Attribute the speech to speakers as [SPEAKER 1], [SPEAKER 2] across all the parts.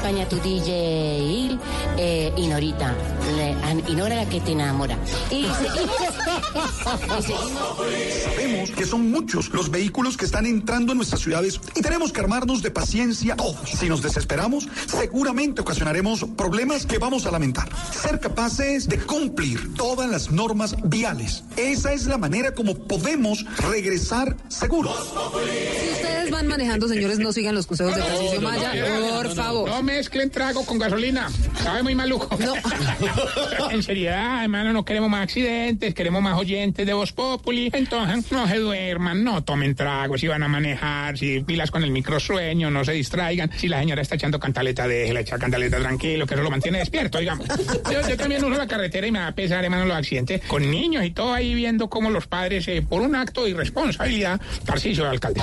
[SPEAKER 1] Acompaña tu DJ eh, Inorita. Le- an- Inora la que te enamora. Y seguimos. y seguimos.
[SPEAKER 2] Sabemos que son muchos los vehículos que están entrando en nuestras ciudades y tenemos que armarnos de paciencia todos. Si nos desesperamos, seguramente ocasionaremos problemas que vamos a lamentar. Ser capaces de cumplir todas las normas viales. Esa es la manera como podemos regresar seguros.
[SPEAKER 3] Si ustedes van manejando, señores, no sigan los consejos de Francisco Maya, por favor.
[SPEAKER 4] Mezclen trago con gasolina. Sabe muy maluco.
[SPEAKER 3] No.
[SPEAKER 4] en seriedad, hermano, no queremos más accidentes, queremos más oyentes de Voz Populi. Entonces, no se duerman, no tomen trago si van a manejar, si pilas con el microsueño, no se distraigan. Si la señora está echando cantaleta, déjela echar cantaleta tranquilo, que eso lo mantiene despierto, digamos. Yo, yo también uso la carretera y me da a pesar, hermano, los accidentes con niños y todo ahí viendo cómo los padres, eh, por un acto de irresponsabilidad, Tarcicio de alcalde.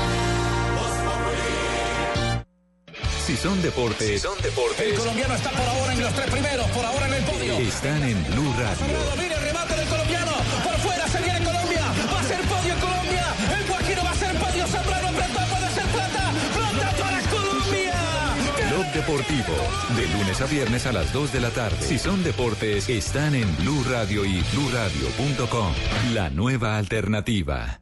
[SPEAKER 5] Si son deportes, son deportes,
[SPEAKER 6] colombiano está por ahora en los tres primeros, por ahora en el podio.
[SPEAKER 5] están en Blue Radio.
[SPEAKER 6] Mire el remate del colombiano. Por fuera se viene Colombia. Va a ser podio Colombia. El Guajiro va a ser podio. Zambrano apretó. Puede ser plata. Plata para Colombia.
[SPEAKER 5] Blog Deportivo, de lunes a viernes a las 2 de la tarde. Si son deportes, están en Blue Radio y bluradio.com. La nueva alternativa.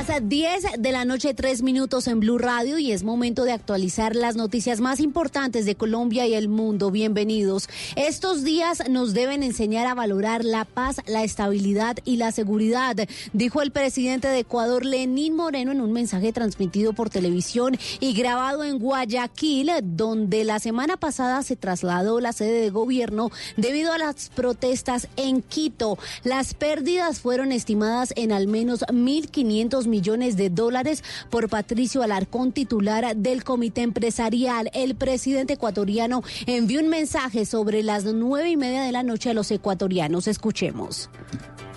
[SPEAKER 1] Las
[SPEAKER 7] las 10 de la noche, tres minutos en Blue Radio y es momento de actualizar las noticias más importantes de Colombia y el mundo. Bienvenidos. Estos días nos deben enseñar a valorar la paz, la estabilidad y la seguridad, dijo el presidente de Ecuador, Lenín Moreno, en un mensaje transmitido por televisión y grabado en Guayaquil, donde la semana pasada se trasladó la sede de gobierno debido a las protestas en Quito. Las pérdidas fueron estimadas en al menos 1.500 millones de dólares por Patricio Alarcón, titular del Comité Empresarial. El presidente ecuatoriano envió un mensaje sobre las nueve y media de la noche a los ecuatorianos. Escuchemos.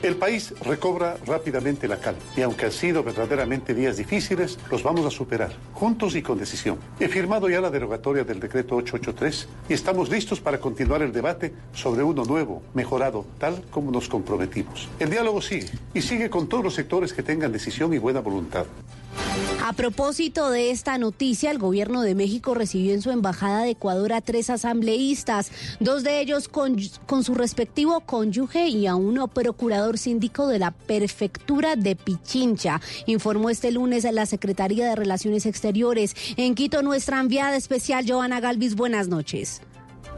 [SPEAKER 8] El país recobra rápidamente la calma y aunque han sido verdaderamente días difíciles, los vamos a superar, juntos y con decisión. He firmado ya la derogatoria del decreto 883 y estamos listos para continuar el debate sobre uno nuevo, mejorado, tal como nos comprometimos. El diálogo sigue y sigue con todos los sectores que tengan decisión y buena voluntad.
[SPEAKER 7] A propósito de esta noticia, el gobierno de México recibió en su embajada de Ecuador a tres asambleístas, dos de ellos con, su respectivo cónyuge y a uno procurador síndico de la prefectura de Pichincha, informó este lunes la Secretaría de Relaciones Exteriores. En Quito, nuestra enviada especial, Joana Galvis, buenas noches.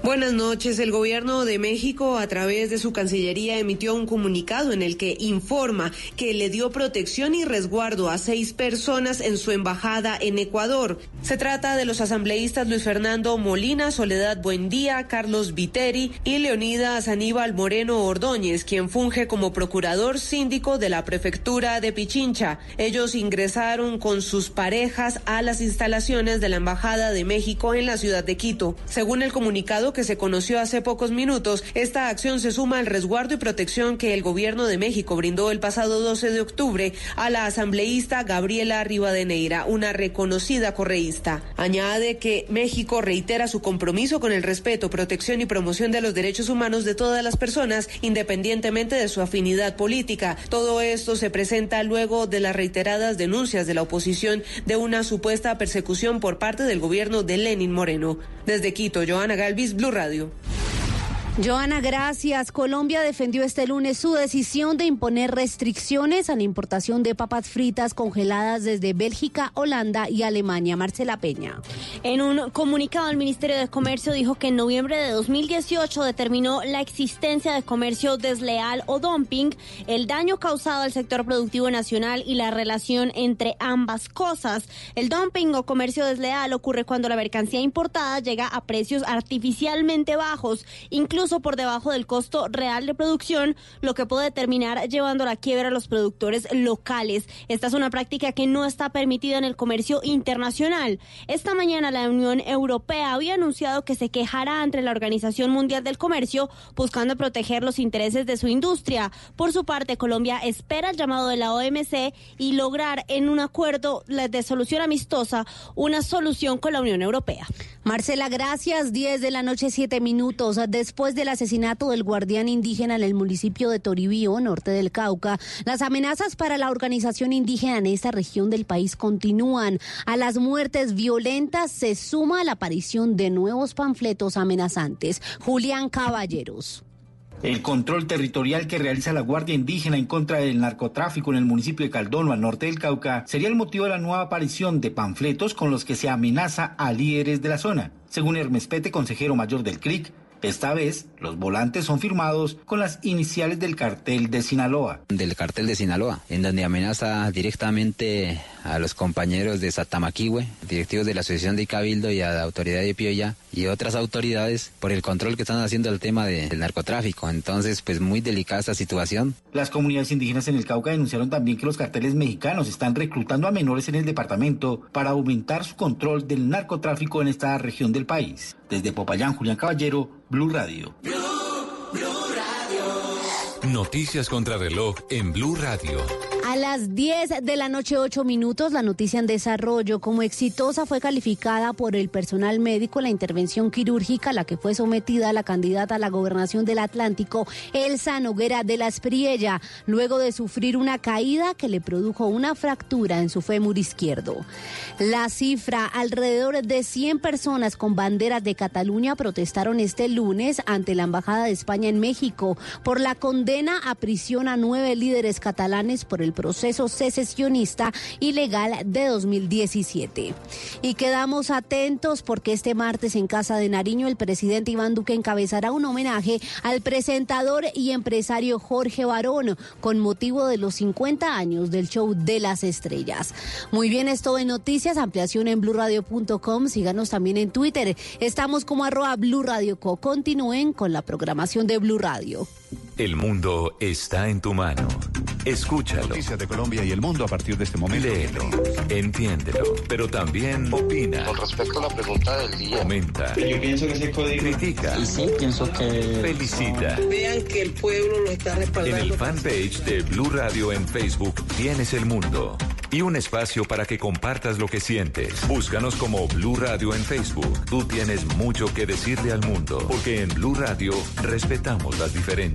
[SPEAKER 9] Buenas noches. El gobierno de México, a través de su Cancillería, emitió un comunicado en el que informa que le dio protección y resguardo a seis personas en su embajada en Ecuador. Se trata de los asambleístas Luis Fernando Molina, Soledad Buendía, Carlos Viteri y Leonidas Aníbal Moreno Ordóñez, quien funge como procurador síndico de la prefectura de Pichincha. Ellos ingresaron con sus parejas a las instalaciones de la Embajada de México en la ciudad de Quito. Según el comunicado, que se conoció hace pocos minutos, esta acción se suma al resguardo y protección que el gobierno de México brindó el pasado 12 de octubre a la asambleísta Gabriela Rivadeneira, una reconocida correísta. Añade que México reitera su compromiso con el respeto, protección y promoción de los derechos humanos de todas las personas, independientemente de su afinidad política. Todo esto se presenta luego de las reiteradas denuncias de la oposición de una supuesta persecución por parte del gobierno de Lenin Moreno. Desde Quito, Joana Galvis, Blue Radio.
[SPEAKER 7] Joana, gracias. Colombia defendió este lunes su decisión de imponer restricciones a la importación de papas fritas congeladas desde Bélgica, Holanda y Alemania. Marcela Peña.
[SPEAKER 10] En un comunicado, el Ministerio de Comercio dijo que en noviembre de 2018 determinó la existencia de comercio desleal o dumping, el daño causado al sector productivo nacional y la relación entre ambas cosas. El dumping o comercio desleal ocurre cuando la mercancía importada llega a precios artificialmente bajos, incluso por debajo del costo real de producción, lo que puede terminar llevando a la quiebra a los productores locales. Esta es una práctica que no está permitida en el comercio internacional. Esta mañana la Unión Europea había anunciado que se quejará ante la Organización Mundial del Comercio buscando proteger los intereses de su industria. Por su parte, Colombia espera el llamado de la OMC y lograr en un acuerdo de solución amistosa una solución con la Unión Europea.
[SPEAKER 7] Marcela, gracias. 10 de la noche, 7 minutos. Después del asesinato del guardián indígena en el municipio de Toribío, norte del Cauca, las amenazas para la organización indígena en esta región del país continúan. A las muertes violentas se suma la aparición de nuevos panfletos amenazantes. Julián Caballeros.
[SPEAKER 11] El control territorial que realiza la Guardia Indígena en contra del narcotráfico en el municipio de Caldono, al norte del Cauca, sería el motivo de la nueva aparición de panfletos con los que se amenaza a líderes de la zona. Según Hermes Pete, consejero mayor del CRIC, esta vez, los volantes son firmados con las iniciales del cartel de Sinaloa.
[SPEAKER 12] Del cartel de Sinaloa, en donde amenaza directamente a los compañeros de Satamaquihue, directivos de la Asociación de Cabildo y a la autoridad de Pioya y otras autoridades por el control que están haciendo al tema de, del narcotráfico. Entonces, pues muy delicada esta situación.
[SPEAKER 11] Las comunidades indígenas en el Cauca denunciaron también que los carteles mexicanos están reclutando a menores en el departamento para aumentar su control del narcotráfico en esta región del país. Desde Popayán, Julián Caballero, Blue Radio.
[SPEAKER 13] Blue, Radio. Noticias contra reloj en Blue Radio.
[SPEAKER 7] A las 10 de la noche, 8 minutos, la noticia en desarrollo. Como exitosa fue calificada por el personal médico la intervención quirúrgica a la que fue sometida la candidata a la gobernación del Atlántico, Elsa Noguera de la Espriella, luego de sufrir una caída que le produjo una fractura en su fémur izquierdo. La cifra, alrededor de 100 personas con banderas de Cataluña protestaron este lunes ante la Embajada de España en México por la condena a prisión a nueve líderes catalanes por el proceso secesionista ilegal de 2017. Y quedamos atentos porque este martes en Casa de Nariño el presidente Iván Duque encabezará un homenaje al presentador y empresario Jorge Barón con motivo de los 50 años del show de las estrellas. Muy bien, esto de noticias, ampliación en blurradio.com, síganos también en Twitter. Estamos como arroba Blue Radio Co. Continúen con la programación de Blue Radio.
[SPEAKER 5] El mundo está en tu mano. Escúchalo.
[SPEAKER 14] Noticias de Colombia y el mundo a partir de este momento.
[SPEAKER 5] Léelo, entiéndelo, pero también opina.
[SPEAKER 15] Con respecto a la pregunta del día.
[SPEAKER 5] Comenta.
[SPEAKER 15] Yo pienso que ese código.
[SPEAKER 5] Critica.
[SPEAKER 15] Y sí, pienso que.
[SPEAKER 5] Felicita.
[SPEAKER 16] Vean que el pueblo lo está
[SPEAKER 5] En
[SPEAKER 16] respaldando.
[SPEAKER 5] el fanpage de Blue Radio en Facebook tienes el mundo y un espacio para que compartas lo que sientes. Búscanos como Blue Radio en Facebook. Tú tienes mucho que decirle al mundo, porque en Blue Radio respetamos las diferencias.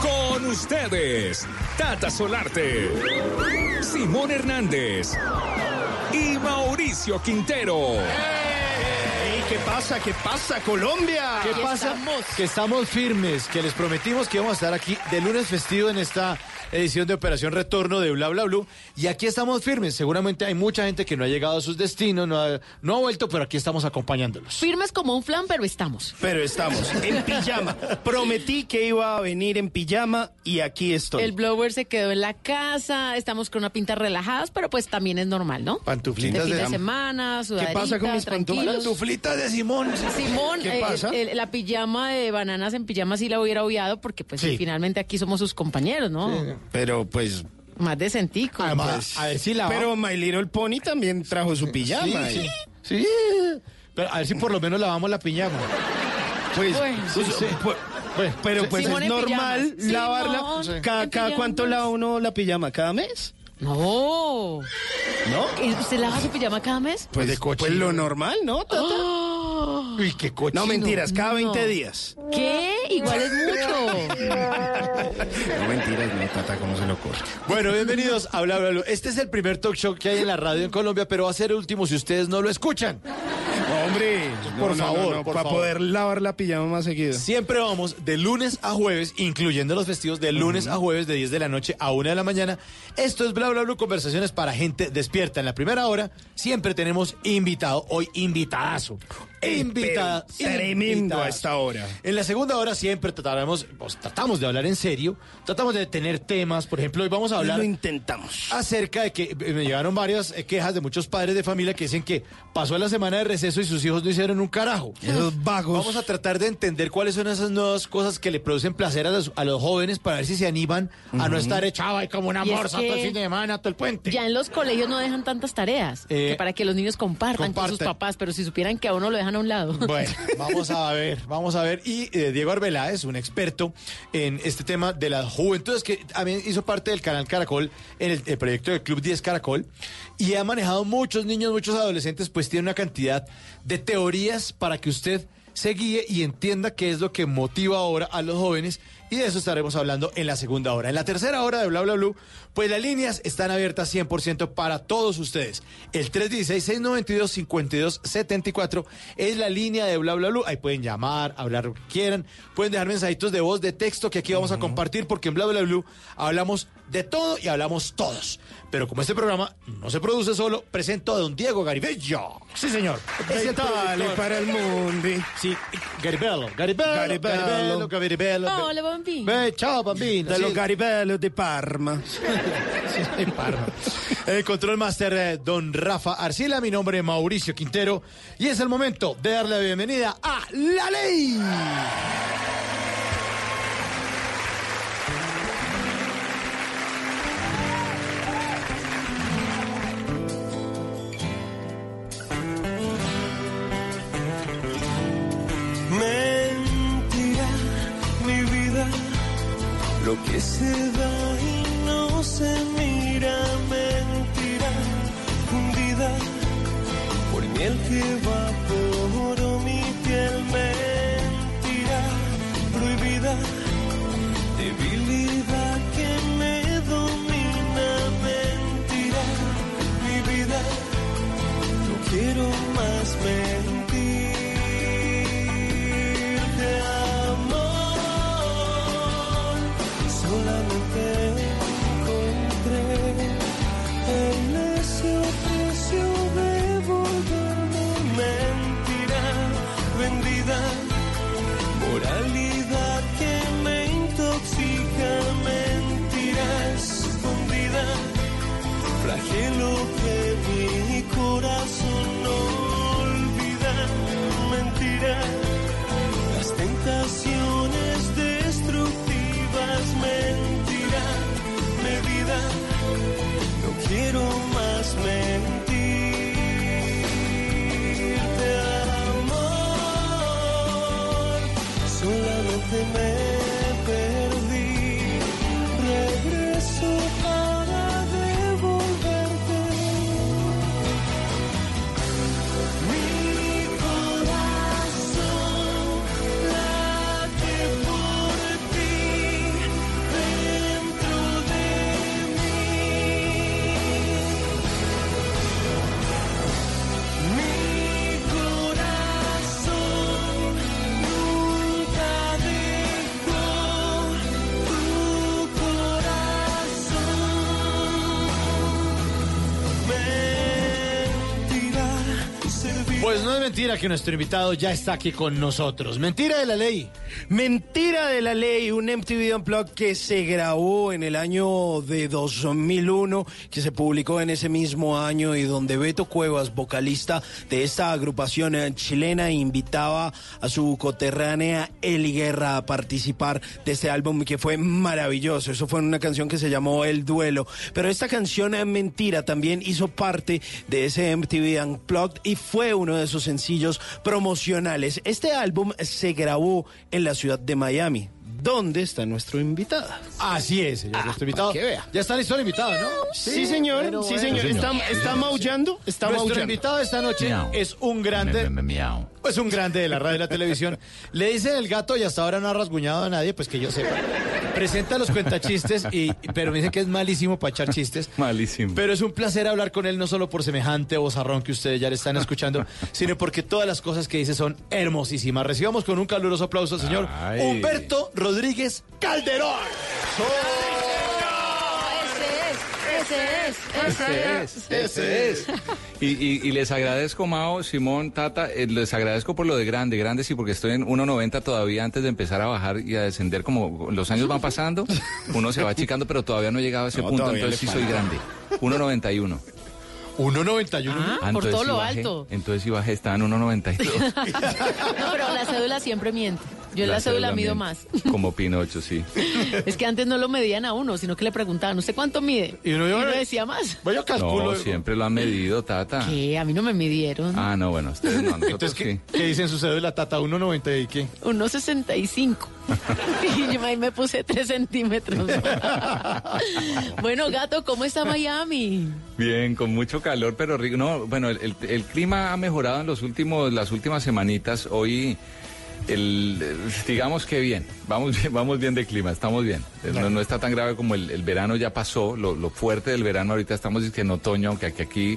[SPEAKER 17] Con ustedes, Tata Solarte, Simón Hernández y Mauricio Quintero.
[SPEAKER 18] ¿Qué pasa? ¿Qué pasa, Colombia?
[SPEAKER 19] ¿Qué pasa? Que estamos firmes, que les prometimos que íbamos a estar aquí de lunes festivo en esta edición de Operación Retorno de Bla Bla Blue. Y aquí estamos firmes. Seguramente hay mucha gente que no ha llegado a sus destinos, no ha, no ha vuelto, pero aquí estamos acompañándolos.
[SPEAKER 20] Firmes como un flan, pero estamos.
[SPEAKER 18] Pero estamos en pijama. Prometí que iba a venir en pijama y aquí estoy.
[SPEAKER 20] El blower se quedó en la casa, estamos con una pinta relajadas, pero pues también es normal, ¿no?
[SPEAKER 19] Pantuflitas
[SPEAKER 20] de fin
[SPEAKER 19] de-
[SPEAKER 20] de semana, sudaderitas,
[SPEAKER 18] pasa con mis
[SPEAKER 20] tranquilos.
[SPEAKER 19] Pantuflitas de Simón.
[SPEAKER 20] Simón,
[SPEAKER 18] ¿Qué
[SPEAKER 20] eh,
[SPEAKER 18] pasa?
[SPEAKER 20] el- la pijama de bananas en pijama sí la hubiera obviado porque pues
[SPEAKER 18] Sí.
[SPEAKER 20] finalmente aquí somos sus compañeros, ¿no?
[SPEAKER 18] Pero pues.
[SPEAKER 20] Más decentico.
[SPEAKER 19] Además, a ver si la
[SPEAKER 18] Pero My Little Pony también trajo su pijama.
[SPEAKER 19] Sí,
[SPEAKER 18] y-
[SPEAKER 19] sí. Sí. Pero a ver si por lo menos lavamos la pijama.
[SPEAKER 18] Pues,
[SPEAKER 20] Bueno.
[SPEAKER 18] pues, pues, pues, pero pues
[SPEAKER 20] Simón
[SPEAKER 18] es normal
[SPEAKER 20] pijamas.
[SPEAKER 18] lavarla. Cada, cuánto lava uno la pijama? ¿Cada mes?
[SPEAKER 20] No.
[SPEAKER 18] ¿No?
[SPEAKER 20] ¿Y ¿Usted lava su pijama cada mes?
[SPEAKER 18] Pues,
[SPEAKER 19] de
[SPEAKER 18] pues
[SPEAKER 19] cochino.
[SPEAKER 18] lo normal, ¿no? Tata?
[SPEAKER 19] Uy, qué cochino.
[SPEAKER 18] No, mentiras, cada
[SPEAKER 20] No.
[SPEAKER 18] 20 días.
[SPEAKER 20] ¿Qué? Igual es mucho.
[SPEAKER 18] No mentiras, no, Tata, ¿cómo se le ocurre?
[SPEAKER 19] Bueno, bienvenidos a Bla Bla Blue. Este es el primer talk show que hay en la radio en Colombia, pero va a ser el último si ustedes no lo escuchan.
[SPEAKER 18] Hombre,
[SPEAKER 19] Por favor, por
[SPEAKER 18] para
[SPEAKER 19] favor.
[SPEAKER 18] poder lavar la pijama más seguido.
[SPEAKER 19] Siempre vamos de lunes a jueves, incluyendo los festivos, de lunes a jueves, de 10 de la noche a 1 de la mañana. Esto es Bla Bla conversaciones para gente despierta. En la primera hora siempre tenemos invitado, hoy invitadazo. Invitada.
[SPEAKER 18] Pero tremendo a esta hora.
[SPEAKER 19] En la segunda hora siempre trataremos, pues, tratamos de hablar en serio, tratamos de tener temas. Por ejemplo, hoy vamos a hablar
[SPEAKER 18] Lo intentamos.
[SPEAKER 19] acerca de que eh, me llegaron varias eh, quejas de muchos padres de familia que dicen que pasó la semana de receso y sus hijos no hicieron un carajo.
[SPEAKER 18] Esos vagos.
[SPEAKER 19] Vamos a tratar de entender cuáles son esas nuevas cosas que le producen placer a los, a los jóvenes para ver si se animan a no estar echado ahí como una
[SPEAKER 20] Y es
[SPEAKER 19] morsa
[SPEAKER 20] que
[SPEAKER 19] todo el fin de semana, todo el puente.
[SPEAKER 20] Ya en los colegios no dejan tantas tareas
[SPEAKER 19] Eh,
[SPEAKER 20] que para que los niños compartan, con sus papás, pero si supieran que a uno lo dejan a un lado.
[SPEAKER 19] Bueno, vamos a ver, vamos a ver. Y eh, Diego Arbeláez, un experto en este tema de las juventudes, que también hizo parte del canal Caracol en el, el proyecto del Club 10 Caracol, y ha manejado muchos niños, muchos adolescentes, pues tiene una cantidad de teorías para que usted se guíe y entienda qué es lo que motiva ahora a los jóvenes. Y de eso estaremos hablando en la segunda hora. En la tercera hora de Bla Bla Blue, pues las líneas están abiertas 100% para todos ustedes. El 316-692-5274 es la línea de Bla Bla Blue. Ahí pueden llamar, hablar lo que quieran. Pueden dejar mensajitos de voz, de texto que aquí vamos a compartir porque en Bla Bla Blue hablamos de todo y hablamos todos. Pero como este programa no se produce solo, presento a don Diego Garibello. Sí, señor. Productor.
[SPEAKER 18] para el mundo.
[SPEAKER 19] Sí, Garibello, Garibello,
[SPEAKER 18] Garibello.
[SPEAKER 19] Garibello, Garibello.
[SPEAKER 20] Hola, bambino.
[SPEAKER 19] Ve, ciao bambino.
[SPEAKER 18] De
[SPEAKER 19] Sí.
[SPEAKER 18] los Garibellos de Parma.
[SPEAKER 19] Sí, Parma. El control master, eh, don Rafa Arcila, mi nombre es Mauricio Quintero, y es el momento de darle la bienvenida a La Ley.
[SPEAKER 21] Lo que se da y no se mira, mentira, fundida por miel que evaporó mi piel, mentira, prohibida, debilidad que me domina, mentira, mi vida, no quiero más mentir. Mentira que
[SPEAKER 19] nuestro invitado ya está aquí con nosotros. Mentira de la ley.
[SPEAKER 18] Mentira de la ley, un MTV Unplugged que se grabó en el año de 2001, que se publicó en ese mismo año y donde Beto Cuevas, vocalista de esta agrupación eh, chilena, invitaba a su coterránea Eli Guerra a participar de este álbum que fue maravilloso. Eso fue una canción que se llamó El Duelo. Pero esta canción eh, Mentira también hizo parte de ese MTV Unplugged y fue uno de esos sencillos promocionales. Este álbum se grabó en la ciudad de Miami. ¿Dónde está nuestro invitado?
[SPEAKER 19] Así es, señor. nuestro invitado.
[SPEAKER 18] que vea.
[SPEAKER 19] Ya está listo el invitado, ¿no?
[SPEAKER 18] Sí, señor.
[SPEAKER 19] Bueno,
[SPEAKER 18] sí,
[SPEAKER 19] bueno.
[SPEAKER 18] señor. ¿Está, está maullando? Está
[SPEAKER 19] Nuestro
[SPEAKER 18] maullando.
[SPEAKER 19] invitado esta noche
[SPEAKER 18] Miau.
[SPEAKER 19] es un grande. Pues un grande de la radio y la televisión. Le dicen el gato y hasta ahora no ha rasguñado a nadie, pues que yo sepa. Presenta los cuentachistes, y, pero me dicen que es malísimo para echar chistes.
[SPEAKER 5] Malísimo.
[SPEAKER 19] Pero es un placer hablar con él, no solo por semejante vozarrón que ustedes ya le están escuchando, sino porque todas las cosas que dice son hermosísimas. Recibamos con un caluroso aplauso al señor
[SPEAKER 5] Ay.
[SPEAKER 19] Humberto Rodríguez Calderón.
[SPEAKER 20] Ese es, ese es, ese es.
[SPEAKER 5] Ese es. Y, y- y les agradezco, Mao, Simón, Tata, eh, les agradezco por lo de grande, grande sí, porque estoy en 1.90 todavía antes de empezar a bajar y a descender, como los años van pasando, uno se va achicando, pero todavía no he llegado a ese
[SPEAKER 19] No,
[SPEAKER 5] punto, entonces sí soy grande. 1.91.
[SPEAKER 19] 1.91.
[SPEAKER 20] Ah, por
[SPEAKER 5] entonces
[SPEAKER 20] todo lo
[SPEAKER 5] bajé,
[SPEAKER 20] alto.
[SPEAKER 5] Entonces sí bajé, estaba en 1.92.
[SPEAKER 20] No, pero la cédula siempre miente. Yo en la, cédula mido más.
[SPEAKER 5] Como Pinocho, sí.
[SPEAKER 20] Es que antes no lo medían a uno, sino que le preguntaban, ¿usted cuánto mide?
[SPEAKER 19] Y uno,
[SPEAKER 20] decía más.
[SPEAKER 19] Vaya
[SPEAKER 5] No, siempre lo han medido, Tata.
[SPEAKER 20] ¿Qué? A mí no me midieron.
[SPEAKER 5] Ah, no, bueno, ustedes no,
[SPEAKER 19] Entonces, ¿qué,
[SPEAKER 5] sí.
[SPEAKER 19] ¿qué dice en su cédula, Tata? 1.90 y qué.
[SPEAKER 20] 1,65. y yo ahí me puse 3 centímetros. bueno, gato, ¿cómo está Miami?
[SPEAKER 5] Bien, con mucho calor, pero rico. No, bueno, el, el- el clima ha mejorado en los últimos, las últimas semanitas. Hoy, el, digamos que bien, vamos bien, vamos bien de clima, estamos bien. Eh, No, no está tan grave como el, el verano ya pasó, lo, lo fuerte del verano ahorita estamos es que en otoño, aunque aquí, aquí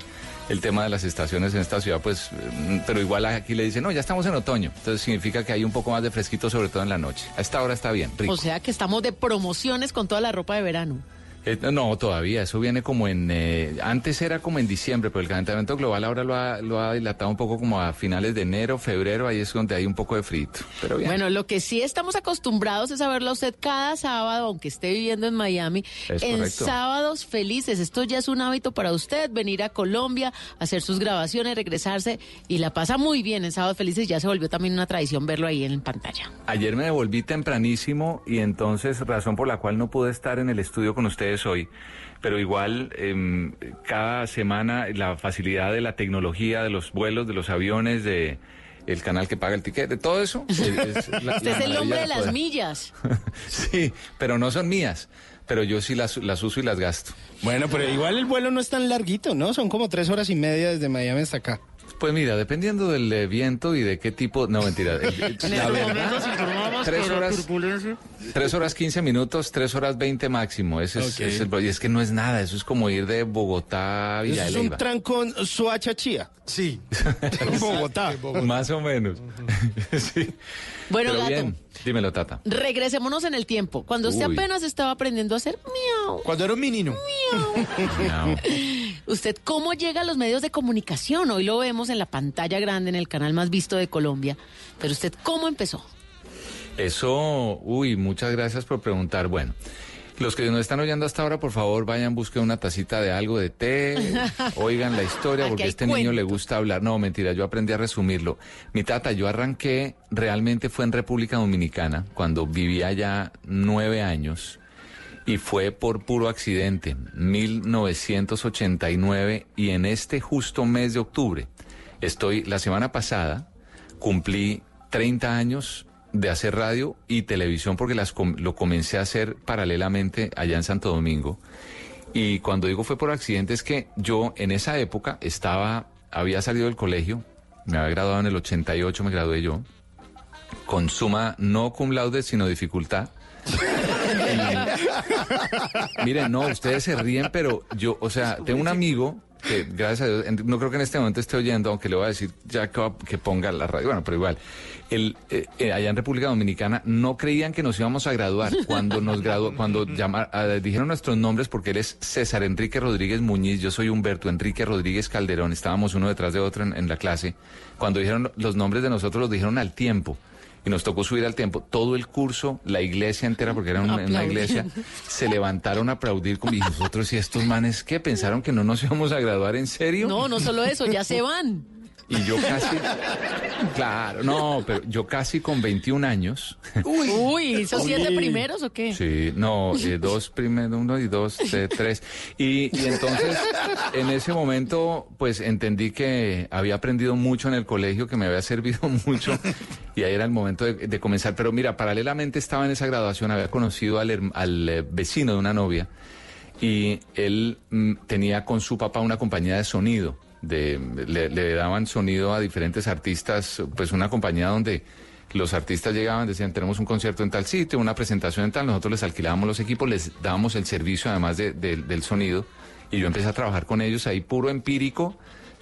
[SPEAKER 5] el tema de las estaciones en esta ciudad, pues, eh, pero igual aquí le dicen, no, ya estamos en otoño. Entonces significa que hay un poco más de fresquito, sobre todo en la noche. A esta hora está bien, rico.
[SPEAKER 20] O sea que estamos de promociones con toda la ropa de verano.
[SPEAKER 5] Eh, no, todavía, eso viene como en... eh, antes era como en diciembre, pero el calentamiento global ahora lo ha, lo ha dilatado un poco como a finales de enero, febrero, ahí es donde hay un poco de frito. Pero bien.
[SPEAKER 20] Bueno, lo que sí estamos acostumbrados es a verlo a usted cada sábado, aunque esté viviendo en Miami,
[SPEAKER 5] Es
[SPEAKER 20] en
[SPEAKER 5] correcto.
[SPEAKER 20] sábados felices. Esto ya es un hábito para usted, venir a Colombia, hacer sus grabaciones, regresarse y la pasa muy bien en sábados felices. Ya se volvió también una tradición verlo ahí en pantalla.
[SPEAKER 5] Ayer me devolví tempranísimo y entonces razón por la cual no pude estar en el estudio con ustedes hoy. Pero igual, em, cada semana la facilidad de la tecnología, de los vuelos, de los aviones, de el canal que paga el tiquete, todo eso. es- es la-
[SPEAKER 20] Usted
[SPEAKER 5] la
[SPEAKER 20] es el hombre de
[SPEAKER 5] de
[SPEAKER 20] las
[SPEAKER 5] poder.
[SPEAKER 20] millas.
[SPEAKER 5] Sí, pero no son mías. Pero yo sí las, las uso y las gasto.
[SPEAKER 18] Bueno, pero igual el vuelo no es tan larguito, ¿no? Son como tres horas y media desde Miami hasta acá.
[SPEAKER 5] Pues mira, dependiendo del eh, viento y de qué tipo. No, mentira. el- el- la verdad, tres horas, tres horas 15 minutos, tres horas 20 máximo. Ese es,
[SPEAKER 18] Ok.
[SPEAKER 5] es el- y es que no es nada. Eso es como ir de Bogotá a Villa de
[SPEAKER 18] es un
[SPEAKER 5] Leyva.
[SPEAKER 18] trancón Suachachía.
[SPEAKER 19] Sí.
[SPEAKER 18] En Bogotá.
[SPEAKER 5] Más o menos. sí.
[SPEAKER 20] Bueno,
[SPEAKER 5] Pero
[SPEAKER 20] gato.
[SPEAKER 5] bien, dímelo, Tata.
[SPEAKER 20] Regresémonos en el tiempo. Cuando usted
[SPEAKER 5] Uy.
[SPEAKER 20] apenas estaba aprendiendo a hacer miau.
[SPEAKER 19] Cuando era un menino.
[SPEAKER 5] No.
[SPEAKER 20] ¿Usted cómo llega a los medios de comunicación? Hoy lo vemos en la pantalla grande, en el canal más visto de Colombia. Pero usted, ¿cómo empezó?
[SPEAKER 5] Eso, uy, muchas gracias por preguntar. Bueno, los que nos están oyendo hasta ahora, por favor, vayan, busquen una tacita de algo de té, oigan la historia, porque a este niño le gusta hablar. No, mentira, yo aprendí a resumirlo. Mi tata, yo arranqué, realmente fue en República Dominicana, cuando vivía ya nueve años, y fue por puro accidente, 1989, y en este justo mes de octubre, estoy, la semana pasada, cumplí 30 años de hacer radio y televisión porque las com- lo comencé a hacer paralelamente allá en Santo Domingo. Y cuando digo fue por accidente es que yo en esa época estaba, había salido del colegio, me había graduado en el 88, me gradué yo, con suma no cum laude, sino dificultad. Miren, no, ustedes se ríen, pero yo, o sea, tengo un amigo que, gracias a Dios, no creo que en este momento esté oyendo, aunque le voy a decir ya que, va- que ponga la radio, bueno, pero igual. El, eh, eh, allá en República Dominicana no creían que nos íbamos a graduar cuando nos graduó, cuando llama- ah, dijeron nuestros nombres porque él es César Enrique Rodríguez Muñiz, yo soy Humberto Enrique Rodríguez Calderón, estábamos uno detrás de otro en, en la clase. Cuando dijeron los nombres de nosotros los dijeron al tiempo y nos tocó subir al tiempo. Todo el curso, la iglesia entera, porque era una, una iglesia, se levantaron a aplaudir con y nosotros y estos manes que pensaron que no nos íbamos a graduar en serio.
[SPEAKER 20] No, no solo eso, ya se van.
[SPEAKER 5] Y yo casi, claro, no, pero yo casi con 21 años.
[SPEAKER 20] Uy, ¿esos siete
[SPEAKER 5] Uy.
[SPEAKER 20] primeros o qué?
[SPEAKER 5] Sí, no, eh, dos primero, uno y dos, eh, tres. Y, y entonces, en ese momento, pues entendí que había aprendido mucho en el colegio, que me había servido mucho, y ahí era el momento de, de comenzar. Pero mira, paralelamente estaba en esa graduación, había conocido al, al eh, vecino de una novia, y él mm, tenía con su papá una compañía de sonido. De, le, daban sonido a diferentes artistas, pues una compañía donde los artistas llegaban, decían, tenemos un concierto en tal sitio, una presentación en tal, nosotros les alquilábamos los equipos, les dábamos el servicio además de- de- del sonido, y yo empecé a trabajar con ellos ahí puro empírico,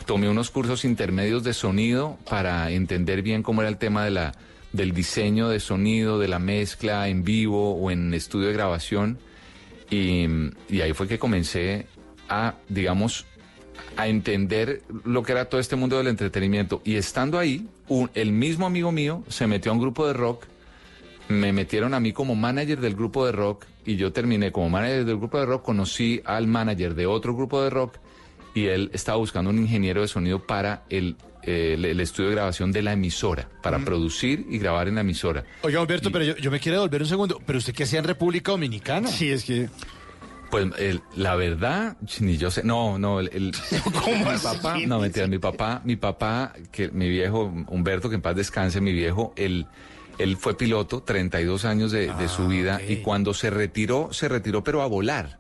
[SPEAKER 5] tomé unos cursos intermedios de sonido para entender bien cómo era el tema de la, del diseño de sonido, de la mezcla en vivo o en estudio de grabación, y ahí fue que comencé a, digamos, a entender lo que era todo este mundo del entretenimiento. Y estando ahí, un- el mismo amigo mío se metió a un grupo de rock, me metieron a mí como manager del grupo de rock y yo terminé como manager del grupo de rock, conocí al manager de otro grupo de rock y él estaba buscando un ingeniero de sonido para el, el, el estudio de grabación de la emisora, para producir y grabar en la emisora.
[SPEAKER 19] Oiga, Humberto, pero yo, yo me quiero devolver un segundo. ¿Pero usted qué hacía en República Dominicana?
[SPEAKER 18] Sí, es que...
[SPEAKER 5] Pues el- la verdad, ni yo sé, no, no, el, el- mi papá, no mentira, mi papá, mi papá, que mi viejo Humberto, que en paz descanse, mi viejo, él, él fue piloto, 32 años de, de su vida, y cuando se retiró, se retiró pero a volar.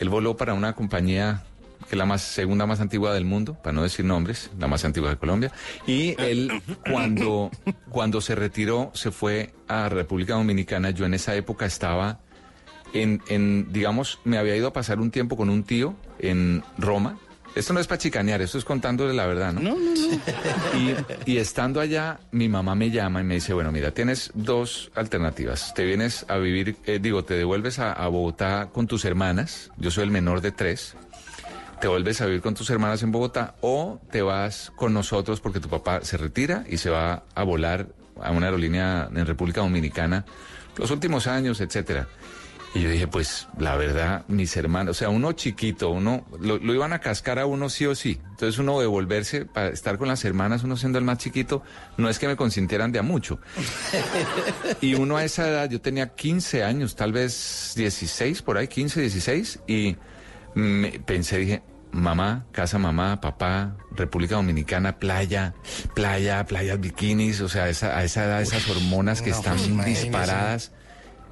[SPEAKER 5] Él voló para una compañía que es la más segunda más antigua del mundo, para no decir nombres, la más antigua de Colombia. Y él cuando cuando se retiró se fue a República Dominicana. Yo en esa época estaba en, en, digamos, me había ido a pasar un tiempo con un tío en Roma. Esto no es para chicanear, esto es contándole la verdad, ¿no?
[SPEAKER 18] No, no, no.
[SPEAKER 5] Y, y estando allá, mi mamá me llama y me dice, bueno, mira, tienes dos alternativas. Te vienes a vivir, eh, digo, te devuelves a, a Bogotá con tus hermanas, yo soy el menor de tres, te vuelves a vivir con tus hermanas en Bogotá o te vas con nosotros porque tu papá se retira y se va a volar a una aerolínea en República Dominicana los últimos años, etcétera. Y yo dije, pues la verdad, mis hermanos, o sea, uno chiquito, uno lo, lo iban a cascar a uno sí o sí. Entonces uno devolverse para estar con las hermanas, uno siendo el más chiquito, no es que me consintieran de a mucho. Y uno a esa edad, yo tenía 15 años, tal vez 16, por ahí, 15, 16, y me pensé, dije, mamá, casa mamá, papá, República Dominicana, playa, playa, playas bikinis, o sea, esa, a esa edad esas hormonas que
[SPEAKER 19] no,
[SPEAKER 5] están disparadas.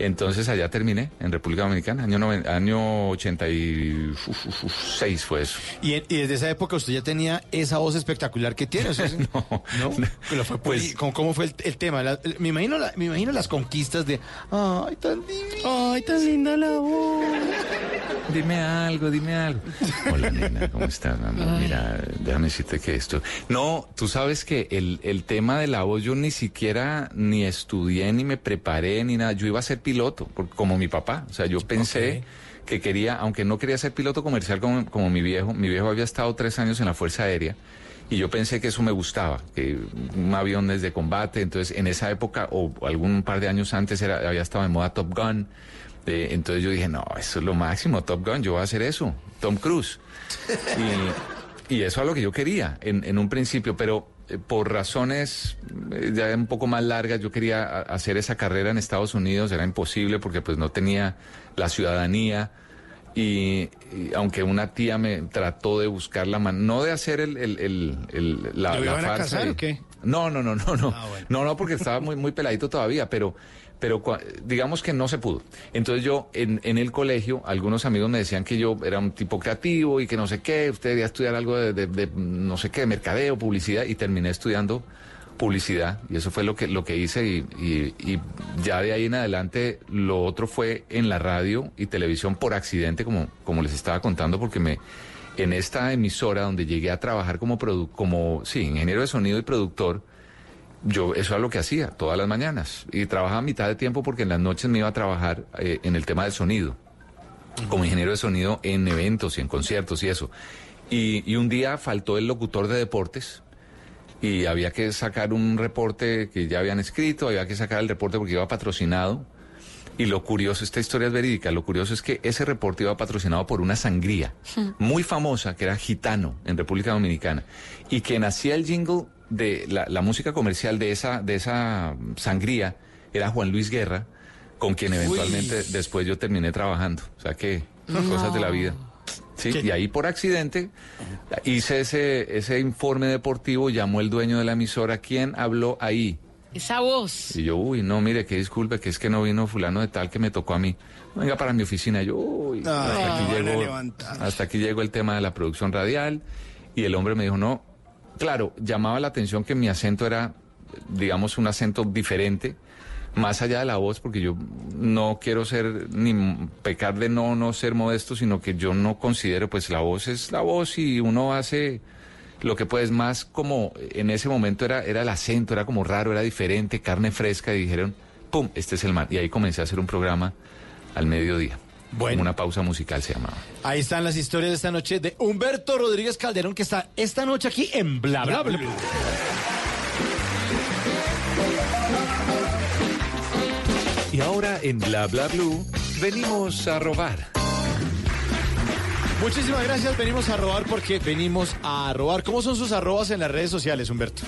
[SPEAKER 5] Entonces allá terminé, en República Dominicana, año, noven- año 86 fue eso.
[SPEAKER 19] Y, en- y desde esa época usted ya tenía esa voz espectacular que tiene. o sea, no, no. Pero fue
[SPEAKER 5] Pues-
[SPEAKER 19] ¿cómo, cómo fue el, el tema? La- me, imagino la- me imagino las conquistas de. Ay, tan divina.
[SPEAKER 18] Ay, tan linda la voz.
[SPEAKER 5] Dime algo, dime algo. Hola, nena, ¿cómo estás, mamá? Mira, déjame decirte que esto... No, tú sabes que el, el tema de la voz yo ni siquiera ni estudié, ni me preparé, ni nada. Yo iba a ser piloto, como mi papá. O sea, yo pensé que quería, aunque no quería ser piloto comercial como, como mi viejo, mi viejo había estado tres años en la Fuerza Aérea. Y yo pensé que eso me gustaba, que un avión desde combate. Entonces, en esa época, o algún par de años antes, era, había estado en moda Top Gun. Eh, entonces yo dije, no, eso es lo máximo, Top Gun, yo voy a hacer eso, Tom Cruise. Y, y eso es lo que yo quería en, en un principio, pero por razones eh, ya un poco más largas, yo quería a- hacer esa carrera en Estados Unidos, era imposible porque pues no tenía la ciudadanía. Y, y aunque una tía me trató de buscar la mano, no de hacer el, el, el- el- la,
[SPEAKER 18] ¿Lo
[SPEAKER 5] la
[SPEAKER 18] a
[SPEAKER 5] farsa
[SPEAKER 18] casar
[SPEAKER 5] de-
[SPEAKER 18] o qué?
[SPEAKER 5] no, no, no, no, no.
[SPEAKER 18] Ah, bueno.
[SPEAKER 5] No, no, porque estaba muy, muy peladito todavía, pero, pero digamos que no se pudo. Entonces yo, en, en el colegio, algunos amigos me decían que yo era un tipo creativo y que no sé qué, usted debía estudiar algo de, de- no sé qué, de mercadeo, publicidad, y terminé estudiando publicidad, y eso fue lo que, lo que hice, y, y- y ya de ahí en adelante lo otro fue en la radio y televisión por accidente, como, como les estaba contando, porque me, en esta emisora donde llegué a trabajar como produ como sí, ingeniero de sonido y productor, yo eso era lo que hacía todas las mañanas y trabajaba mitad de tiempo porque en las noches me iba a trabajar eh, en el tema del sonido, como ingeniero de sonido en eventos y en conciertos y eso. Y, y un día faltó el locutor de deportes y había que sacar un reporte que ya habían escrito, había que sacar el reporte porque iba patrocinado. Y lo curioso, esta historia es verídica, lo curioso es que ese reporte iba patrocinado por una sangría muy famosa que era Gitano en República Dominicana y quien hacía el jingle de la, la música comercial de esa, de esa sangría era Juan Luis Guerra, con quien eventualmente después yo terminé trabajando. O sea que cosas de la vida. Sí, y ahí por accidente hice ese, ese informe deportivo, llamó el dueño de la emisora, ¿quién habló ahí?
[SPEAKER 20] Esa voz.
[SPEAKER 5] Y yo, uy, no, mire, que disculpe, que es que no vino fulano de tal que me tocó a mí. Venga para mi oficina. Yo, uy, hasta, aquí hasta aquí llegó el tema de la producción radial. Y el hombre me dijo, no, claro, llamaba la atención que mi acento era, digamos, un acento diferente, más allá de la voz, porque yo no quiero ser, ni pecar de no, no ser modesto, sino que yo no considero, pues la voz es la voz y uno hace lo que pues más como en ese momento era, era el acento, era como raro, era diferente, carne fresca, y dijeron, ¡pum! Este es el man. Y ahí comencé a hacer un programa al mediodía.
[SPEAKER 19] Bueno.
[SPEAKER 5] Como una pausa musical se llamaba.
[SPEAKER 19] Ahí están las historias de esta noche de Humberto Rodríguez Calderón, que está esta noche aquí en Bla Bla Blue.
[SPEAKER 13] Y ahora en Bla Bla Blue venimos a robar.
[SPEAKER 19] Muchísimas gracias, venimos a robar porque venimos a robar. ¿Cómo son sus arrobas en las redes sociales, Humberto?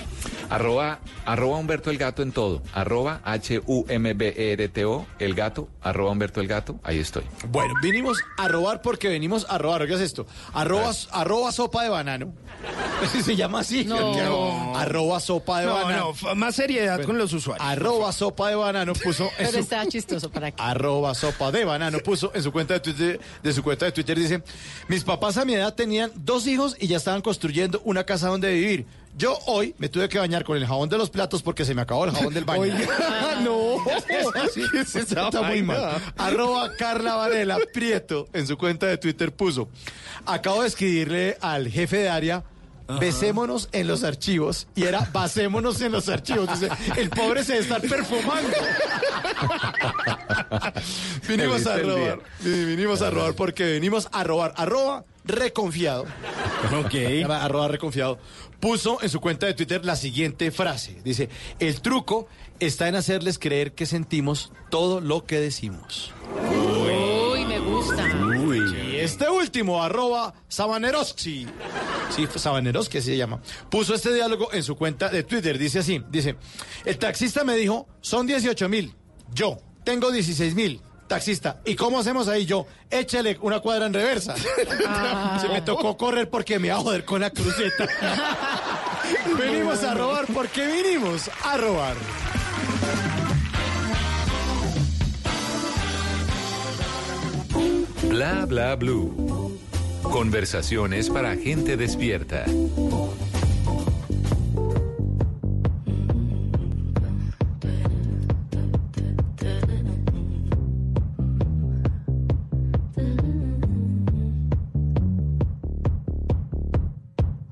[SPEAKER 5] Arroba, arroba Humberto el Gato en todo. Arroba H-U-M-B-E-R-T-O, el gato. Arroba Humberto el Gato, ahí estoy.
[SPEAKER 19] Bueno, vinimos a robar porque venimos a robar. ¿Qué es esto? Arroba, arroba sopa de banano. Se llama así.
[SPEAKER 18] No.
[SPEAKER 19] Arroba sopa de
[SPEAKER 18] No,
[SPEAKER 19] banano.
[SPEAKER 18] no, más seriedad con los usuarios.
[SPEAKER 19] Arroba sopa de banano puso
[SPEAKER 20] Pero
[SPEAKER 19] su,
[SPEAKER 20] estaba chistoso para que.
[SPEAKER 19] arroba sopa de banano puso en su cuenta de Twitter, de su cuenta de Twitter dice, mis papás a mi edad tenían dos hijos y ya estaban construyendo una casa donde vivir. Yo hoy me tuve que bañar con el jabón de los platos porque se me acabó el jabón del baño.
[SPEAKER 18] Oiga, no.
[SPEAKER 19] Está muy mal. Arroba Carla Varela Prieto en su cuenta de Twitter puso. Acabo de escribirle al jefe de área. Besémonos en los archivos y era basémonos en los archivos. Dice, el pobre se debe estar perfumando. vinimos a robar. Vi- Vinimos a robar porque venimos a robar. Arroba reconfiado.
[SPEAKER 18] Ok.
[SPEAKER 19] Arroba reconfiado. Puso en su cuenta de Twitter la siguiente frase. Dice, el truco está en hacerles creer que sentimos todo lo que decimos.
[SPEAKER 20] Uy, me gusta.
[SPEAKER 19] Este último, arroba Sabaneroski. Sí, Sabaneroski se llama. Puso este diálogo en su cuenta de Twitter. Dice así, dice, el taxista me dijo, son 18 mil. Yo, tengo 16 mil. taxista, ¿y cómo hacemos ahí? Yo, échale una cuadra en reversa. Se me tocó correr porque me iba a joder con la cruceta. venimos a robar porque vinimos a robar.
[SPEAKER 13] Bla bla blue. Conversaciones para gente despierta.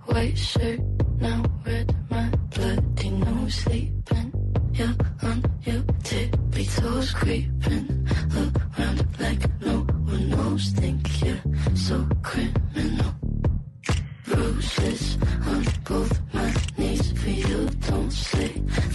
[SPEAKER 22] White shirt, now red, my bloody nose sleeping. You're on your tippy toes creeping knows. Think you're so criminal. Bruises on both my knees for you. Don't say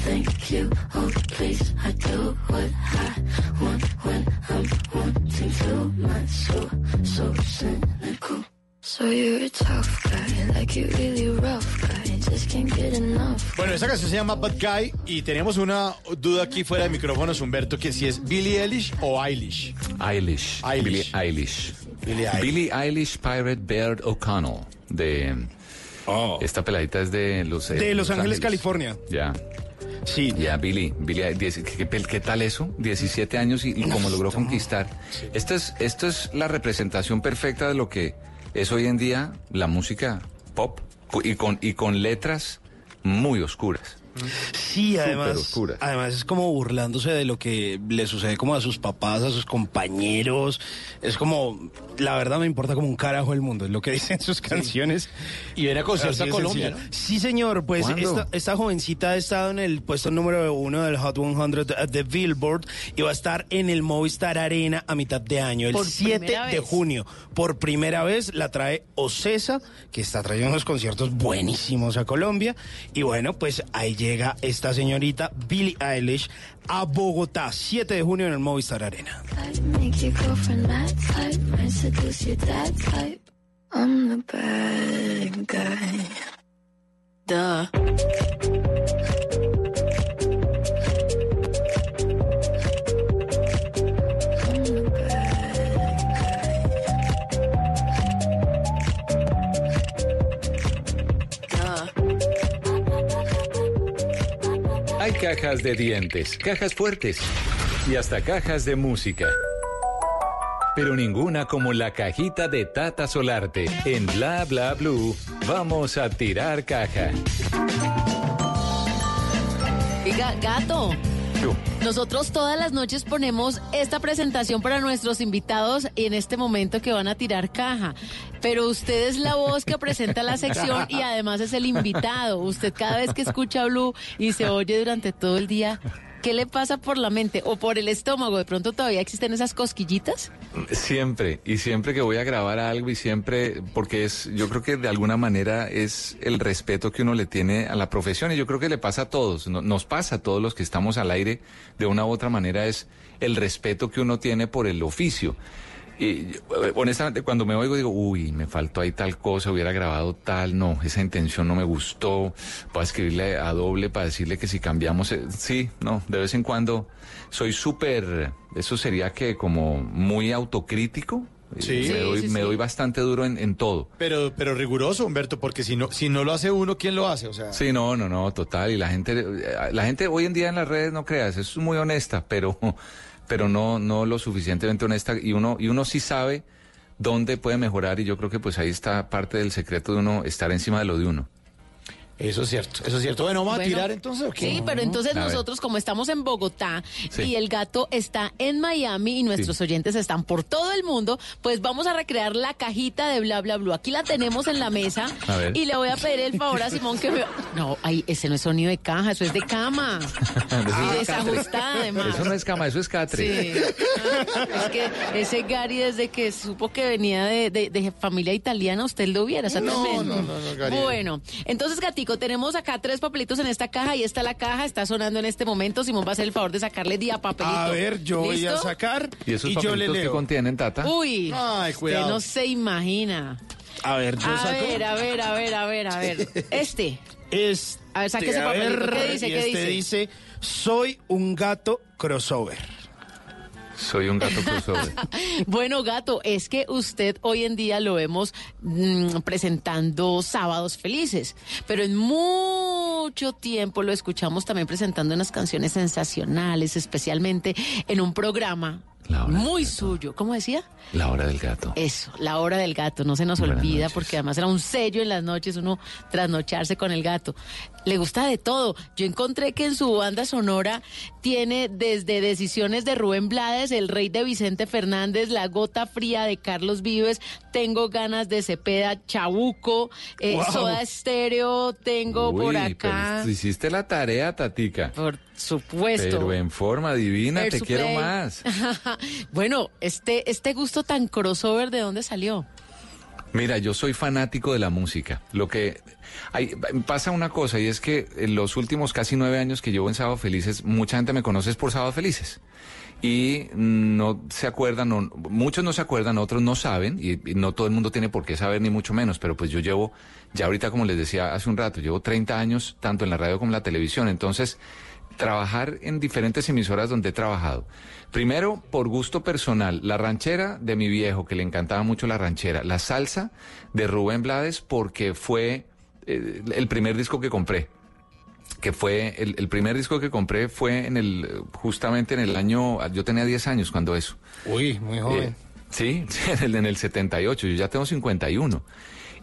[SPEAKER 22] thank you. Oh, please, I do what I want when I'm wanting to. My soul, so cynical. So you're a tough guy, like you really rough guy. Just can't get enough.
[SPEAKER 19] Bueno, esa canción se llama Bad Guy y teníamos una duda aquí fuera de micrófonos, Humberto, que si es Billie Eilish o Eilish.
[SPEAKER 5] Eilish. Billie Eilish.
[SPEAKER 19] Billie Eilish.
[SPEAKER 5] Billie Eilish Pirate Baird O'Connell. De. Esta peladita es de Los, eh,
[SPEAKER 18] De Los Ángeles, California.
[SPEAKER 5] Ya.
[SPEAKER 18] Sí.
[SPEAKER 5] Ya, Billy. Billy diez- ¿qué, tal eso? 17 años y, y cómo logró conquistar. Esto es, esto es la representación perfecta de lo que es hoy en día la música pop y con, y con letras muy oscuras.
[SPEAKER 18] Sí, además,
[SPEAKER 5] oscura.
[SPEAKER 18] además es como burlándose de lo que le sucede como a sus papás, a sus compañeros. Es como, la verdad me importa como un carajo el mundo, es lo que dicen sus canciones.
[SPEAKER 19] Y viene a concierto a Colombia,
[SPEAKER 18] sencillo.
[SPEAKER 19] ¿no?
[SPEAKER 18] Sí, señor, pues esta, esta jovencita ha estado en el puesto número uno del Hot 100 de Billboard y va a estar en el Movistar Arena a mitad de año, el
[SPEAKER 20] Por
[SPEAKER 18] 7
[SPEAKER 20] primera
[SPEAKER 18] de junio. Por primera vez la trae Ocesa, que está trayendo unos conciertos buenísimos a Colombia. Y bueno, pues ahí llega esta señorita Billie Eilish a Bogotá, 7 de junio en el Movistar Arena.
[SPEAKER 13] Cajas de dientes, cajas fuertes y hasta cajas de música. Pero ninguna como la cajita de Tata Solarte. En Bla Bla Blue, vamos a tirar caja.
[SPEAKER 20] Gato. Nosotros todas las noches ponemos esta presentación para nuestros invitados en este momento que van a tirar caja. Pero usted es la voz que presenta la sección y además es el invitado. Usted cada vez que escucha Blue y se oye durante todo el día, ¿qué le pasa por la mente o por el estómago? ¿De pronto todavía existen esas cosquillitas?
[SPEAKER 5] Siempre, y siempre que voy a grabar algo y siempre, porque es, yo creo que de alguna manera es el respeto que uno le tiene a la profesión y yo creo que le pasa a todos, no- nos pasa a todos los que estamos al aire de una u otra manera es el respeto que uno tiene por el oficio. Y yo, eh, honestamente, cuando me oigo digo, uy, me faltó ahí tal cosa, hubiera grabado tal, no, esa intención no me gustó, voy a escribirle a doble para decirle que si cambiamos, eh, sí, no, de vez en cuando soy súper, eso sería que como muy autocrítico. eh,
[SPEAKER 19] Sí.
[SPEAKER 5] me, doy,
[SPEAKER 19] sí,
[SPEAKER 5] me
[SPEAKER 19] sí.
[SPEAKER 5] doy bastante duro en, en todo.
[SPEAKER 19] Pero, pero riguroso, Humberto, porque si no, si no lo hace uno, ¿quién lo hace? O sea,
[SPEAKER 5] Sí, no, no, no, total. Y la gente, la gente hoy en día en las redes no creas, es muy honesta, pero, pero no, no lo suficientemente honesta. Y uno, y uno sí sabe dónde puede mejorar. Y yo creo que pues ahí está parte del secreto de uno estar encima de lo de uno.
[SPEAKER 19] Eso es cierto, eso es cierto. Bueno, ¿vamos
[SPEAKER 20] Bueno,
[SPEAKER 19] a tirar entonces o qué?
[SPEAKER 20] Sí, pero entonces
[SPEAKER 5] A ver.
[SPEAKER 20] nosotros, como estamos en Bogotá
[SPEAKER 5] Sí.
[SPEAKER 20] y el gato está en Miami y nuestros oyentes están por todo el mundo, pues vamos a recrear la cajita de bla bla bla. Aquí la tenemos en la mesa
[SPEAKER 5] A ver.
[SPEAKER 20] y le voy a pedir el favor a Simón que me. No, ay, ese no es sonido de caja, eso es de cama. y desajustada además.
[SPEAKER 5] Eso no es cama, eso es catre.
[SPEAKER 20] Sí. Es que ese Gary, desde que supo que venía de, de- de familia italiana, usted lo hubiera. está
[SPEAKER 19] No, no, no, no, Gary.
[SPEAKER 20] Bueno, entonces, Tenemos acá tres papelitos en esta caja y esta la caja, está sonando en este momento. Simón va a hacer el favor de sacarle día papelito.
[SPEAKER 18] A ver, yo voy a sacar
[SPEAKER 5] ¿Y esos
[SPEAKER 18] yo le
[SPEAKER 5] papelitos que
[SPEAKER 18] leo.
[SPEAKER 5] contienen, Tata?
[SPEAKER 20] Uy,
[SPEAKER 19] Ay,
[SPEAKER 20] usted
[SPEAKER 19] cuidado.
[SPEAKER 20] no se imagina.
[SPEAKER 18] A ver, yo
[SPEAKER 20] A
[SPEAKER 18] saco.
[SPEAKER 20] ver, a ver, a ver, a ver, a ver. Este.
[SPEAKER 18] Este,
[SPEAKER 20] A ver, saque ese papelito. ¿Qué dice?
[SPEAKER 18] y
[SPEAKER 20] ¿Qué
[SPEAKER 18] este
[SPEAKER 20] dice?
[SPEAKER 18] dice, soy un gato crossover.
[SPEAKER 5] Soy un gato crossover.
[SPEAKER 20] Bueno, gato, es que usted hoy en día lo vemos mm, presentando sábados felices, pero en mucho tiempo lo escuchamos también presentando unas canciones sensacionales, especialmente en un programa muy suyo. ¿Cómo decía?
[SPEAKER 5] La hora del gato.
[SPEAKER 20] Eso, la hora del gato, no se nos
[SPEAKER 5] Buenas
[SPEAKER 20] olvida
[SPEAKER 5] noches.
[SPEAKER 20] porque además era un sello en las noches uno trasnocharse con el gato. Le gusta de todo. Yo encontré que en su banda sonora tiene desde Decisiones de Rubén Blades, El Rey de Vicente Fernández, La Gota Fría de Carlos Vives, Tengo Ganas de Cepeda, Chabuco, eh,
[SPEAKER 5] Wow.
[SPEAKER 20] Soda Estéreo, tengo
[SPEAKER 5] Uy,
[SPEAKER 20] por acá.
[SPEAKER 5] hiciste la tarea, Tatica.
[SPEAKER 20] Por supuesto.
[SPEAKER 5] Pero en forma divina, te quiero
[SPEAKER 20] Supply.
[SPEAKER 5] más.
[SPEAKER 20] bueno, este, este gusto tan crossover, ¿de dónde salió?
[SPEAKER 5] Mira, yo soy fanático de la música. Lo que hay, pasa una cosa y es que en los últimos casi nueve años que llevo en Sábado Felices, mucha gente me conoce por Sábado Felices. Y no se acuerdan, o- muchos no se acuerdan, otros no saben, y, y no todo el mundo tiene por qué saber, ni mucho menos, pero pues yo llevo, ya ahorita como les decía hace un rato, llevo 30 años tanto en la radio como en la televisión, entonces trabajar en diferentes emisoras donde he trabajado. Primero, por gusto personal, la ranchera de mi viejo, que le encantaba mucho la ranchera, la salsa de Rubén Blades, porque fue eh, el primer disco que compré. Que fue, el, el primer disco que compré fue en el, justamente en el año, yo tenía 10 años cuando eso.
[SPEAKER 19] Uy, muy
[SPEAKER 5] Eh,
[SPEAKER 19] joven.
[SPEAKER 5] sí, en el, en el 78, yo ya tengo 51.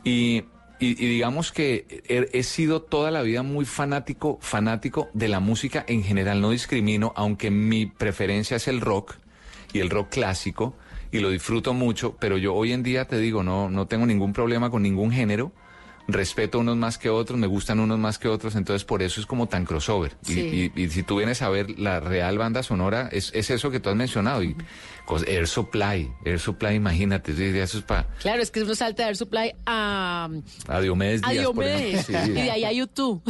[SPEAKER 5] Y, y, y digamos que he, he sido toda la vida muy fanático, fanático de la música en general, no discrimino, aunque mi preferencia es el rock y el rock clásico, y lo disfruto mucho, pero yo hoy en día te digo, no, no tengo ningún problema con ningún género. Respeto unos más que otros, me gustan unos más que otros, entonces por eso es como tan crossover. Y-
[SPEAKER 20] Sí.
[SPEAKER 5] Y, y si tú vienes a ver la real banda sonora, es, es eso que tú has mencionado. Y, cos- Air Supply, Air Supply, imagínate, eso es para
[SPEAKER 20] Claro, es que uno salta de Air Supply a,
[SPEAKER 5] a Diomedes
[SPEAKER 20] a
[SPEAKER 5] Díaz, por
[SPEAKER 20] Diomedes y de ahí a YouTube.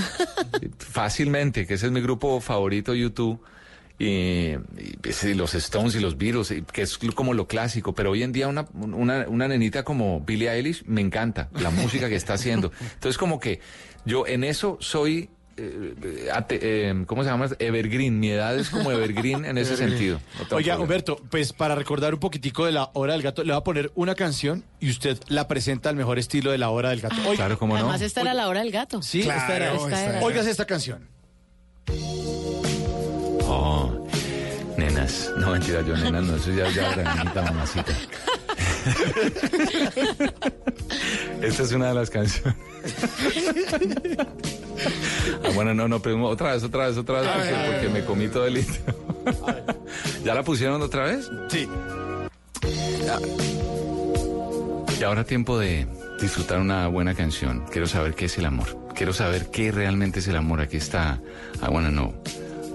[SPEAKER 5] Fácilmente, que ese es mi grupo favorito, YouTube. Y, los Stones y los Beatles, y que es como lo clásico, pero hoy en día una, una, una nenita como Billie Eilish me encanta la música que está haciendo. Entonces como que yo en eso soy, eh, ate- eh, ¿cómo se llama? Evergreen, mi edad es como Evergreen en ese sentido. No
[SPEAKER 19] Oiga. Humberto, pues para recordar un poquitico de la hora del gato, le va a poner una canción y usted la presenta al mejor estilo de la hora del gato. Oiga,
[SPEAKER 5] Claro, cómo no.
[SPEAKER 20] Además, esta era la hora del gato.
[SPEAKER 19] Sí, esta era.
[SPEAKER 20] Esta era.
[SPEAKER 19] Óigase esta canción.
[SPEAKER 5] Oh, nenas. No, mentira, yo nenas, no, eso ya es ya granita, mamacita. Esta es una de las canciones. Ah, bueno, no, no, pero otra vez, otra vez, otra vez, porque, porque me comí todo el litro. ¿Ya la pusieron otra vez?
[SPEAKER 19] Sí.
[SPEAKER 5] Y ahora tiempo de disfrutar una buena canción. Quiero saber qué es el amor. Quiero saber qué realmente es el amor. Aquí está I Wanna Know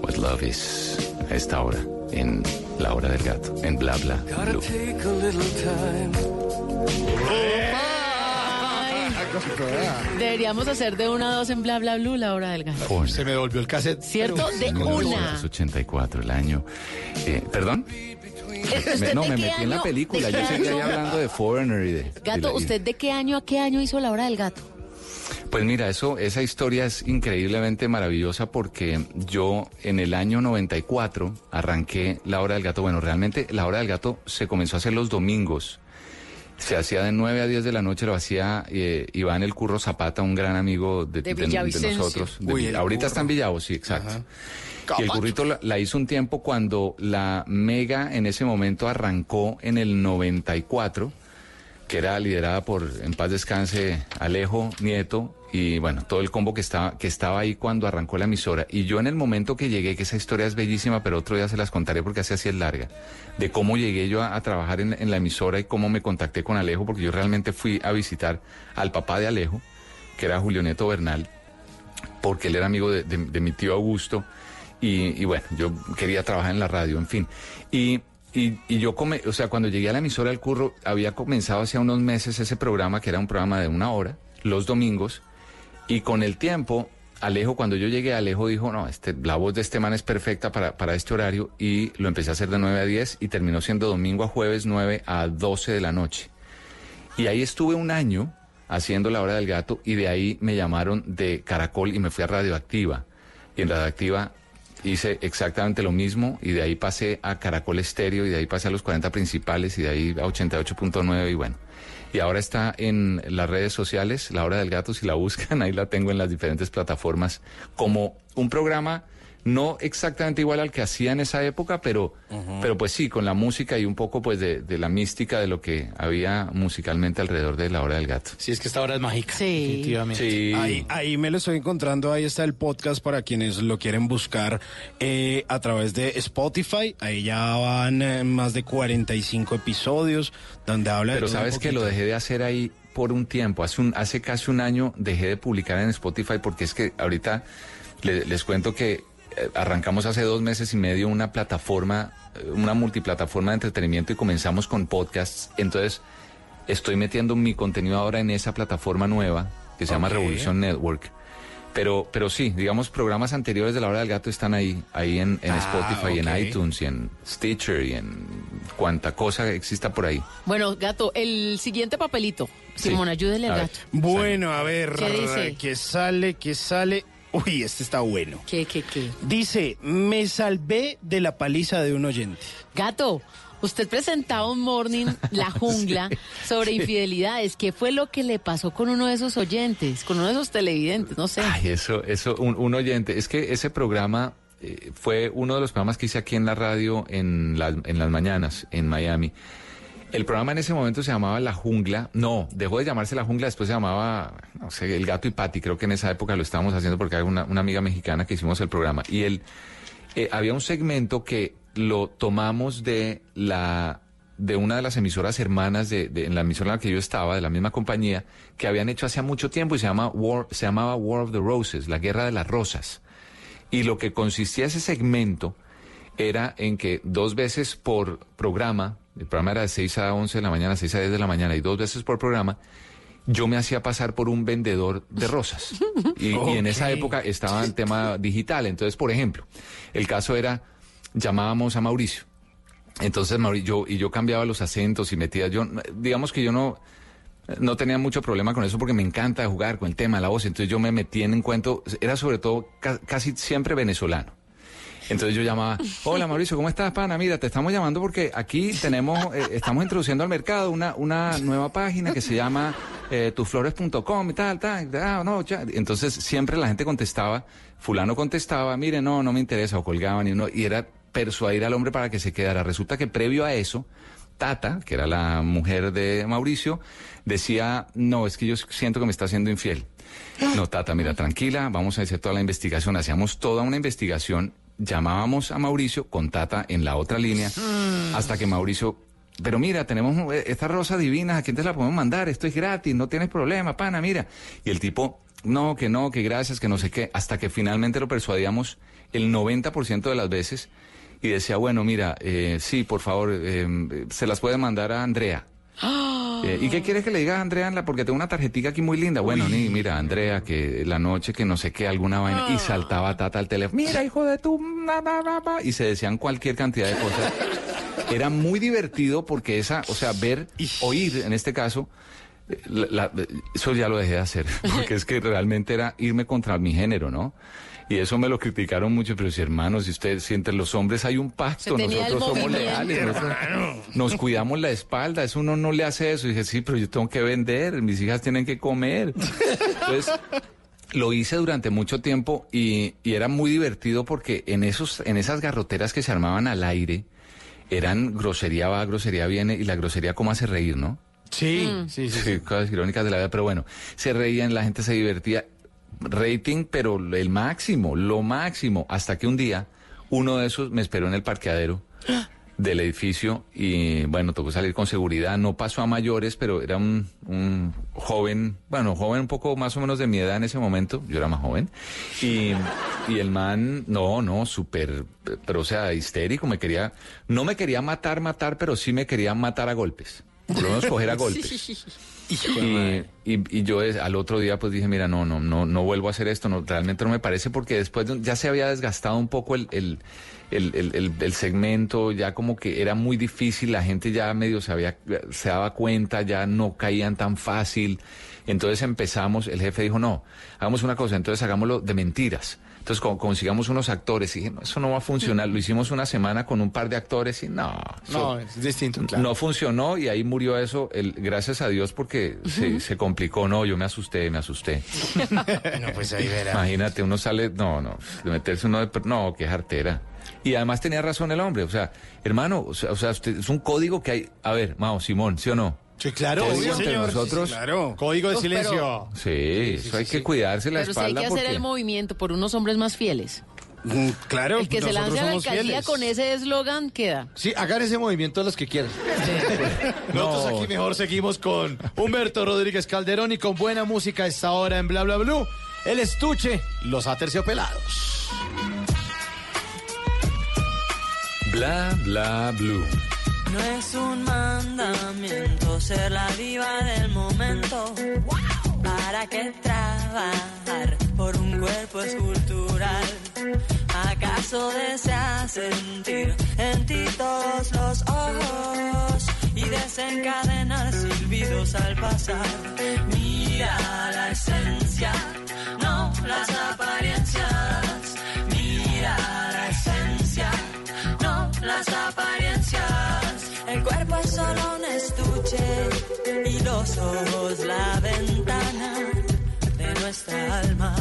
[SPEAKER 5] What Love Is a esta hora, en La Hora del Gato, en Bla Bla Blue.
[SPEAKER 22] Take a little time.
[SPEAKER 20] Deberíamos hacer de una a dos en bla bla blue la hora del gato.
[SPEAKER 19] Se me devolvió el cassette.
[SPEAKER 20] ¿Cierto? De una.
[SPEAKER 5] 1984, el año. eh, ¿Perdón?
[SPEAKER 20] ¿Usted
[SPEAKER 5] Me- no, me metí en la película. Yo seguía hablando de Foreigner y de. y
[SPEAKER 20] Gato,
[SPEAKER 5] la- y-
[SPEAKER 20] ¿usted de qué año a qué año hizo la hora del gato?
[SPEAKER 5] Pues mira, eso, esa historia es increíblemente maravillosa porque yo en el año 94 arranqué La Hora del Gato. Bueno, realmente La Hora del Gato se comenzó a hacer los domingos. Se hacía de 9 a 10 de la noche, lo hacía eh, Iván El Curro Zapata, un gran amigo de,
[SPEAKER 20] De
[SPEAKER 5] de- de
[SPEAKER 20] Villavicencio.
[SPEAKER 5] nosotros. De-
[SPEAKER 19] Uy, el
[SPEAKER 5] ahorita
[SPEAKER 19] Curro.
[SPEAKER 5] está en Villavo, sí, exacto. Y el currito la, la hizo un tiempo cuando la Mega en ese momento arrancó en el 94 que era liderada por, en paz descanse, Alejo Nieto y bueno, todo el combo que estaba, que estaba ahí cuando arrancó la emisora. Y yo en el momento que llegué, que esa historia es bellísima, pero otro día se las contaré porque así así es larga, de cómo llegué yo a, trabajar en, en la emisora y cómo me contacté con Alejo, porque yo realmente fui a visitar al papá de Alejo, que era Julio Nieto Bernal, porque él era amigo de, de- de mi tío Augusto y, y bueno, yo quería trabajar en la radio, en fin. Y, y, y yo, come, o sea, cuando llegué a la emisora del curro, había comenzado hace unos meses ese programa, que era un programa de una hora, los domingos, y con el tiempo, Alejo, cuando yo llegué, Alejo dijo, no, este, la voz de este man es perfecta para, para este horario, y lo empecé a hacer de 9 a 10, y terminó siendo domingo a jueves 9 a 12 de la noche. Y ahí estuve un año haciendo la hora del gato y de ahí me llamaron de Caracol y me fui a Radioactiva. Y en Radioactiva hice exactamente lo mismo y de ahí pasé a Caracol Estéreo y de ahí pasé a los 40 principales y de ahí a 88.9 y bueno. Y ahora está en las redes sociales, La Hora del Gato, si la buscan, ahí la tengo en las diferentes plataformas como un programa no exactamente igual al que hacía en esa época, pero, pero pues sí, con la música y un poco pues de, de la mística de lo que había musicalmente alrededor de La Hora del Gato.
[SPEAKER 19] Sí, es que esta hora es mágica.
[SPEAKER 20] Sí.
[SPEAKER 19] Definitivamente.
[SPEAKER 5] Sí.
[SPEAKER 18] Ahí, ahí me lo estoy encontrando, ahí está el podcast para quienes lo quieren buscar eh, a través de Spotify. Ahí ya van eh, más de 45 episodios donde habla de
[SPEAKER 5] Pero
[SPEAKER 18] todo un
[SPEAKER 5] sabes que lo dejé de hacer ahí por un tiempo. Hace, un, hace casi un año dejé de publicar en Spotify porque es que ahorita le- les cuento que arrancamos hace dos meses y medio una plataforma, eh, una multiplataforma de entretenimiento y comenzamos con podcasts. Entonces estoy metiendo mi contenido ahora en esa plataforma nueva que se llama
[SPEAKER 19] Ok.
[SPEAKER 5] Revolution Network. Pero, pero sí, digamos, programas anteriores de La Hora del Gato están ahí, ahí en, en
[SPEAKER 19] Ah,
[SPEAKER 5] Spotify, en iTunes, y en Stitcher, y en cuanta cosa exista por ahí.
[SPEAKER 20] Bueno, gato, el siguiente papelito.
[SPEAKER 5] Sí.
[SPEAKER 20] Simón, ayúdele
[SPEAKER 5] A
[SPEAKER 20] al gato.
[SPEAKER 18] Bueno, a ver,
[SPEAKER 20] ¿Qué dice?
[SPEAKER 18] que sale, que sale. Uy, este está bueno.
[SPEAKER 20] ¿Qué, qué, qué?
[SPEAKER 18] Dice, me salvé de la paliza de un oyente.
[SPEAKER 20] Gato, usted presentaba un morning, La Jungla, sobre infidelidades. ¿Qué fue lo que le pasó con uno de esos oyentes, con uno de esos televidentes? No sé.
[SPEAKER 5] Ay, eso, eso, un, un oyente. Es que ese programa eh, fue uno de los programas que hice aquí en la radio en, las- en las mañanas, en Miami. El programa en ese momento se llamaba La Jungla. No, dejó de llamarse La Jungla, después se llamaba, El Gato y Pati. Creo que en esa época lo estábamos haciendo porque hay una, una amiga mexicana que hicimos el programa. Y él, eh, había un segmento que lo tomamos de la de una de las emisoras hermanas de, de- en la emisora en la que yo estaba, de la misma compañía, que habían hecho hace mucho tiempo y se, llama War, se llamaba War of the Roses, la Guerra de las Rosas. Y lo que consistía ese segmento era en que dos veces por programa, el programa era de 6 a 11 de la mañana, 6 a 10 de la mañana, y dos veces por programa, yo me hacía pasar por un vendedor de rosas. Y, y en esa época estaba el tema digital. Entonces, por ejemplo, el caso era, llamábamos a Mauricio. Entonces, Mauricio, yo, y yo cambiaba los acentos y metía, yo, digamos que yo no, no tenía mucho problema con eso porque me encanta jugar con el tema de la voz. Entonces yo me metí en encuentro, era sobre todo ca- casi siempre venezolano. Entonces yo llamaba, hola Mauricio, ¿cómo estás, pana? Mira, te estamos llamando porque aquí tenemos, eh, estamos introduciendo al mercado una, una nueva página que se llama eh, tuflores.com y tal, tal, ah, no, ya. Entonces siempre la gente contestaba, fulano contestaba, mire, no, no me interesa, o colgaban y, uno, y era persuadir al hombre para que se quedara. Resulta que previo a eso, Tata, que era la mujer de Mauricio, decía, no, es que yo siento que me está haciendo infiel. No, Tata, mira, tranquila, vamos a hacer toda la investigación. Hacíamos toda una investigación, llamábamos a Mauricio con Tata en la otra línea, hasta que Mauricio, pero mira, tenemos eh, esta rosa divina, ¿a quién te la podemos mandar? Esto es gratis, no tienes problema, pana, mira. Y el tipo, no, que no, que gracias, que no sé qué, hasta que finalmente lo persuadíamos el 90% de las veces y decía, bueno, mira, eh, sí, por favor, eh, se las puede mandar a Andrea. Eh, ¿Y qué quieres que le diga a Andrea? Porque tengo una tarjetita aquí muy linda. Bueno, ni mira, Andrea, que la noche que no sé qué, alguna vaina. Y saltaba Tata al teléfono. Mira, hijo de tu... na, na, na, na", Y se decían cualquier cantidad de cosas. Era muy divertido porque esa, o sea, ver, oír, en este caso, la- la- eso ya lo dejé de hacer. Porque es que realmente era irme contra mi género, ¿no? Y eso me lo criticaron mucho, pero si hermanos, si ustedes, si entre los hombres hay un pacto, nosotros somos leales, nosotros nos cuidamos la espalda, eso uno no le hace eso. Y dije, sí, pero yo tengo que vender, mis hijas tienen que comer. Entonces, lo hice durante mucho tiempo y, y era muy divertido porque en esos, en esas garroteras que se armaban al aire, eran grosería va, grosería viene, y la grosería cómo hace reír, ¿no?
[SPEAKER 19] Sí, sí, sí.
[SPEAKER 5] Sí, cosas irónicas de la vida, pero bueno, se reían, la gente se divertía. Rating, pero el máximo, lo máximo, hasta que un día uno de esos me esperó en el parqueadero del edificio y bueno, tocó salir con seguridad, no pasó a mayores, pero era un, un joven, bueno, joven un poco más o menos de mi edad en ese momento, yo era más joven, y, y el man, no, no, súper, pero o sea, histérico, me quería, no me quería matar, matar, pero sí me quería matar a golpes, por lo menos coger a golpes. Y, y- y yo es- al otro día pues dije, mira, no, no, no, no vuelvo a hacer esto, no, realmente no me parece porque después de- ya se había desgastado un poco el, el, el, el- el- el segmento, ya como que era muy difícil, la gente ya medio se, había, se daba cuenta, ya no caían tan fácil. Entonces empezamos, el jefe dijo, no, hagamos una cosa, entonces hagámoslo de mentiras. Entonces como consigamos unos actores. Y dije, no, eso no va a funcionar. Lo hicimos una semana con un par de actores y no.
[SPEAKER 19] No, es distinto, claro.
[SPEAKER 5] No funcionó y ahí murió eso. El, gracias a Dios porque se, se complicó. No, yo me asusté, me asusté.
[SPEAKER 19] no, pues ahí verá.
[SPEAKER 5] Imagínate, uno sale, no, no, de meterse uno de, no, qué jartera. Y además tenía razón el hombre, o sea, hermano, o sea, o sea, usted- es un código que hay, a ver, Mao, Simón, ¿sí o no?
[SPEAKER 19] Sí, claro, obvio,
[SPEAKER 5] entre
[SPEAKER 19] señor.
[SPEAKER 5] nosotros.
[SPEAKER 19] Sí, claro. Código de
[SPEAKER 20] pero-
[SPEAKER 19] silencio.
[SPEAKER 5] Sí, eso hay que cuidarse la
[SPEAKER 20] Pero si hay
[SPEAKER 5] espalda
[SPEAKER 20] que hacer
[SPEAKER 5] porque...
[SPEAKER 20] el movimiento por unos hombres más fieles.
[SPEAKER 19] Mm, Claro,
[SPEAKER 20] El que se lance a la alcaldía
[SPEAKER 19] fieles.
[SPEAKER 20] con ese eslogan queda.
[SPEAKER 19] Sí, hagan ese movimiento los que quieran. Nosotros
[SPEAKER 5] No.
[SPEAKER 19] aquí mejor seguimos con Humberto Rodríguez Calderón y con buena música a esta hora en Bla Bla Blue. El estuche, los aterciopelados.
[SPEAKER 13] Bla bla blue.
[SPEAKER 23] No es un mandamiento ser la diva del momento. ¿Para qué trabajar por un cuerpo escultural? ¿Acaso deseas sentir en ti todos los ojos y desencadenar silbidos al pasar? Mira la esencia, no las apariencias. Mira la esencia, no las apariencias. El cuerpo es solo un estuche y los ojos la ventana de nuestra alma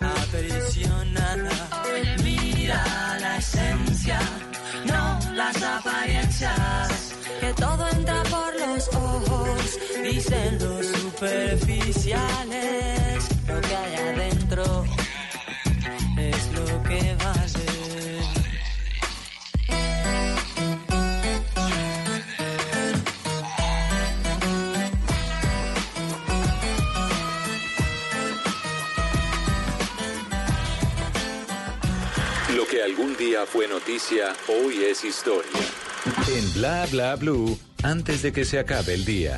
[SPEAKER 23] aprisionada. Mira la esencia, no las apariencias. Que todo entra por los ojos, dicen los superficiales. Lo que hay adentro
[SPEAKER 13] algún día fue noticia, hoy es historia. En Bla bla blue, antes de que se acabe el día.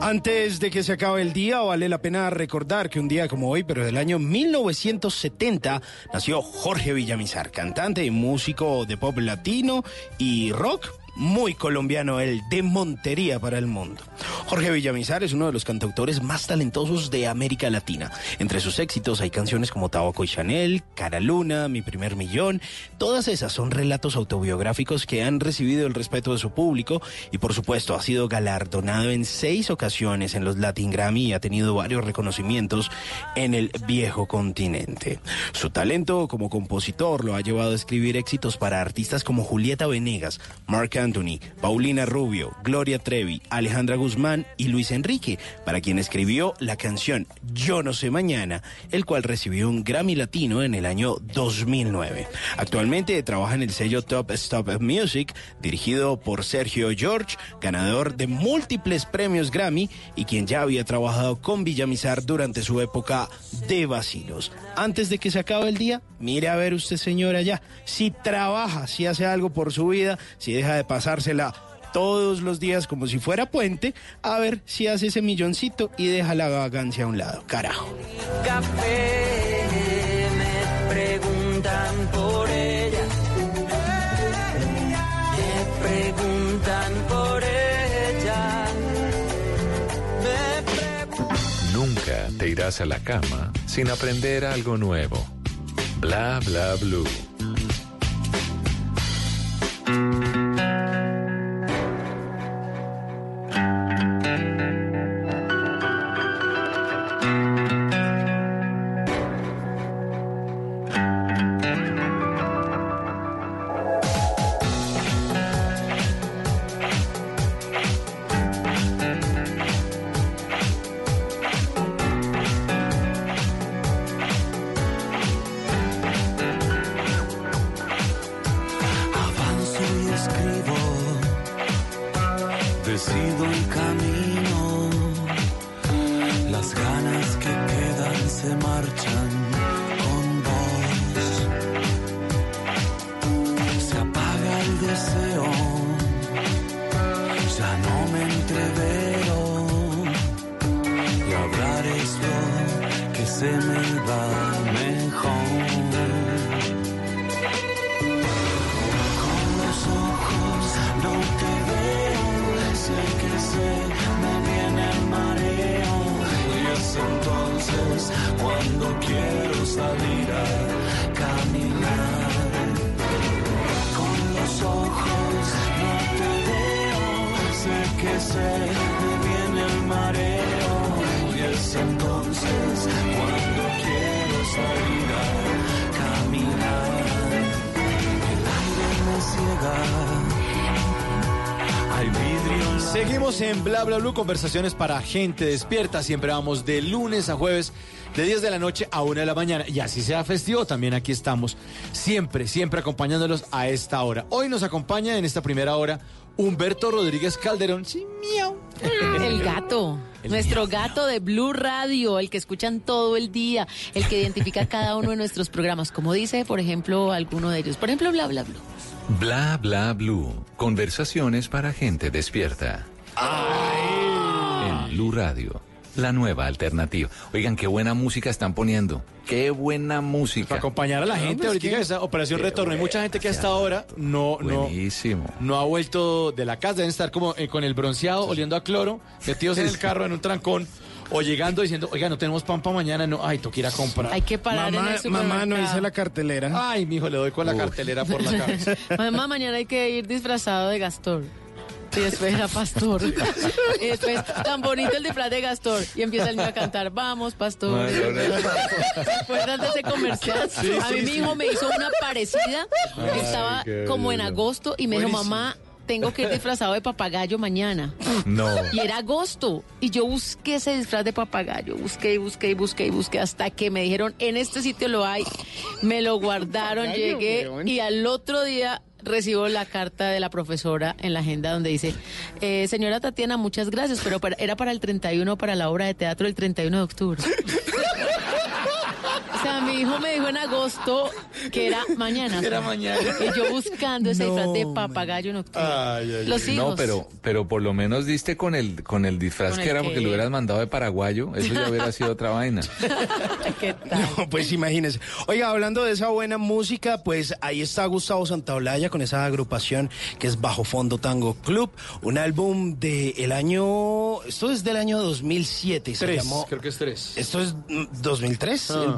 [SPEAKER 18] Antes de que se acabe el día, vale la pena recordar que un día como hoy, pero del año 1970, nació Jorge Villamizar, cantante y músico de pop latino y rock. Muy colombiano, el de Montería para el mundo. Jorge Villamizar es uno de los cantautores más talentosos de América Latina. Entre sus éxitos hay canciones como Tabaco y Chanel, Cara Luna, Mi Primer Millón. Todas esas son relatos autobiográficos que han recibido el respeto de su público y por supuesto ha sido galardonado en seis ocasiones en los Latin Grammy y ha tenido varios reconocimientos en el viejo continente. Su talento como compositor lo ha llevado a escribir éxitos para artistas como Julieta Venegas, Mark Anthony, Paulina Rubio, Gloria Trevi, Alejandra Guzmán y Luis Enrique, para quien escribió la canción Yo no sé mañana, el cual recibió un Grammy Latino en el año 2009. Actualmente trabaja en el sello Top Stop Music, dirigido por Sergio George, ganador de múltiples premios Grammy y quien ya había trabajado con Villamizar durante su época de vacilos. Antes de que se acabe el día, mire a ver usted señora ya, si trabaja, si hace algo por su vida, si deja de pasársela todos los días como si fuera puente, a ver si hace ese milloncito y deja la vagancia a un lado. Carajo.
[SPEAKER 23] café me preguntan por ella me preguntan por ella me
[SPEAKER 13] Nunca te irás a la cama sin aprender algo nuevo. Bla bla blue.
[SPEAKER 23] thank you ya no me entrevero. Y hablar es que se me va mejor
[SPEAKER 21] cuando quiero salir caminar. Ciega.
[SPEAKER 19] Seguimos en Bla Bla Blue, conversaciones para gente despierta. Siempre vamos de lunes a jueves, de 10 de la noche a 1 de la mañana. Y así sea festivo, también aquí estamos. Siempre, siempre acompañándolos a esta hora. Hoy nos acompaña en esta primera hora Humberto Rodríguez Calderón. Sí, miau.
[SPEAKER 20] El gato, nuestro gato de Blue Radio, el que escuchan todo el día, el que identifica cada uno de nuestros programas, como dice, por ejemplo, alguno de ellos. Por ejemplo, bla, bla, bla.
[SPEAKER 5] Bla bla blue. Conversaciones para gente despierta. En Blue Radio. La nueva alternativa. Oigan, qué buena música están poniendo. Qué buena música.
[SPEAKER 19] Para acompañar a la gente ahorita que esa operación retorno. Hay mucha gente que hasta ahora no, no,
[SPEAKER 5] Buenísimo.
[SPEAKER 19] no ha vuelto de la casa. Deben estar como eh, con el bronceado, oliendo a cloro, metidos en el carro en un trancón. O llegando diciendo, oiga, no tenemos pan para mañana, no, ay, ir a comprar.
[SPEAKER 20] Hay que parar en el supermercado.
[SPEAKER 18] la cartelera.
[SPEAKER 19] Ay, mijo, le doy con la cartelera por la cabeza.
[SPEAKER 20] Mamá, mañana hay que ir disfrazado de Gastor. Y después era pastor. y después, tan bonito el disfraz de Gastor. Y empieza el niño a cantar, vamos, pastor. ¿Recuerdan de ese comercial?
[SPEAKER 19] Sí,
[SPEAKER 20] a mí
[SPEAKER 19] sí,
[SPEAKER 20] mi
[SPEAKER 19] sí.
[SPEAKER 20] hijo me hizo una parecida.
[SPEAKER 19] Ay,
[SPEAKER 20] Estaba como en agosto y me dijo, mamá, tengo que ir disfrazado de papagayo mañana.
[SPEAKER 5] No.
[SPEAKER 20] Y era agosto. Y yo busqué ese disfraz de papagayo. Busqué y busqué y busqué y busqué hasta que me dijeron, en este sitio lo hay. Me lo guardaron,
[SPEAKER 18] Papagayo,
[SPEAKER 20] llegué
[SPEAKER 18] weón.
[SPEAKER 20] y al otro día recibo la carta de la profesora en la agenda donde dice, eh, señora Tatiana, muchas gracias, pero para- era para el 31, para la obra de teatro el 31 de octubre. O sea, mi hijo me dijo en agosto que era mañana.
[SPEAKER 19] Era mañana.
[SPEAKER 20] Y yo buscando ese disfraz de
[SPEAKER 19] No,
[SPEAKER 20] papagayo en octubre.
[SPEAKER 19] Ay, ay,
[SPEAKER 20] Los hijos.
[SPEAKER 5] No, pero, pero por lo menos diste con el, con el disfraz
[SPEAKER 20] ¿Con
[SPEAKER 5] que
[SPEAKER 20] el
[SPEAKER 5] era porque lo hubieras mandado de paraguayo. Eso ya hubiera sido otra vaina.
[SPEAKER 20] ¿Qué tal?
[SPEAKER 18] No, pues imagínense. Oiga, hablando de esa buena música, pues ahí está Gustavo Santaolalla con esa agrupación que es Bajo Fondo Tango Club, un álbum del año, esto es del año 2007, se
[SPEAKER 19] Tres,
[SPEAKER 18] llamó,
[SPEAKER 19] creo que es tres.
[SPEAKER 18] esto es mm, 2003,
[SPEAKER 19] Ah.
[SPEAKER 18] el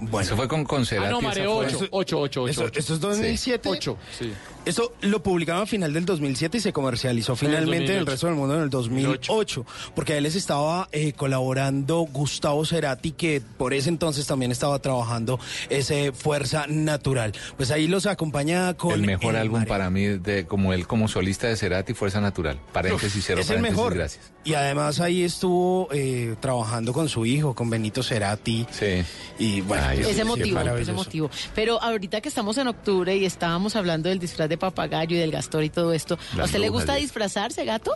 [SPEAKER 18] Bueno.
[SPEAKER 5] Eso fue con Concerati.
[SPEAKER 19] Ah, no,
[SPEAKER 5] esa
[SPEAKER 19] Mareo,
[SPEAKER 5] fue-
[SPEAKER 19] ocho, ocho, ocho, ocho,
[SPEAKER 18] Esto,
[SPEAKER 19] ocho.
[SPEAKER 18] esto es 2007.
[SPEAKER 19] Ocho, sí.
[SPEAKER 18] Esto lo publicaron a final del 2007 y se comercializó finalmente en el
[SPEAKER 19] 2008.
[SPEAKER 18] resto del mundo en el 2008, porque ahí les estaba eh, colaborando Gustavo Cerati, que por ese entonces también estaba trabajando ese Fuerza Natural. Pues ahí los acompaña con...
[SPEAKER 5] el mejor
[SPEAKER 18] El
[SPEAKER 5] álbum para mí, de, como él como solista de Cerati, Fuerza Natural. Paréntesis, cero
[SPEAKER 18] es el
[SPEAKER 5] paréntesis,
[SPEAKER 18] mejor.
[SPEAKER 5] gracias.
[SPEAKER 18] Y además ahí estuvo eh, trabajando con su hijo, con Benito Cerati.
[SPEAKER 5] Sí.
[SPEAKER 18] Y bueno,
[SPEAKER 5] Ay,
[SPEAKER 20] Ese
[SPEAKER 18] sí,
[SPEAKER 20] motivo, ese motivo. Pero ahorita que estamos en octubre y estábamos hablando del disfraz de papagayo y del gastor y todo esto, ¿a usted le gusta disfrazarse, gato?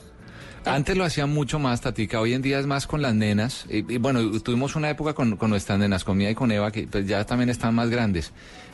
[SPEAKER 5] Antes lo hacía mucho más, Tatica. Hoy en día es más con las nenas. Y, y bueno, tuvimos una época con, con nuestras nenas, con Mía y con Eva, que pues, ya también están más grandes.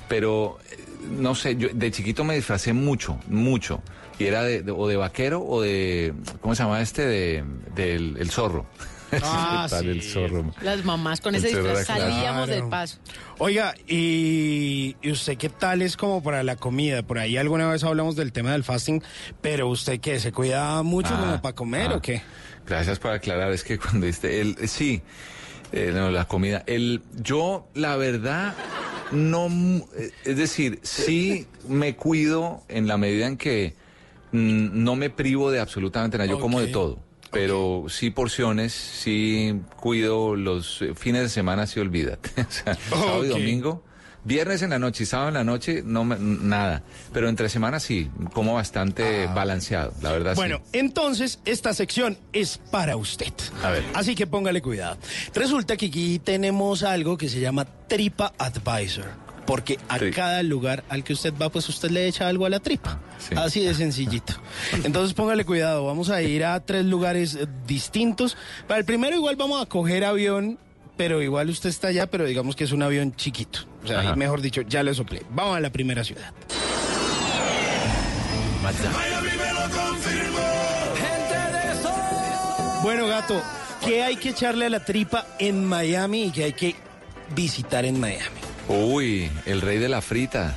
[SPEAKER 5] Pero, eh, no sé, yo de chiquito me disfracé mucho, mucho. Y era de, de- o de vaquero o de, ¿cómo se llama este? De, del el zorro.
[SPEAKER 18] Ah,
[SPEAKER 5] ¿Qué tal
[SPEAKER 18] sí.
[SPEAKER 5] el zorro?
[SPEAKER 20] Las mamás con
[SPEAKER 5] El
[SPEAKER 20] ese disfraz salíamos
[SPEAKER 18] Claro.
[SPEAKER 20] del paso.
[SPEAKER 18] Oiga, y, y usted qué tal es como para la comida? Por ahí alguna vez hablamos del tema del fasting, pero usted qué, ¿se cuida mucho
[SPEAKER 5] Ah,
[SPEAKER 18] como para comer
[SPEAKER 5] ah.
[SPEAKER 18] o qué?
[SPEAKER 5] Gracias por aclarar, es que cuando este, el, sí, eh, no, la comida, el, yo la verdad no, es decir, sí me cuido en la medida en que mm, no me privo de absolutamente nada, yo como de todo. Pero sí porciones, sí cuido los eh, fines de semana, sí olvídate. O sea, sábado y domingo, viernes en la noche y sábado en la noche, no me- nada. Pero entre semanas sí, como bastante balanceado, la verdad
[SPEAKER 18] Ah. Bueno,
[SPEAKER 5] sí.
[SPEAKER 18] entonces esta sección es para usted.
[SPEAKER 5] A ver.
[SPEAKER 18] Así que póngale cuidado. Resulta que aquí tenemos algo que se llama Tripa Advisor. Porque a cada lugar al que usted va, pues usted le echa algo a la tripa.
[SPEAKER 5] Sí.
[SPEAKER 18] Así de sencillito. Entonces póngale cuidado. Vamos a ir a tres lugares eh, distintos. Para el primero igual vamos a coger avión, pero igual usted está allá, pero digamos que es un avión chiquito. O sea, ahí, mejor dicho, ya le soplé. Vamos a la primera ciudad. Bueno, gato, ¿qué hay que echarle a la tripa en Miami y qué hay que visitar en Miami?
[SPEAKER 5] Uy, el rey de la frita.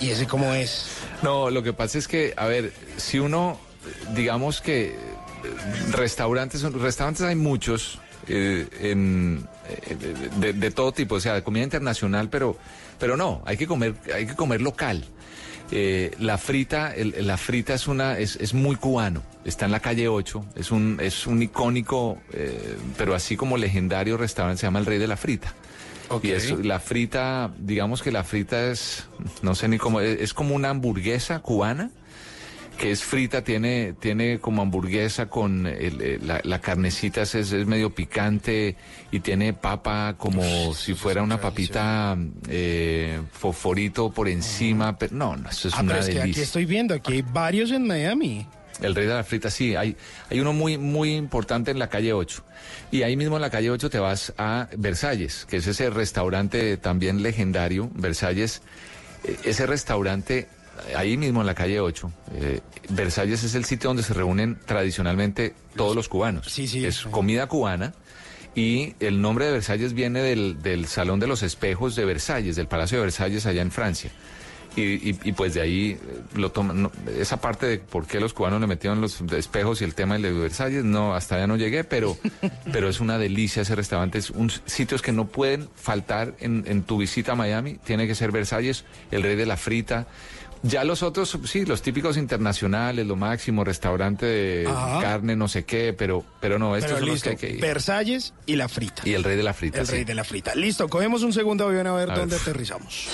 [SPEAKER 18] ¿Y ese cómo es?
[SPEAKER 5] No, lo que pasa es que, a ver, si uno, digamos que restaurantes, restaurantes hay muchos eh, en, eh, de, de todo tipo, o sea, de comida internacional, pero, pero no, hay que comer, hay que comer local. Eh, la frita, el- la frita es una, es, es muy cubano. Está en la calle 8. Es un, es un icónico, eh, pero así como legendario restaurante, se llama el Rey de la Frita. Y es, la frita, digamos que la frita es, no sé ni cómo, es, es como una hamburguesa cubana que es frita, tiene, tiene como hamburguesa con el- eh, la, la carnecita es, es medio picante y tiene papa como si fuera una papita eh, fosforito por encima. Pero, no, no, eso es
[SPEAKER 18] Ah,
[SPEAKER 5] una
[SPEAKER 18] pero es que aquí
[SPEAKER 5] delicia.
[SPEAKER 18] estoy viendo, aquí hay varios en Miami.
[SPEAKER 5] El rey de la frita, sí, hay, hay uno muy, muy importante en la calle 8. Y ahí mismo en la calle 8 te vas a Versalles, que es ese restaurante también legendario, Versalles. eh, Ese restaurante, ahí mismo en la calle 8, eh, Versalles es el sitio donde se reúnen tradicionalmente todos los cubanos.
[SPEAKER 18] Sí, sí.
[SPEAKER 5] Es comida cubana. Y el nombre de Versalles viene del, del Salón de los Espejos de Versalles, del Palacio de Versalles allá en Francia. Y, y- y pues de ahí eh, lo toman, no, esa parte de por qué los cubanos le metieron los espejos y el tema de Versalles, no, hasta allá no llegué, pero, pero es una delicia ese restaurante, es un sitios que no pueden faltar en, en tu visita a Miami, tiene que ser Versalles, el rey de la frita. Ya los otros, sí, los típicos internacionales, lo máximo, restaurante de
[SPEAKER 18] Ajá.
[SPEAKER 5] carne, no sé qué, pero, pero no, estos
[SPEAKER 18] Pero
[SPEAKER 5] son los
[SPEAKER 18] listo,
[SPEAKER 5] que hay que ir.
[SPEAKER 18] Versalles y la frita.
[SPEAKER 5] Y el rey de la frita.
[SPEAKER 18] El
[SPEAKER 5] sí.
[SPEAKER 18] rey de la frita. Listo, cogemos un segundo avión a ver
[SPEAKER 5] A ver.
[SPEAKER 18] dónde aterrizamos.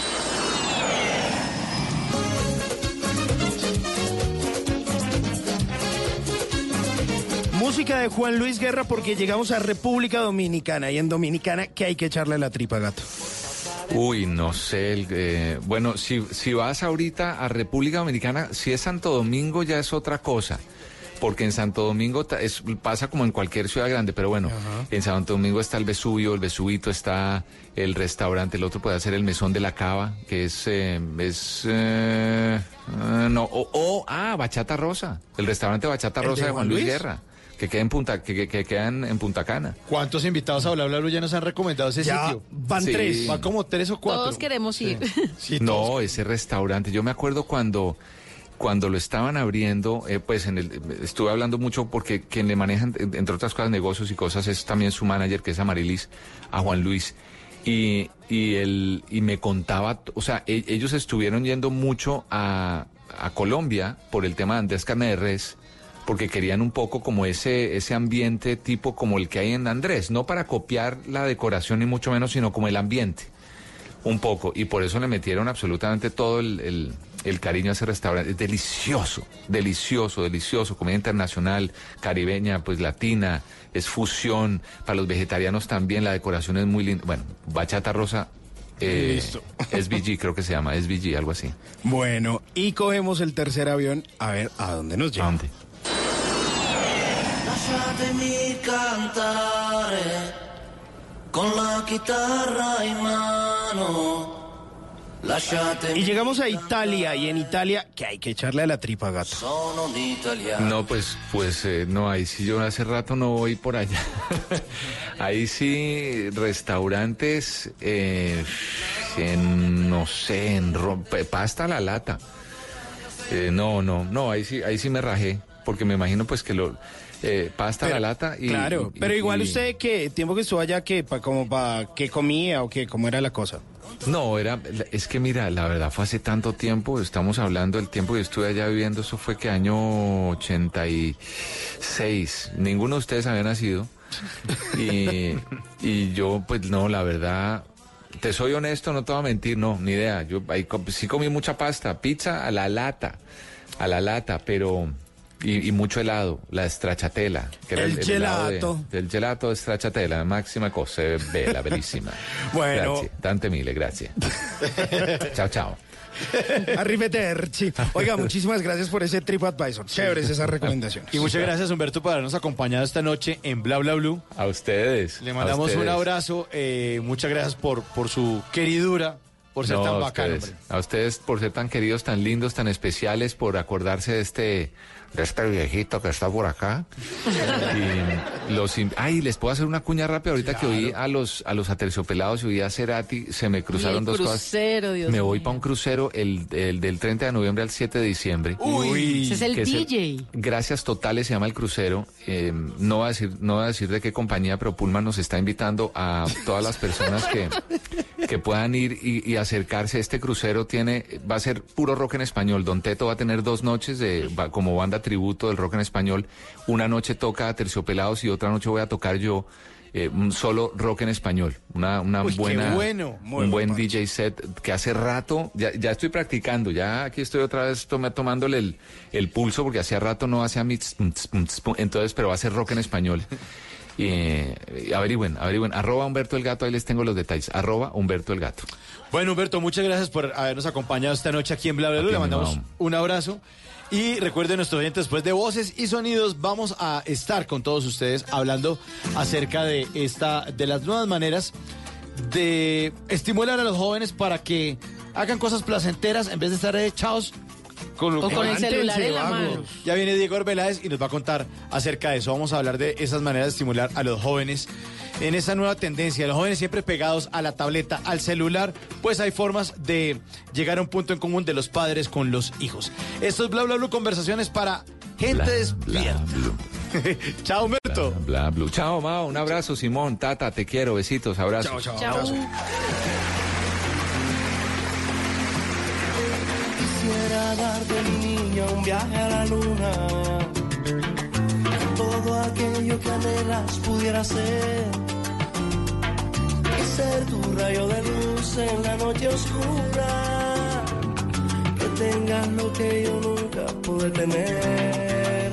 [SPEAKER 18] Música de Juan Luis Guerra porque llegamos a República Dominicana y en Dominicana que hay que echarle la tripa, gato.
[SPEAKER 5] Uy, no sé. eh, bueno, si, si vas ahorita a República Dominicana, si es Santo Domingo ya es otra cosa. Porque en Santo Domingo es- pasa como en cualquier ciudad grande, pero bueno, en Santo Domingo está el Vesubio, el Vesubito está el restaurante, el otro puede ser el Mesón de la Cava, que es, eh, es eh, ah, no, o, ah, Bachata Rosa, el restaurante Bachata
[SPEAKER 19] ¿El
[SPEAKER 5] Rosa
[SPEAKER 19] de
[SPEAKER 5] de Juan
[SPEAKER 19] Juan
[SPEAKER 5] Luis
[SPEAKER 19] Luis?
[SPEAKER 5] Guerra, que queda en Punta, que, que, que quedan en Punta Cana.
[SPEAKER 19] ¿Cuántos invitados a Bla Bla Blue ya nos han recomendado ese
[SPEAKER 5] Ya
[SPEAKER 19] sitio?
[SPEAKER 5] van Sí. tres.
[SPEAKER 19] Van como tres o cuatro.
[SPEAKER 20] Todos queremos ir.
[SPEAKER 5] no, ese restaurante. Yo me acuerdo cuando, cuando lo estaban abriendo, eh, pues en el, estuve hablando mucho porque quien le maneja, en- entre otras cosas, negocios y cosas, es también su manager, que es Amarilis, a Juan Luis. Y, y, él, y me contaba, o sea, e- ellos estuvieron yendo mucho a, a Colombia por el tema de Andrés Carne de Res, porque querían un poco como ese, ese ambiente tipo como el que hay en Andrés, no para copiar la decoración ni mucho menos, sino como el ambiente un poco y por eso le metieron absolutamente todo el, el- el cariño a ese restaurante. Es delicioso, delicioso, delicioso. Comida internacional, caribeña, pues latina, es fusión. Para los vegetarianos también la decoración es muy linda. Bueno, bachata rosa. Eh,
[SPEAKER 18] Listo.
[SPEAKER 5] SVG creo que se llama, SVG, algo así.
[SPEAKER 18] Bueno, y cogemos el tercer avión a ver a dónde nos lleva.
[SPEAKER 23] Lasciatemi cantare con la chitarra in mano.
[SPEAKER 18] Y llegamos a Italia y en Italia que hay que echarle a la tripa, gato.
[SPEAKER 5] No, pues, pues eh, no, ahí sí yo hace rato no voy por allá. ahí sí, restaurantes, eh, en, no sé, en ro- pe- pasta a la lata. Eh, no, no, no, ahí sí, ahí sí me rajé, porque me imagino pues que lo, eh, pasta a la lata y...
[SPEAKER 18] claro,
[SPEAKER 5] y-
[SPEAKER 18] pero igual
[SPEAKER 5] y-
[SPEAKER 18] usted, ¿qué tiempo que estuvo allá, que pa, como para qué comía o qué, cómo era la cosa?
[SPEAKER 5] No, era, es que mira, la verdad fue hace tanto tiempo, estamos hablando del tiempo que estuve allá viviendo, eso fue que año 86, ninguno de ustedes había nacido. Y, y yo, pues no, la verdad, te soy honesto, no te voy a mentir, no, ni idea. Yo ahí sí comí mucha pasta, pizza a la lata, a la lata, pero... Y, y mucho helado, la stracciatella. Que era
[SPEAKER 18] El
[SPEAKER 5] helado de-
[SPEAKER 18] gelato.
[SPEAKER 5] del gelato de stracciatella, máxima cosa, bella, bellísima.
[SPEAKER 18] Bueno.
[SPEAKER 5] Grazie, tante mille, grazie. chao, chao.
[SPEAKER 18] Arrivederci. Oiga, muchísimas gracias por ese TripAdvisor. Chéveres esas recomendaciones.
[SPEAKER 19] Y muchas gracias, Humberto, por habernos acompañado esta noche en Bla Bla Blue.
[SPEAKER 5] A ustedes.
[SPEAKER 19] Le mandamos un abrazo. eh, muchas gracias por, por su queridura, por ser
[SPEAKER 5] No,
[SPEAKER 19] tan
[SPEAKER 5] a
[SPEAKER 19] bacano.
[SPEAKER 5] ustedes, a ustedes por ser tan queridos, tan lindos, tan especiales, por acordarse de este, este viejito que está por acá. y los, ay, les puedo hacer una cuña rápida ahorita que oí a los, a los aterciopelados y oí a Cerati, se me cruzaron
[SPEAKER 20] el
[SPEAKER 5] dos
[SPEAKER 20] crucero,
[SPEAKER 5] cosas.
[SPEAKER 20] Dios
[SPEAKER 5] me voy para un crucero el, el del 30 de noviembre al 7 de diciembre.
[SPEAKER 20] Uy, ese es el DJ.
[SPEAKER 5] Gracias Totales se llama el crucero. Eh, no voy a decir, no voy a decir de qué compañía, pero Pullman nos está invitando a todas las personas que, que puedan ir y, y acercarse. Este crucero tiene, va a ser puro rock en español. Don Teto va a tener dos noches de, va- como banda tributo del rock en español. Una noche toca a Terciopelados y otra noche voy a tocar yo. eh, un solo rock en español, una, una
[SPEAKER 19] Uy,
[SPEAKER 5] buena,
[SPEAKER 19] bueno. Muy
[SPEAKER 5] un
[SPEAKER 19] buen
[SPEAKER 5] DJ set que hace rato, ya, ya estoy practicando, ya aquí estoy otra vez toma- tomándole el, el pulso porque hacía rato no hacía mi tss, tss, tss, entonces, pero va a ser rock en español. Y, eh, averigüen, averigüen, arroba Humberto el Gato, ahí les tengo los detalles, arroba Humberto el Gato.
[SPEAKER 19] Bueno, Humberto, muchas gracias por habernos acompañado esta noche aquí en Bla Bla Le mandamos un abrazo. Y recuerden, nuestros oyentes, después de voces y sonidos, vamos a estar con todos ustedes hablando acerca de esta, de las nuevas maneras de estimular a los jóvenes para que hagan cosas placenteras en vez de estar echados con,
[SPEAKER 20] O con el celular en la
[SPEAKER 19] vagos.
[SPEAKER 20] mano.
[SPEAKER 19] Ya viene Diego Arbeláez y nos va a contar acerca de eso. Vamos a hablar de esas maneras de estimular a los jóvenes en esa nueva tendencia. Los jóvenes siempre pegados a la tableta, al celular, pues hay formas de llegar a un punto en común de los padres con los hijos. Esto es Bla Bla Bla, conversaciones para gente despierta. Chao, Humberto.
[SPEAKER 5] Bla, bla. Chao, Mao, un abrazo, Simón, Tata, te quiero, besitos, abrazos.
[SPEAKER 19] Chao, chao, abrazo.
[SPEAKER 21] Quisiera darte mi niño un viaje a la luna. Todo aquello que anhelas pudiera ser. Y ser tu rayo de luz en la noche oscura. Que tengas lo que yo nunca pude tener.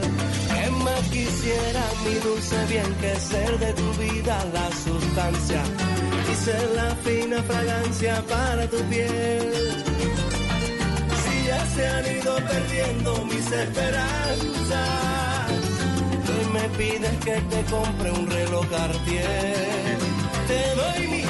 [SPEAKER 21] Que más quisiera mi dulce bien que ser de tu vida la sustancia. Y ser la fina fragancia para tu piel se han ido perdiendo mis esperanzas. Hoy me pides que te compre un reloj Cartier. Te doy mi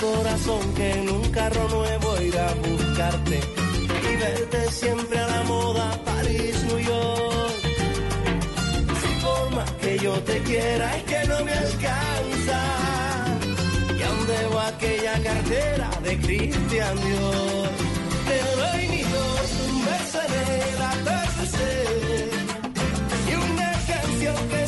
[SPEAKER 21] corazón que en un carro nuevo ir a buscarte y verte siempre a la moda París, New York. Si por más que yo te quiera es que no me alcanza. Y aún debo aquella cartera de Christian Dior. Te doy mi dos, un beso en el atardecer. Y una canción que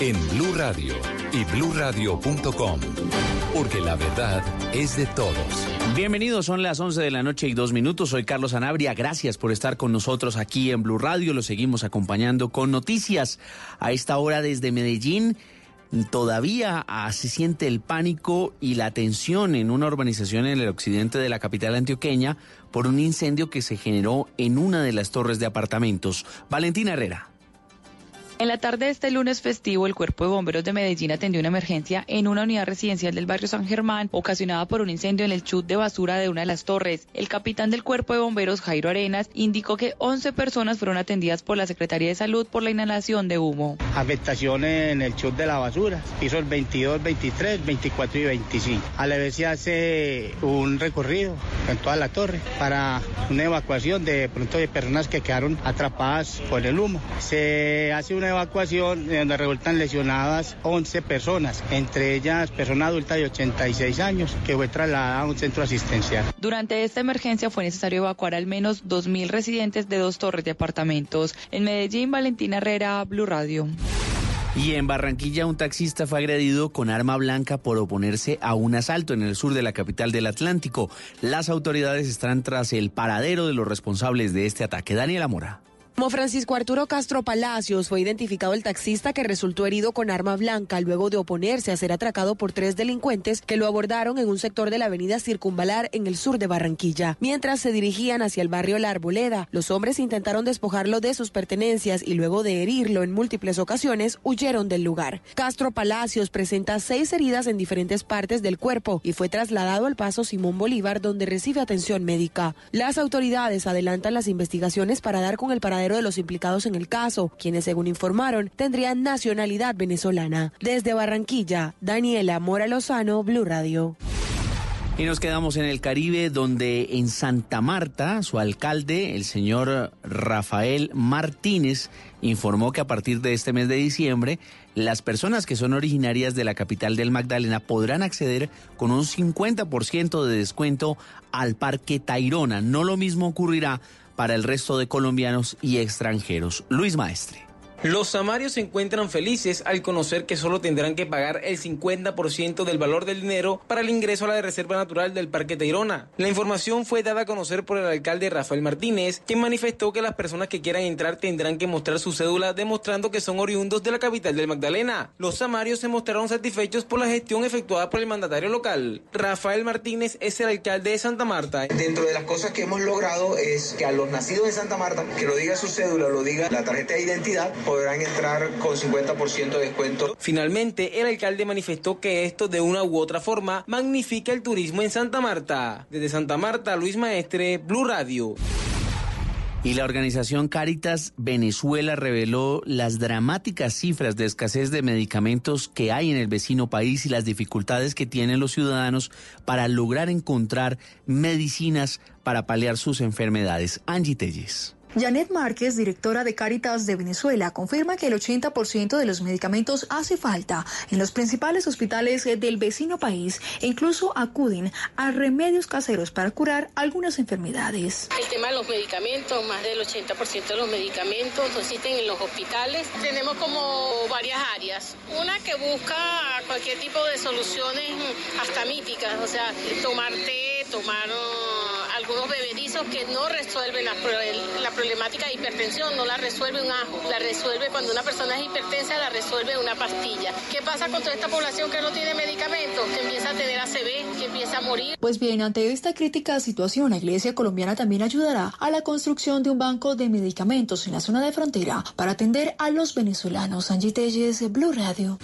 [SPEAKER 13] en Blue Radio y bluradio.com, porque la verdad es de todos.
[SPEAKER 24] Bienvenidos, son las 11 de la noche y dos minutos. Soy Carlos Anabria. Gracias por estar con nosotros aquí en Blue Radio. Lo seguimos acompañando con noticias a esta hora desde Medellín. Todavía ah, se siente el pánico y la tensión en una urbanización en el occidente de la capital antioqueña por un incendio que se generó en una de las torres de apartamentos. Valentina Herrera.
[SPEAKER 25] En la tarde de este lunes festivo, el Cuerpo de Bomberos de Medellín atendió una emergencia en una unidad residencial del barrio San Germán, ocasionada por un incendio en el chut de basura de una de las torres. El capitán del Cuerpo de Bomberos, Jairo Arenas, indicó que 11 personas fueron atendidas por la Secretaría de Salud por la inhalación de humo.
[SPEAKER 26] afectación en el chut de la basura, pisos 22, 23, 24 y 25. A la vez se hace un recorrido en toda la torre para una evacuación de pronto de personas que quedaron atrapadas por el humo. Se hace una una evacuación donde resultan lesionadas 11 personas, entre ellas persona adulta de 86 años, que fue trasladada a un centro asistencial.
[SPEAKER 25] Durante esta emergencia fue necesario evacuar al menos 2.000 residentes de dos torres de apartamentos. En Medellín, Valentina Herrera, Blue Radio.
[SPEAKER 24] Y en Barranquilla un taxista fue agredido con arma blanca por oponerse a un asalto en el sur de la capital del Atlántico. Las autoridades están tras el paradero de los responsables de este ataque. Daniela Mora.
[SPEAKER 27] Como Francisco Arturo Castro Palacios fue identificado el taxista que resultó herido con arma blanca luego de oponerse a ser atracado por tres delincuentes que lo abordaron en un sector de la avenida Circunvalar en el sur de Barranquilla. Mientras se dirigían hacia el barrio La Arboleda, los hombres intentaron despojarlo de sus pertenencias y luego de herirlo en múltiples ocasiones huyeron del lugar. Castro Palacios presenta seis heridas en diferentes partes del cuerpo y fue trasladado al paso Simón Bolívar donde recibe atención médica. Las autoridades adelantan las investigaciones para dar con el paradero de los implicados en el caso, quienes según informaron tendrían nacionalidad venezolana. Desde Barranquilla, Daniela Mora Lozano, Blue Radio.
[SPEAKER 24] Y nos quedamos en el Caribe, donde en Santa Marta, su alcalde, el señor Rafael Martínez, informó que a partir de este mes de diciembre, las personas que son originarias de la capital del Magdalena podrán acceder con un 50% de descuento al Parque Tairona. No lo mismo ocurrirá para el resto de colombianos y extranjeros. Luis Maestre.
[SPEAKER 28] Los samarios se encuentran felices al conocer que solo tendrán que pagar el 50% del valor del dinero para el ingreso a la Reserva Natural del Parque Tayrona. La información fue dada a conocer por el alcalde Rafael Martínez, quien manifestó que las personas que quieran entrar tendrán que mostrar su cédula demostrando que son oriundos de la capital del Magdalena. Los samarios se mostraron satisfechos por la gestión efectuada por el mandatario local. Rafael Martínez es el alcalde de Santa Marta.
[SPEAKER 29] Dentro de las cosas que hemos logrado es que a los nacidos en Santa Marta, que lo diga su cédula, lo diga la tarjeta de identidad, podrán entrar con 50% de descuento.
[SPEAKER 28] Finalmente, el alcalde manifestó que esto de una u otra forma magnifica el turismo en Santa Marta. Desde Santa Marta, Luis Maestre, Blue Radio.
[SPEAKER 24] Y la organización Caritas Venezuela reveló las dramáticas cifras de escasez de medicamentos que hay en el vecino país y las dificultades que tienen los ciudadanos para lograr encontrar medicinas para paliar sus enfermedades. Angie Telles.
[SPEAKER 30] Janet Márquez, directora de Caritas de Venezuela, confirma que el 80% de los medicamentos hace falta en los principales hospitales del vecino país e incluso acuden a remedios caseros para curar algunas enfermedades.
[SPEAKER 31] El tema de los medicamentos, más del 80% de los medicamentos existen en los hospitales. Tenemos como varias áreas. Una que busca cualquier tipo de soluciones hasta míticas, o sea, tomar té, tomar uh, algunos bebedizos que no resuelven la, la problemática de hipertensión, no la resuelve un ajo, la resuelve cuando una persona es hipertensa, la resuelve una pastilla. ¿Qué pasa con toda esta población que no tiene medicamentos? Que empieza a tener ACV, que empieza a morir.
[SPEAKER 30] Pues bien, ante esta crítica situación, la Iglesia colombiana también ayudará a la construcción de un banco de medicamentos en la zona de frontera para atender a los venezolanos. Angie Telles, Blue Radio.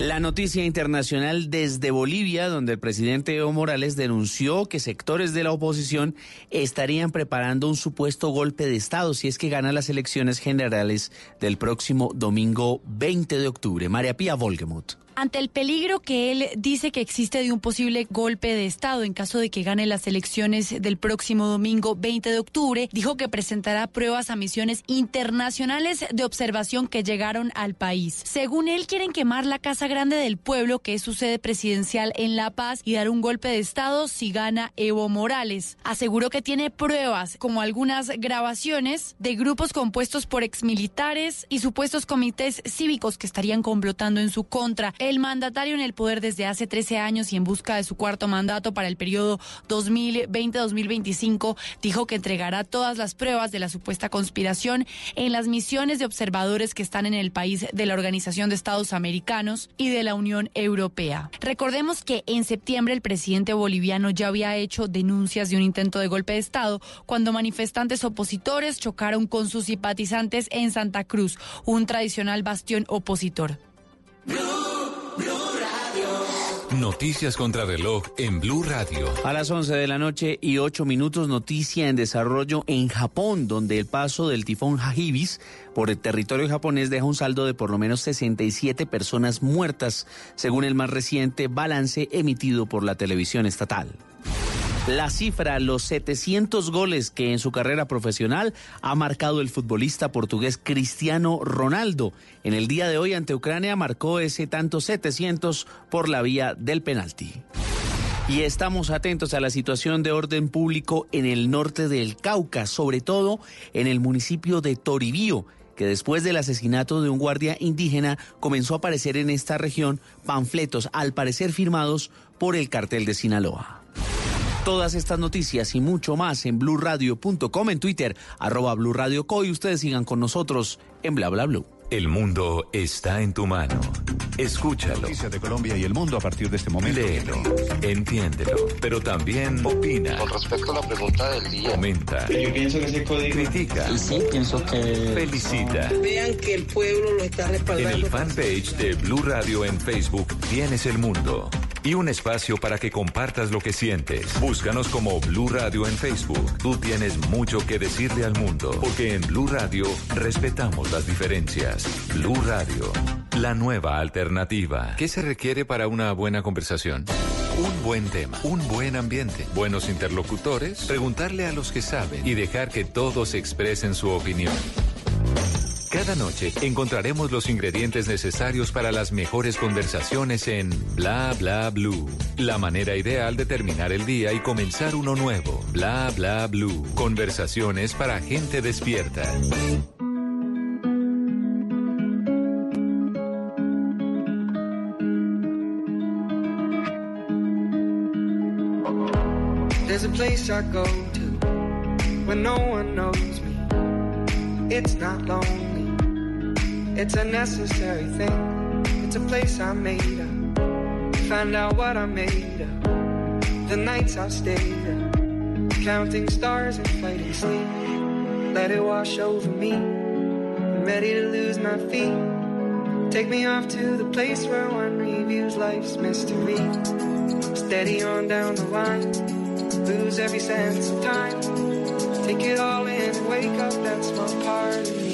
[SPEAKER 24] La noticia internacional desde Bolivia, donde el presidente Evo Morales denunció que sectores de la oposición estarían preparando un supuesto golpe de Estado si es que gana las elecciones generales del próximo domingo 20 de octubre. María Pía Volgemuth.
[SPEAKER 3] Ante el peligro que él dice que existe de un posible golpe de Estado en caso de que gane las elecciones del próximo domingo 20 de octubre, dijo que presentará pruebas a misiones internacionales de observación que llegaron al país. Según él, quieren quemar la Casa Grande del Pueblo, que es su sede presidencial en La Paz, y dar un golpe de Estado si gana Evo Morales. Aseguró que tiene pruebas, como algunas grabaciones de grupos compuestos por exmilitares y supuestos comités cívicos que estarían complotando en su contra. El mandatario en el poder desde hace 13 años y en busca de su cuarto mandato para el periodo 2020-2025 dijo que entregará todas las pruebas de la supuesta conspiración en las misiones de observadores que están en el país de la Organización de Estados Americanos y de la Unión Europea. Recordemos que en septiembre el presidente boliviano ya había hecho denuncias de un intento de golpe de Estado cuando manifestantes opositores chocaron con sus simpatizantes en Santa Cruz, un tradicional bastión opositor.
[SPEAKER 5] Noticias contra reloj en Blue Radio.
[SPEAKER 24] A las 11 de la noche y 8 minutos, noticia en desarrollo en Japón, donde el paso del tifón Hagibis por el territorio japonés deja un saldo de por lo menos 67 personas muertas, según el más reciente balance emitido por la televisión estatal. La cifra, los 700 goles que en su carrera profesional ha marcado el futbolista portugués Cristiano Ronaldo. En el día de hoy ante Ucrania marcó ese tanto 700 por la vía del penalti. Y estamos atentos a la situación de orden público en el norte del Cauca, sobre todo en el municipio de Toribío que después del asesinato de un guardia indígena comenzó a aparecer en esta región panfletos, al parecer firmados por el cartel de Sinaloa. Todas estas noticias y mucho más en blurradio.com, en Twitter, arroba blurradioco y ustedes sigan con nosotros en bla bla blue.
[SPEAKER 5] El mundo está en tu mano. Escúchalo.
[SPEAKER 13] Noticias de Colombia y el mundo a partir de este momento.
[SPEAKER 5] Léelo, entiéndelo, pero también opina.
[SPEAKER 15] Con respecto a la pregunta del día.
[SPEAKER 5] Comenta.
[SPEAKER 15] Yo pienso que ese código.
[SPEAKER 5] Critica.
[SPEAKER 15] Y sí, pienso que.
[SPEAKER 5] Felicita.
[SPEAKER 26] Vean que el pueblo lo está
[SPEAKER 5] En
[SPEAKER 26] respaldando.
[SPEAKER 5] el fanpage de Blue Radio en Facebook tienes el mundo y un espacio para que compartas lo que sientes. Búscanos como Blue Radio en Facebook. Tú tienes mucho que decirle al mundo, porque en Blue Radio respetamos las diferencias. Blue Radio, la nueva alternativa. ¿Qué se requiere para una buena conversación? Un buen tema, un buen ambiente, buenos interlocutores, preguntarle a los que saben y dejar que todos expresen su opinión. Cada noche encontraremos los ingredientes necesarios para las mejores conversaciones en Bla Bla Blue. La manera ideal de terminar el día y comenzar uno nuevo. Bla Bla Blue. Conversaciones para gente despierta.
[SPEAKER 32] There's a place I go to when no one knows me. It's not lonely, it's a necessary thing. It's a place I made up. Find out what I made of. The nights I've stayed up, counting stars and fighting sleep. Let it wash over me. I'm ready to lose my feet. Take me off to the place where one reviews life's mystery. Steady on down the line, lose every sense of time. Take it all in and wake up that small part of me.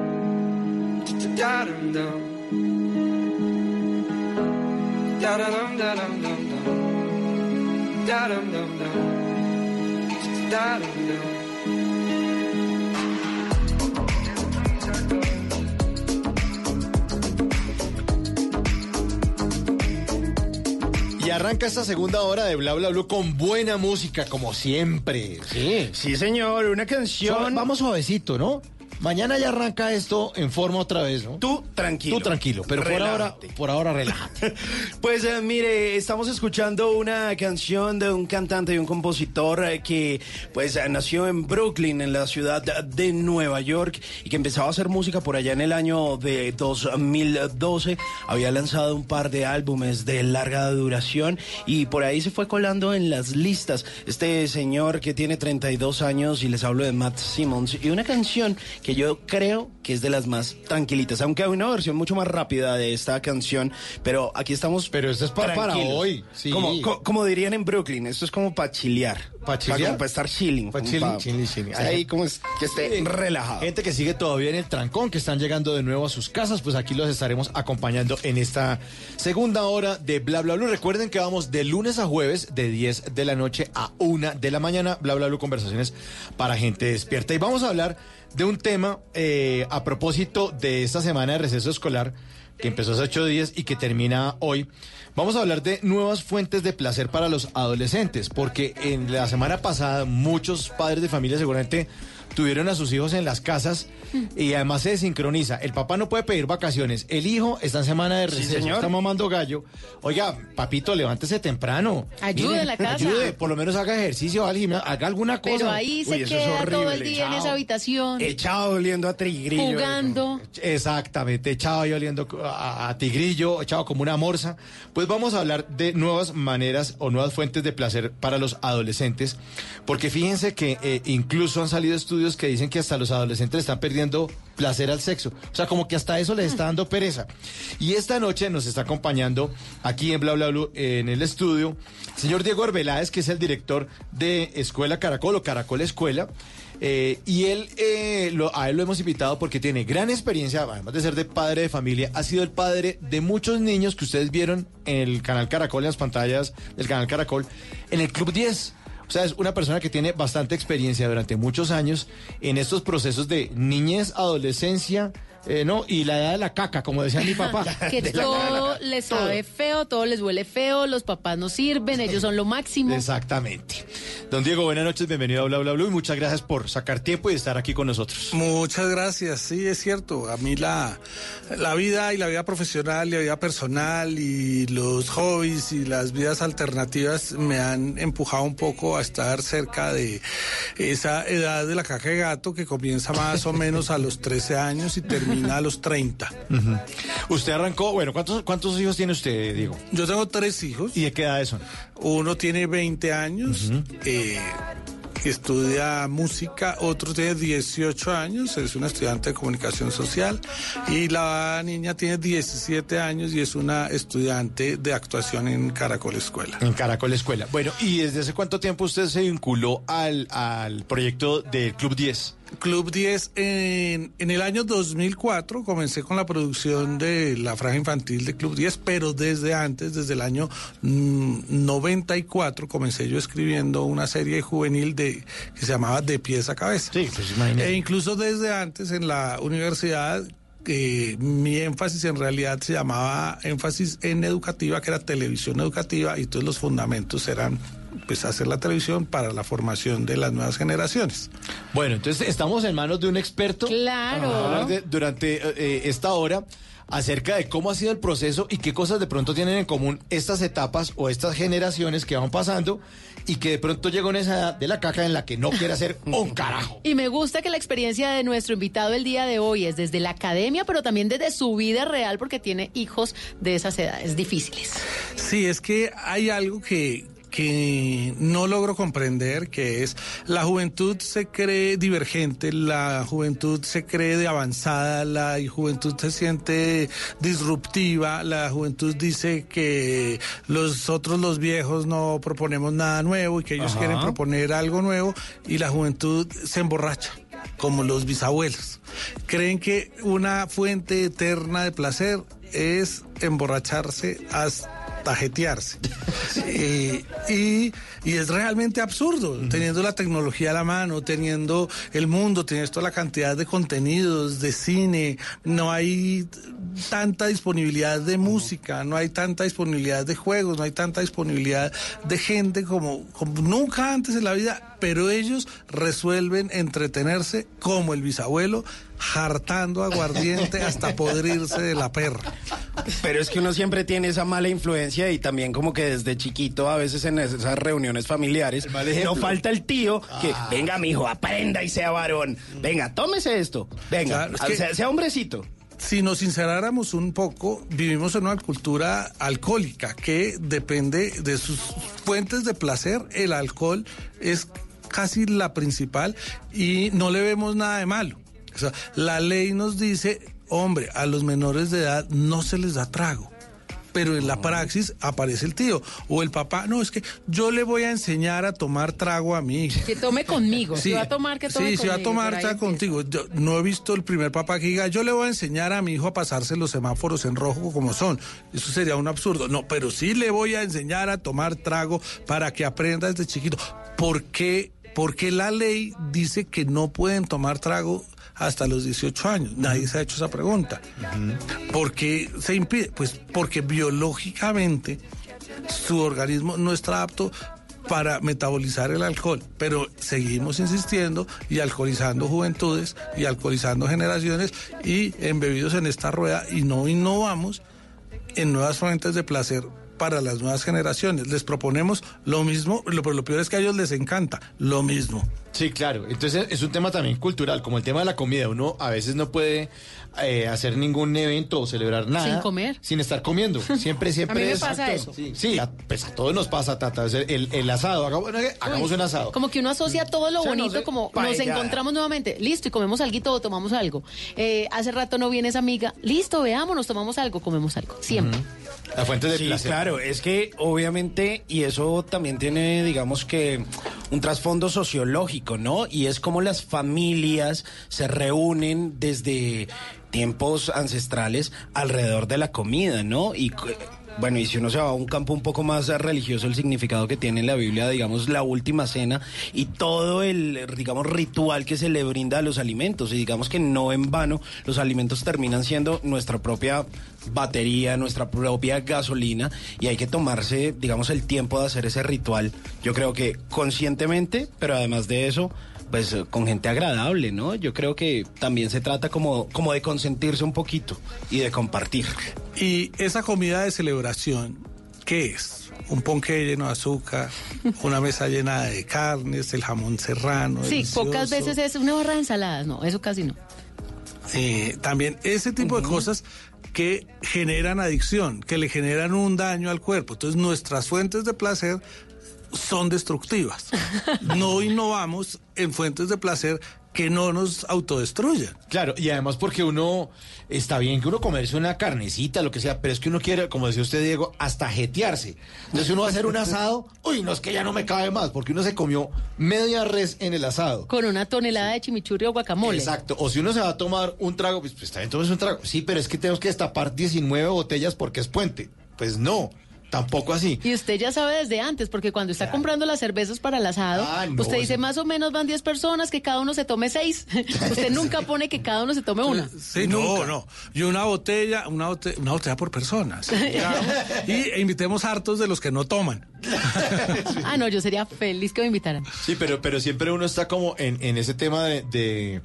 [SPEAKER 32] Da dum dum. Da da dum da dum dum dum. Da dum dum dum. Da dum dum.
[SPEAKER 19] Y arranca esta segunda hora de Bla Bla Blue con buena música, como siempre. Sí.
[SPEAKER 18] Sí, señor, una canción.
[SPEAKER 19] Vamos suavecito, ¿no? Mañana ya arranca esto en forma otra vez, ¿no?
[SPEAKER 18] Tú tranquilo.
[SPEAKER 19] Tú tranquilo, pero por ahora, por ahora relájate.
[SPEAKER 18] Pues eh, mire, estamos escuchando una canción de un cantante y un compositor eh, que pues eh, nació en Brooklyn, en la ciudad de Nueva York, y que empezaba a hacer música por allá en el año de 2012. Había lanzado un par de álbumes de larga duración y por ahí se fue colando en las listas. Este señor que tiene 32 años y les hablo de Matt Simmons y una canción que yo creo que es de las más tranquilitas, aunque hay una versión mucho más rápida de esta canción, pero aquí estamos.
[SPEAKER 19] Pero esto es pa- para
[SPEAKER 18] tranquilos.
[SPEAKER 19] hoy, sí.
[SPEAKER 18] Como, co- como dirían en Brooklyn, esto es como para chilear.
[SPEAKER 19] ¿Pa' chilear?
[SPEAKER 18] Para estar chilling.
[SPEAKER 19] Pa'
[SPEAKER 18] como
[SPEAKER 19] chilling,
[SPEAKER 18] pa-
[SPEAKER 19] chilling, chilling.
[SPEAKER 18] Ahí como es, que esté relajado.
[SPEAKER 19] Gente que sigue todavía en el trancón, que están llegando de nuevo a sus casas, pues aquí los estaremos acompañando en esta segunda hora de Bla Bla Blue. Recuerden que vamos de lunes a jueves de 10 de la noche a 1 de la mañana. Bla Bla Blue, conversaciones para gente despierta. Y vamos a hablar de un tema eh, a propósito de esta semana de receso escolar que empezó hace ocho días y que termina hoy. Vamos a hablar de nuevas fuentes de placer para los adolescentes, porque en la semana pasada muchos padres de familia seguramente tuvieron a sus hijos en las casas y además se desincroniza. El papá no puede pedir vacaciones, el hijo está en semana de receso,
[SPEAKER 18] señor.
[SPEAKER 19] está mamando gallo. Oiga, papito, levántese temprano.
[SPEAKER 20] Ayude a la casa.
[SPEAKER 19] Ayude, por lo menos haga ejercicio, haga, al gimnasio, haga alguna cosa.
[SPEAKER 20] Pero ahí se
[SPEAKER 18] Uy, eso es
[SPEAKER 20] queda todo el día en esa habitación,
[SPEAKER 18] Echado oliendo a trigrillo.
[SPEAKER 20] jugando.
[SPEAKER 19] Exactamente, echado ahí oliendo a, a tigrillo, echado como una morsa. Pues vamos a hablar de nuevas maneras o nuevas fuentes de placer para los adolescentes, porque fíjense que eh, incluso han salido estudios que dicen que hasta los adolescentes están perdiendo placer al sexo. O sea, como que hasta eso les está dando pereza. Y esta noche nos está acompañando aquí en Bla Bla en el estudio, señor Diego Arbeláez, que es el director de Escuela Caracol o Caracol Escuela. Eh, y él, eh, lo- a él lo hemos invitado porque tiene gran experiencia, además de ser de padre de familia, ha sido el padre de muchos niños que ustedes vieron en el canal Caracol, en las pantallas del canal Caracol, en el Club 10. O sea, es una persona que tiene bastante experiencia durante muchos años en estos procesos de niñez, adolescencia, eh, ¿no? Y la edad de la caca, como decía mi papá.
[SPEAKER 20] Que
[SPEAKER 19] De la
[SPEAKER 20] todo
[SPEAKER 19] caca.
[SPEAKER 20] les sabe feo, todo les huele feo, los papás no sirven, ellos son lo máximo.
[SPEAKER 19] Exactamente. Don Diego, buenas noches, bienvenido a Bla Bla Bla y muchas gracias por sacar tiempo y estar aquí con nosotros.
[SPEAKER 33] Muchas gracias, sí, es cierto. A mí la, la vida y la vida profesional y la vida personal y los hobbies y las vidas alternativas me han empujado un poco a estar cerca de esa edad de la caja de gato que comienza más o menos a los 13 años y termina a los 30.
[SPEAKER 19] Ujú. Usted arrancó, bueno, ¿cuántos, ¿cuántos hijos tiene usted, Diego?
[SPEAKER 33] Yo tengo tres hijos.
[SPEAKER 19] ¿Y de qué edades son?
[SPEAKER 33] Uno tiene 20 años, eh, estudia música, otro tiene 18 años, es una estudiante de comunicación social, y la niña tiene 17 años y es una estudiante de actuación en Caracol Escuela.
[SPEAKER 19] En Caracol Escuela. Bueno, ¿y desde hace cuánto tiempo usted se vinculó al, al proyecto del Club 10?
[SPEAKER 33] Club 10, en, en el año 2004 comencé con la producción de la franja infantil de Club 10, pero desde antes, desde el año mm, 94, comencé yo escribiendo una serie juvenil de, que se llamaba De pies a cabeza.
[SPEAKER 19] Sí, pues imagínese.
[SPEAKER 33] E incluso desde antes en la universidad eh, mi énfasis en realidad se llamaba énfasis en educativa, que era televisión educativa, y todos los fundamentos eran pues hacer la televisión para la formación de las nuevas generaciones.
[SPEAKER 19] Bueno, entonces estamos en manos de un experto.
[SPEAKER 20] Claro.
[SPEAKER 19] Vamos a hablar de- durante eh, eh, esta hora acerca de cómo ha sido el proceso y qué cosas de pronto tienen en común estas etapas o estas generaciones que van pasando y que de pronto llega una esa edad de la caca en la que no quiere hacer un carajo.
[SPEAKER 20] Y me gusta que la experiencia de nuestro invitado el día de hoy es desde la academia, pero también desde su vida real, porque tiene hijos de esas edades difíciles.
[SPEAKER 33] Sí, es que hay algo que, que no logro comprender, que es la juventud se cree divergente, la juventud se cree de avanzada, la juventud se siente disruptiva, la juventud dice que los otros, los viejos, no proponemos nada nuevo y que ellos
[SPEAKER 19] Ajá.
[SPEAKER 33] quieren proponer algo nuevo y la juventud se emborracha como los bisabuelos. Creen que una fuente eterna de placer es emborracharse hasta jetearse. Eh, y, y es realmente absurdo, teniendo la tecnología a la mano, teniendo el mundo, teniendo toda la cantidad de contenidos, de cine, no hay tanta disponibilidad de música, no hay tanta disponibilidad de juegos, no hay tanta disponibilidad de gente como, como nunca antes en la vida, pero ellos resuelven entretenerse como el bisabuelo, hartando aguardiente hasta podrirse de la perra.
[SPEAKER 18] Pero es que uno siempre tiene esa mala influencia y también como que desde chiquito a veces en esas reuniones familiares no falta el tío que venga mijo, aprenda y sea varón. Venga, tómese esto. Venga,
[SPEAKER 33] Claro, es que-
[SPEAKER 18] sea, sea hombrecito.
[SPEAKER 33] Si nos sinceráramos un poco, vivimos en una cultura alcohólica que depende de sus fuentes de placer. El alcohol es casi la principal y no le vemos nada de malo. O sea, la ley nos dice, hombre, a los menores de edad no se les da trago. Pero en la praxis aparece el tío o el papá. No, es que yo le voy a enseñar a tomar trago a mi hijo.
[SPEAKER 20] Que tome conmigo. Si va a tomar, que tome
[SPEAKER 33] Sí, si va a
[SPEAKER 20] conmigo,
[SPEAKER 33] tomar, está contigo. Yo no he visto el primer papá que diga, yo le voy a enseñar a mi hijo a pasarse los semáforos en rojo como son. Eso sería un absurdo. No, pero sí le voy a enseñar a tomar trago para que aprenda desde chiquito. ¿Por qué? Porque la ley dice que no pueden tomar trago hasta los 18 años. Nadie se ha hecho esa pregunta. ¿Por qué se impide? Pues porque biológicamente su organismo no está apto para metabolizar el alcohol, pero seguimos insistiendo y alcoholizando juventudes y alcoholizando generaciones y embebidos en esta rueda y no innovamos en nuevas fuentes de placer para las nuevas generaciones. Les proponemos lo mismo, lo, pero lo peor es que a ellos les encanta lo mismo.
[SPEAKER 19] Sí, claro. Entonces es un tema también cultural, como el tema de la comida. Uno a veces no puede eh, hacer ningún evento o celebrar nada.
[SPEAKER 20] Sin comer.
[SPEAKER 19] Sin estar comiendo. Siempre, siempre.
[SPEAKER 20] A mí me
[SPEAKER 19] es-
[SPEAKER 20] pasa eso.
[SPEAKER 19] Sí, sí, a, pues a todos nos pasa, Tata. El, el asado, hagamos, hagamos
[SPEAKER 20] Uy,
[SPEAKER 19] un asado.
[SPEAKER 20] Como que uno asocia todo lo
[SPEAKER 19] O sea, no
[SPEAKER 20] bonito,
[SPEAKER 19] sé,
[SPEAKER 20] como nos encontramos nuevamente, listo, y comemos algo o tomamos algo. Eh, hace rato no viene esa amiga, listo, veámonos, tomamos algo, comemos algo. Siempre.
[SPEAKER 19] La fuente de
[SPEAKER 18] sí,
[SPEAKER 19] placer.
[SPEAKER 18] claro, es que obviamente, y eso también tiene, digamos que, un trasfondo sociológico, ¿no? Y es como las familias se reúnen desde tiempos ancestrales alrededor de la comida, ¿no? Y bueno, y si uno se va a un campo un poco más religioso, el significado que tiene en la Biblia, digamos, la última cena y todo el, digamos, ritual que se le brinda a los alimentos. Y digamos que no en vano, los alimentos terminan siendo nuestra propia batería, nuestra propia gasolina, y hay que tomarse, digamos, el tiempo de hacer ese ritual. Yo creo que conscientemente, pero además de eso, pues con gente agradable, ¿no? Yo creo que también se trata como, como de consentirse un poquito y de compartir.
[SPEAKER 33] Y esa comida de celebración, ¿qué es? Un ponqué lleno de azúcar, una mesa llena de carnes, el jamón serrano.
[SPEAKER 20] Sí,
[SPEAKER 33] delicioso.
[SPEAKER 20] pocas veces es una barra de ensaladas, no, eso casi no.
[SPEAKER 33] Eh, también ese tipo de cosas que generan adicción, que le generan un daño al cuerpo. Entonces nuestras fuentes de placer son destructivas. No innovamos en fuentes de placer que no nos autodestruyan.
[SPEAKER 19] Claro, y además porque uno está bien que uno comerse una carnecita, lo que sea, pero es que uno quiere, como decía usted, Diego, hasta jetearse. Entonces uno va a hacer un asado, uy, no es que ya no me cabe más, porque uno se comió media res en el asado.
[SPEAKER 20] Con una tonelada de chimichurri o guacamole.
[SPEAKER 19] Exacto. O si uno se va a tomar un trago, pues, pues también tomes un trago. Sí, pero es que tenemos que destapar 19 botellas porque es puente. Pues no, tampoco así.
[SPEAKER 20] Y usted ya sabe desde antes, porque cuando está comprando las cervezas para el asado,
[SPEAKER 19] Ah, no,
[SPEAKER 20] usted dice
[SPEAKER 19] eso-
[SPEAKER 20] más o menos van 10 personas, que cada uno se tome 6. usted nunca pone que cada uno se tome una.
[SPEAKER 33] Sí, no, no. Y una botella, una botella, una botella por persona. ¿sí? Digamos, y invitemos hartos de los que no toman.
[SPEAKER 20] Ah, no, yo sería feliz que me invitaran.
[SPEAKER 19] Sí, pero, pero siempre uno está como en, en ese tema de, de,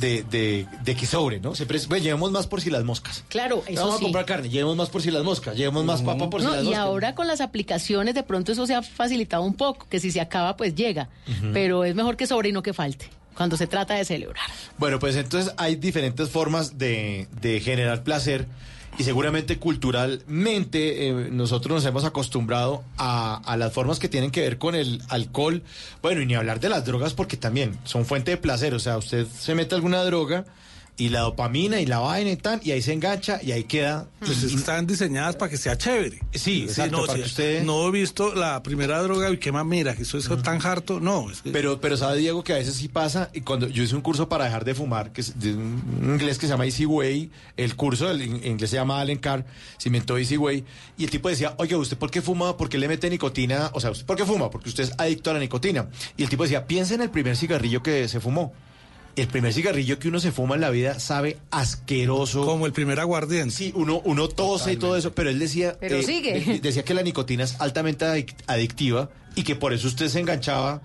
[SPEAKER 19] de, de- de que sobre, ¿no? Siempre es, "Ve, llevemos más por si las moscas.
[SPEAKER 20] Claro, eso
[SPEAKER 19] Vamos
[SPEAKER 20] sí.
[SPEAKER 19] a comprar carne, llevemos más por si las moscas, llevemos más papa por si
[SPEAKER 20] No,
[SPEAKER 19] las
[SPEAKER 20] y
[SPEAKER 19] moscas.
[SPEAKER 20] ahora con las aplicaciones de pronto eso se ha facilitado un poco, que si se acaba pues llega, pero es mejor que sobre y no que falte, cuando se trata de celebrar.
[SPEAKER 19] Bueno, pues entonces hay diferentes formas de, de generar placer y seguramente culturalmente eh, nosotros nos hemos acostumbrado a, a las formas que tienen que ver con el alcohol. Bueno, y ni hablar de las drogas porque también son fuente de placer. O sea, usted se mete alguna droga y la dopamina y la vaina y tal, y ahí se engancha y ahí queda.
[SPEAKER 33] Pues están diseñadas para que sea chévere.
[SPEAKER 19] Sí, exacto,
[SPEAKER 33] no,
[SPEAKER 19] para
[SPEAKER 33] sí,
[SPEAKER 19] que usted-
[SPEAKER 33] no he visto la primera droga y qué mira, que eso es tan harto. No, es que-
[SPEAKER 19] Pero, pero sabe Diego que a veces sí pasa y cuando yo hice un curso para dejar de fumar, que es de un inglés que se llama Easy Way, el curso el in- inglés se llama Allen Carr, se inventó Easy Way, y el tipo decía, oye, ¿usted por qué fuma? ¿Por qué le mete nicotina? O sea, ¿usted por qué fuma? Porque usted es adicto a la nicotina. Y el tipo decía, piensa en el primer cigarrillo que se fumó. El primer cigarrillo que uno se fuma en la vida sabe asqueroso.
[SPEAKER 33] Como el primer aguardiente.
[SPEAKER 19] Sí, uno, uno tose y todo eso, pero él decía...
[SPEAKER 20] Pero sigue.
[SPEAKER 19] de- decía que la nicotina es altamente adic- adictiva y que por eso usted se enganchaba.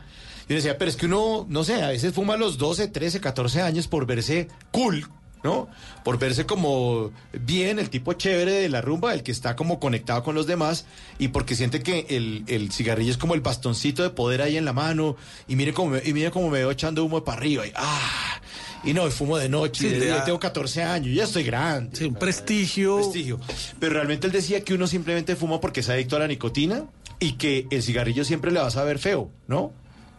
[SPEAKER 19] Yo decía, pero es que uno, no sé, a veces fuma a los 12, 13, 14 años por verse cool, ¿no? Por verse como bien, el tipo chévere de la rumba, el que está como conectado con los demás y porque siente que el, el cigarrillo es como el bastoncito de poder ahí en la mano y mire cómo me, y mire cómo me veo echando humo para arriba y ¡ah! Y no, y fumo de noche,
[SPEAKER 33] Sí,
[SPEAKER 19] y de tengo 14 años, ya estoy grande.
[SPEAKER 33] Sí, un prestigio.
[SPEAKER 19] prestigio. Pero realmente él decía que uno simplemente fuma porque es adicto a la nicotina y que el cigarrillo siempre le va a saber feo, ¿no?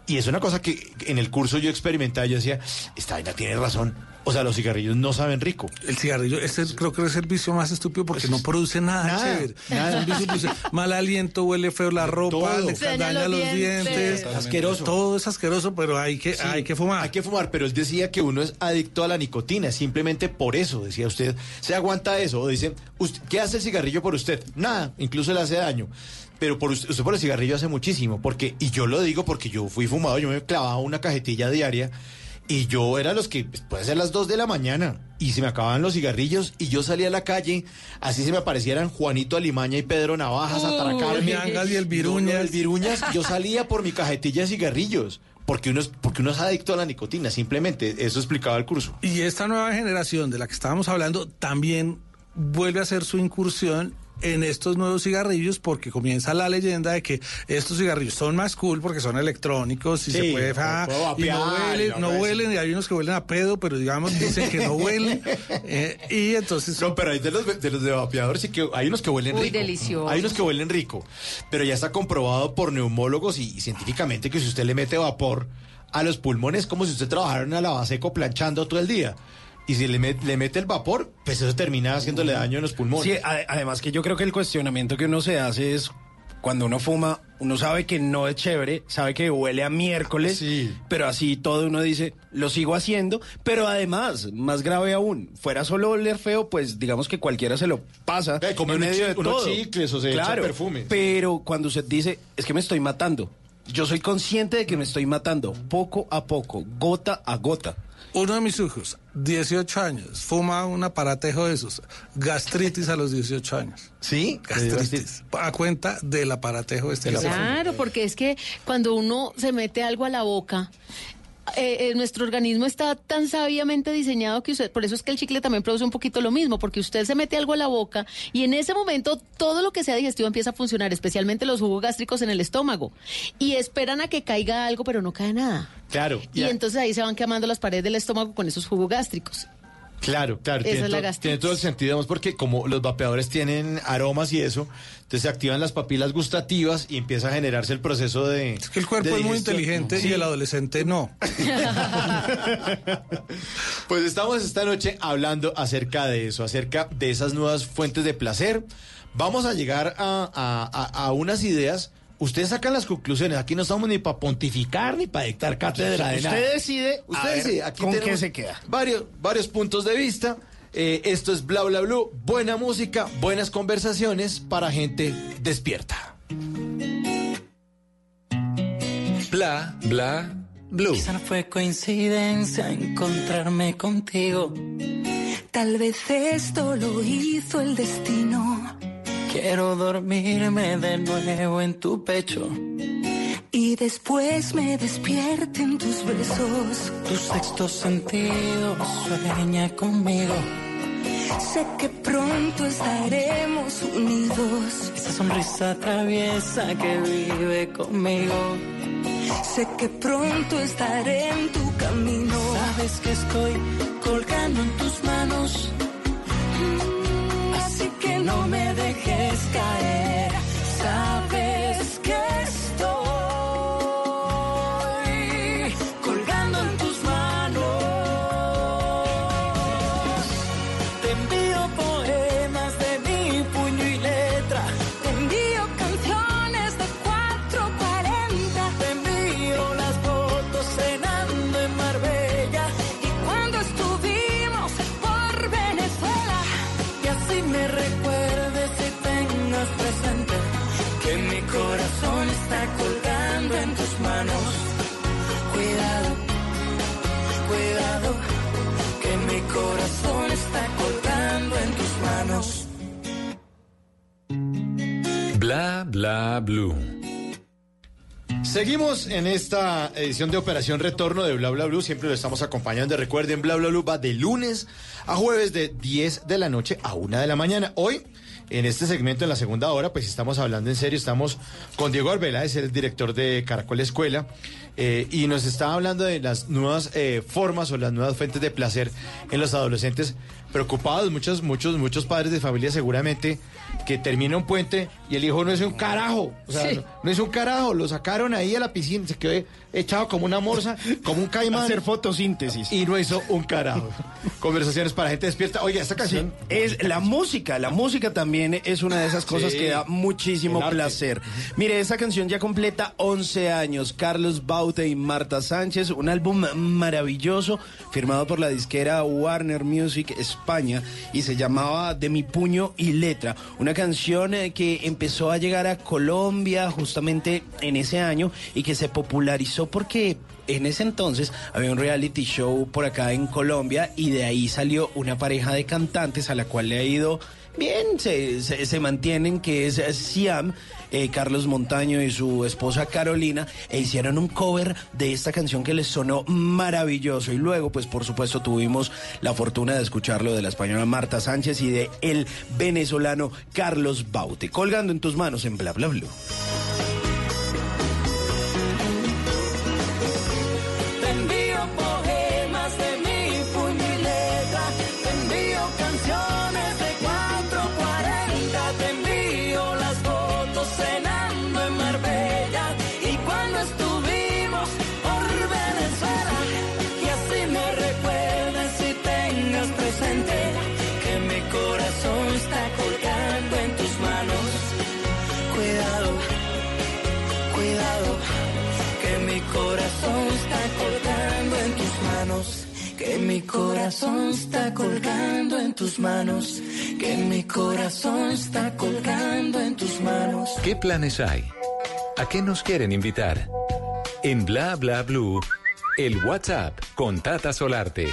[SPEAKER 19] Y es una cosa que en el curso yo experimentaba, yo decía, esta vaina tiene razón. O sea, los cigarrillos no saben rico.
[SPEAKER 33] El cigarrillo, este es- creo que es el vicio más estúpido porque no produce nada,
[SPEAKER 19] Nada,
[SPEAKER 33] chévere.
[SPEAKER 19] nada.
[SPEAKER 33] Es un vicio, produce mal aliento, huele feo la ropa,
[SPEAKER 19] Todo.
[SPEAKER 33] le
[SPEAKER 20] daña los
[SPEAKER 33] los dientes.
[SPEAKER 20] dientes.
[SPEAKER 19] Asqueroso.
[SPEAKER 33] Todo es asqueroso, pero hay que,
[SPEAKER 19] Sí,
[SPEAKER 33] hay que fumar.
[SPEAKER 19] Hay que fumar, pero él decía que uno es adicto a la nicotina, simplemente por eso, decía usted, se aguanta eso. O dice, "Usted- ¿qué hace el cigarrillo por usted? Nada, incluso le hace daño. Pero por usted, usted por el cigarrillo hace muchísimo, porque, y yo lo digo porque yo fui fumado, yo me clavaba una cajetilla diaria Y yo era los que, pues, puede ser las 2 de la mañana, y se me acababan los cigarrillos, y yo salía a la calle, así se me aparecieran Juanito Alimaña y Pedro Navajas a atracarme.
[SPEAKER 33] Y el
[SPEAKER 19] No,
[SPEAKER 33] Viruñas.
[SPEAKER 19] no, el Viruñas, yo salía por mi cajetilla de cigarrillos, porque uno, es, porque uno es adicto a la nicotina, simplemente, eso explicaba el curso.
[SPEAKER 33] Y esta nueva generación de la que estábamos hablando también vuelve a hacer su incursión en estos nuevos cigarrillos porque comienza la leyenda de que estos cigarrillos son más cool porque son electrónicos y
[SPEAKER 19] Sí,
[SPEAKER 33] se puede, ah,
[SPEAKER 19] puedo
[SPEAKER 33] y no
[SPEAKER 19] vapear,
[SPEAKER 33] huelen,
[SPEAKER 19] no
[SPEAKER 33] no
[SPEAKER 19] puede
[SPEAKER 33] huelen y hay unos que huelen a pedo pero digamos dicen que no huelen eh, y entonces
[SPEAKER 19] No, pero hay de los de los de vapeadores sí que hay unos que huelen
[SPEAKER 20] Uy,
[SPEAKER 19] rico.
[SPEAKER 20] delicioso.
[SPEAKER 19] Hay unos que huelen rico, pero ya está comprobado por neumólogos y, y científicamente que si usted le mete vapor a los pulmones es como si usted trabajara en una lavaseco planchando todo el día. Y si le, met- le mete el vapor, pues eso termina haciéndole daño en los pulmones.
[SPEAKER 18] Sí, a- además que yo creo que el cuestionamiento que uno se hace es cuando uno fuma, uno sabe que no es chévere, sabe que huele a miércoles, pero así todo uno dice, lo sigo haciendo, pero además, más grave aún, fuera solo oler feo, pues digamos que cualquiera se lo pasa
[SPEAKER 19] come
[SPEAKER 18] en
[SPEAKER 19] unos
[SPEAKER 18] medio de todo.
[SPEAKER 19] chicles o se echa
[SPEAKER 18] claro,
[SPEAKER 19] perfumes.
[SPEAKER 18] Pero cuando usted dice, es que me estoy matando, yo soy consciente de que me estoy matando, poco a poco, gota a gota.
[SPEAKER 33] Uno de mis hijos 18 años fuma un aparatejo de esos gastritis a los 18 años.
[SPEAKER 19] Sí
[SPEAKER 33] gastritis. A cuenta del aparatejo este.
[SPEAKER 20] Claro, porque es que cuando uno se mete algo a la boca, eh, eh, nuestro organismo está tan sabiamente diseñado que usted, por eso es que el chicle también produce un poquito lo mismo, porque usted se mete algo a la boca y en ese momento todo lo que sea digestivo empieza a funcionar, especialmente los jugos gástricos en el estómago, y esperan a que caiga algo, pero no cae nada.
[SPEAKER 19] Claro.
[SPEAKER 20] Y entonces ahí se van quemando las paredes del estómago con esos jugos gástricos.
[SPEAKER 19] Claro, claro.
[SPEAKER 20] Esa
[SPEAKER 19] tiene,
[SPEAKER 20] es la
[SPEAKER 19] tiene todo el sentido, porque como los vapeadores tienen aromas y eso, entonces se activan las papilas gustativas y empieza a generarse el proceso de.
[SPEAKER 33] Es que el cuerpo es muy inteligente y el adolescente no.
[SPEAKER 19] Pues estamos esta noche hablando acerca de eso, acerca de esas nuevas fuentes de placer. Vamos a llegar a, a- a- a unas ideas. Ustedes sacan las conclusiones. Aquí no estamos ni para pontificar ni para dictar cátedra de
[SPEAKER 18] Usted
[SPEAKER 19] nada.
[SPEAKER 18] decide, a
[SPEAKER 19] Usted decide. Aquí
[SPEAKER 18] ¿con qué
[SPEAKER 19] tenemos
[SPEAKER 18] se queda?
[SPEAKER 19] Varios, varios puntos de vista. Eh, esto es Bla Bla Blue. Buena música, buenas conversaciones para gente despierta.
[SPEAKER 13] Bla, bla, blue.
[SPEAKER 21] Quizá no fue coincidencia encontrarme contigo.
[SPEAKER 34] Tal vez esto lo hizo el destino.
[SPEAKER 21] Quiero dormirme de nuevo en tu pecho.
[SPEAKER 34] Y después me despierten tus besos.
[SPEAKER 21] Tu sexto sentido sueña conmigo.
[SPEAKER 34] Sé que pronto estaremos unidos.
[SPEAKER 21] Esa sonrisa traviesa que vive conmigo.
[SPEAKER 34] Sé que pronto estaré en tu camino.
[SPEAKER 21] Sabes que estoy colgando en tus manos.
[SPEAKER 34] Que no me dejes caer. Sabes
[SPEAKER 19] Seguimos en esta edición de Operación Retorno de Bla Bla Blue. Siempre lo estamos acompañando. Recuerden, Bla Bla Blue va de lunes a jueves de 10 de la noche a 1 de la mañana. Hoy, en este segmento, en la segunda hora, pues estamos hablando en serio. Estamos con Diego Arbeláez, el director de Caracol Escuela, eh, y nos está hablando de las nuevas eh, formas o las nuevas fuentes de placer en los adolescentes. Preocupados, muchos, muchos, muchos padres de familia seguramente que termina un puente y el hijo no es un carajo. O sea,
[SPEAKER 18] Sí.
[SPEAKER 19] no, no es un carajo. Lo sacaron ahí a la piscina, se quedó echado como una morsa, como un caimán.
[SPEAKER 18] Hacer fotosíntesis.
[SPEAKER 19] Y no hizo un carajo. Conversaciones para gente despierta. Oiga, esta canción.
[SPEAKER 18] Es la música, la música también es una de esas cosas
[SPEAKER 19] Sí.
[SPEAKER 18] que da muchísimo placer. Mire, esta canción ya completa 11 años. Carlos Baute y Marta Sánchez, un álbum maravilloso firmado por la disquera Warner Music España y se llamaba De mi puño y letra. Una canción eh, que empezó a llegar a Colombia justamente en ese año y que se popularizó porque en ese entonces había un reality show por acá en Colombia y de ahí salió una pareja de cantantes a la cual le ha ido bien, se, se- mantienen, que es Siam, eh, Carlos Montaño y su esposa Carolina, e hicieron un cover de esta canción que les sonó maravilloso. Y luego, pues por supuesto, tuvimos la fortuna de escucharlo de la española Marta Sánchez y de el venezolano Carlos Baute. Colgando en tus manos en Bla Bla Blue.
[SPEAKER 34] Corazón está colgando en tus manos, que mi corazón está colgando en tus manos.
[SPEAKER 13] ¿Qué planes hay? ¿A qué nos quieren invitar? En Bla Bla Blue, el WhatsApp con Tata Solarte.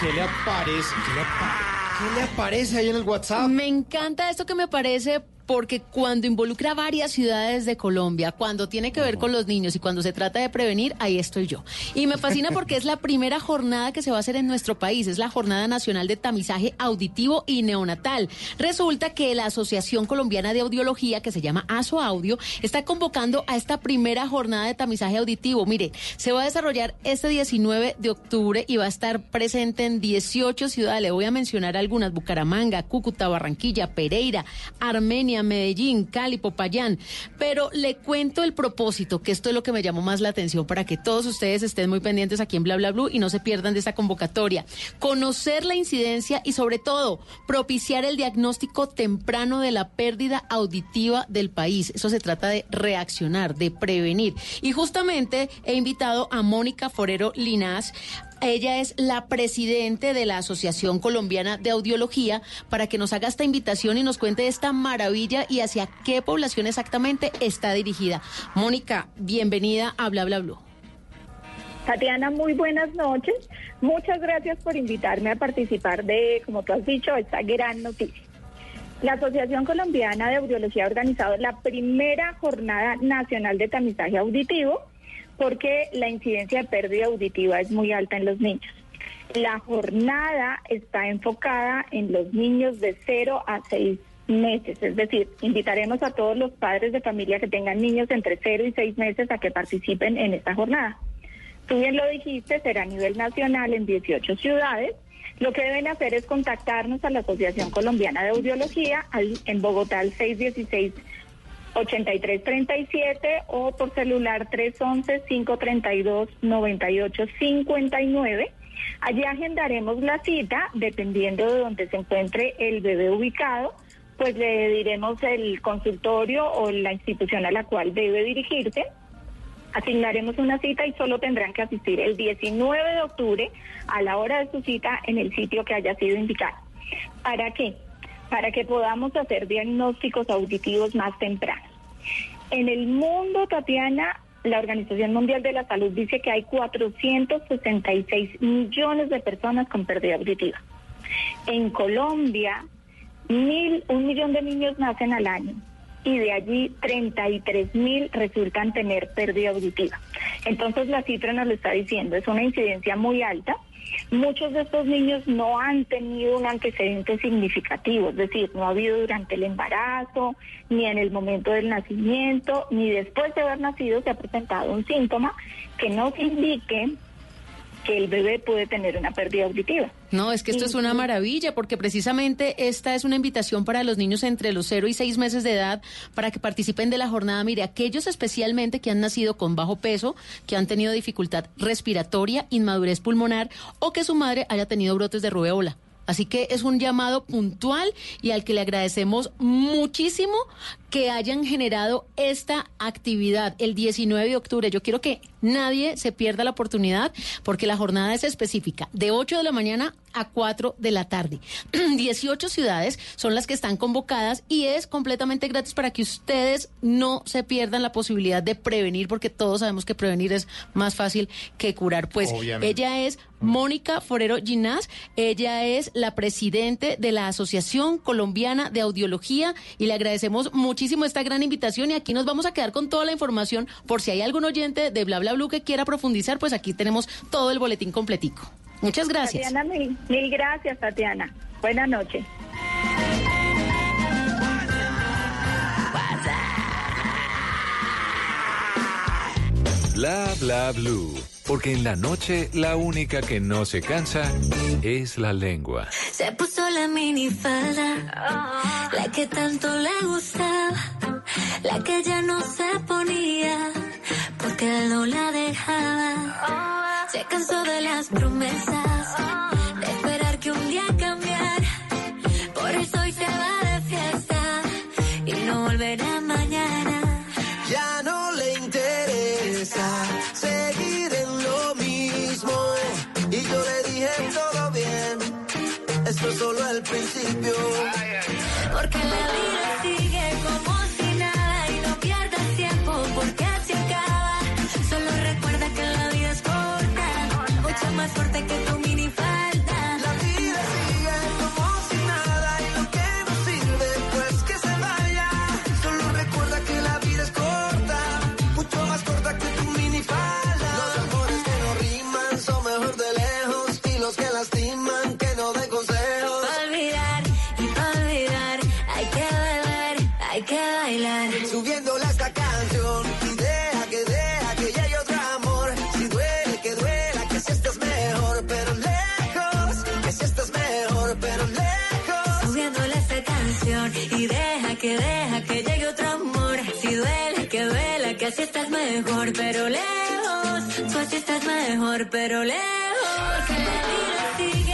[SPEAKER 19] ¿Qué le aparece? ¿Qué le, apa- qué le aparece ahí en el WhatsApp?
[SPEAKER 20] Me encanta esto que me parece porque cuando involucra varias ciudades de Colombia, cuando tiene que ver con los niños y cuando se trata de prevenir, ahí estoy yo. Y me fascina porque es la primera jornada que se va a hacer en nuestro país, es la Jornada Nacional de Tamizaje Auditivo y Neonatal. Resulta que la Asociación Colombiana de Audiología, que se llama ASO Audio, está convocando a esta primera jornada de tamizaje auditivo. Mire, se va a desarrollar este 19 de octubre y va a estar presente en 18 ciudades. Le voy a mencionar algunas: Bucaramanga, Cúcuta, Barranquilla, Pereira, Armenia, Medellín, Cali, Popayán. Pero le cuento el propósito, que esto es lo que me llamó más la atención para que todos ustedes estén muy pendientes aquí en Bla Bla Blue y no se pierdan de esta convocatoria. Conocer la incidencia y sobre todo propiciar el diagnóstico temprano de la pérdida auditiva del país. Eso se trata de reaccionar, de prevenir. Y justamente he invitado a Mónica Forero Linás. Ella es la presidente de la Asociación Colombiana de Audiología para que nos haga esta invitación y nos cuente esta maravilla y hacia qué población exactamente está dirigida. Mónica, bienvenida a Bla Bla Blue.
[SPEAKER 30] Tatiana, muy buenas noches. Muchas gracias por invitarme a participar de, como tú has dicho, esta gran noticia. La Asociación Colombiana de Audiología ha organizado la primera jornada nacional de tamizaje auditivo porque la incidencia de pérdida auditiva es muy alta en los niños. La jornada está enfocada en los niños de 0 a 6 meses, es decir, invitaremos a todos los padres de familia que tengan niños entre 0 y 6 meses a que participen en esta jornada. Tú bien lo dijiste, será a nivel nacional en 18 ciudades. Lo que deben hacer es contactarnos a la Asociación Colombiana de Audiología en Bogotá al 616 8337 o por celular 311 532 9859. Allí agendaremos la cita dependiendo de donde se encuentre el bebé ubicado, pues le diremos el consultorio o la institución a la cual debe dirigirse. Asignaremos una cita y solo tendrán que asistir el 19 de octubre a la hora de su cita en el sitio que haya sido indicado. ¿Para qué? Para que podamos hacer diagnósticos auditivos más tempranos. En el mundo, Tatiana, la Organización Mundial de la Salud dice que hay 466 millones de personas con pérdida auditiva. En Colombia, mil, un millón de niños nacen al año y de allí 33 mil resultan tener pérdida auditiva. Entonces la cifra nos lo está diciendo, es una incidencia muy alta. Muchos de estos niños no han tenido un antecedente significativo, es decir, no ha habido durante el embarazo, ni en el momento del nacimiento, ni después de haber nacido se ha presentado un síntoma que nos indique que el bebé puede tener una pérdida auditiva.
[SPEAKER 20] No, es que esto es una maravilla porque precisamente esta es una invitación para los niños entre los 0 y 6 meses de edad para que participen de la jornada. Mire, aquellos especialmente que han nacido con bajo peso, que han tenido dificultad respiratoria, inmadurez pulmonar o que su madre haya tenido brotes de rubeola. Así que es un llamado puntual y al que le agradecemos muchísimo que hayan generado esta actividad el 19 de octubre. Yo quiero que nadie se pierda la oportunidad porque la jornada es específica, de 8 de la mañana a 4 de la tarde. 18 ciudades son las que están convocadas y es completamente gratis para que ustedes no se pierdan la posibilidad de prevenir porque todos sabemos que prevenir es más fácil que curar. Pues
[SPEAKER 19] Obviamente.
[SPEAKER 20] ella es Mónica Forero Ginás, ella es la presidente de la Asociación Colombiana de Audiología y le agradecemos muchísimo esta gran invitación y aquí nos vamos a quedar con toda la información por si hay algún oyente de Bla Bla Blue que quiera profundizar, pues aquí tenemos todo el boletín completico. Muchas gracias.
[SPEAKER 30] Tatiana, mil, mil gracias, Tatiana. Buenas noches.
[SPEAKER 5] Bla bla blue. Porque en la noche la única que no se cansa es la lengua.
[SPEAKER 23] Se puso la minifalda, la que tanto le gustaba, la que ya no se ponía, porque no la dejaba. Se cansó de las promesas,
[SPEAKER 21] esto es solo el principio.
[SPEAKER 23] Porque la vida sigue como si nada y no pierdas tiempo porque se acaba. Solo recuerda que la vida es corta, mucho más fuerte que tu
[SPEAKER 21] pero lejos.
[SPEAKER 23] Tú estás mejor, pero lejos. La vida sigue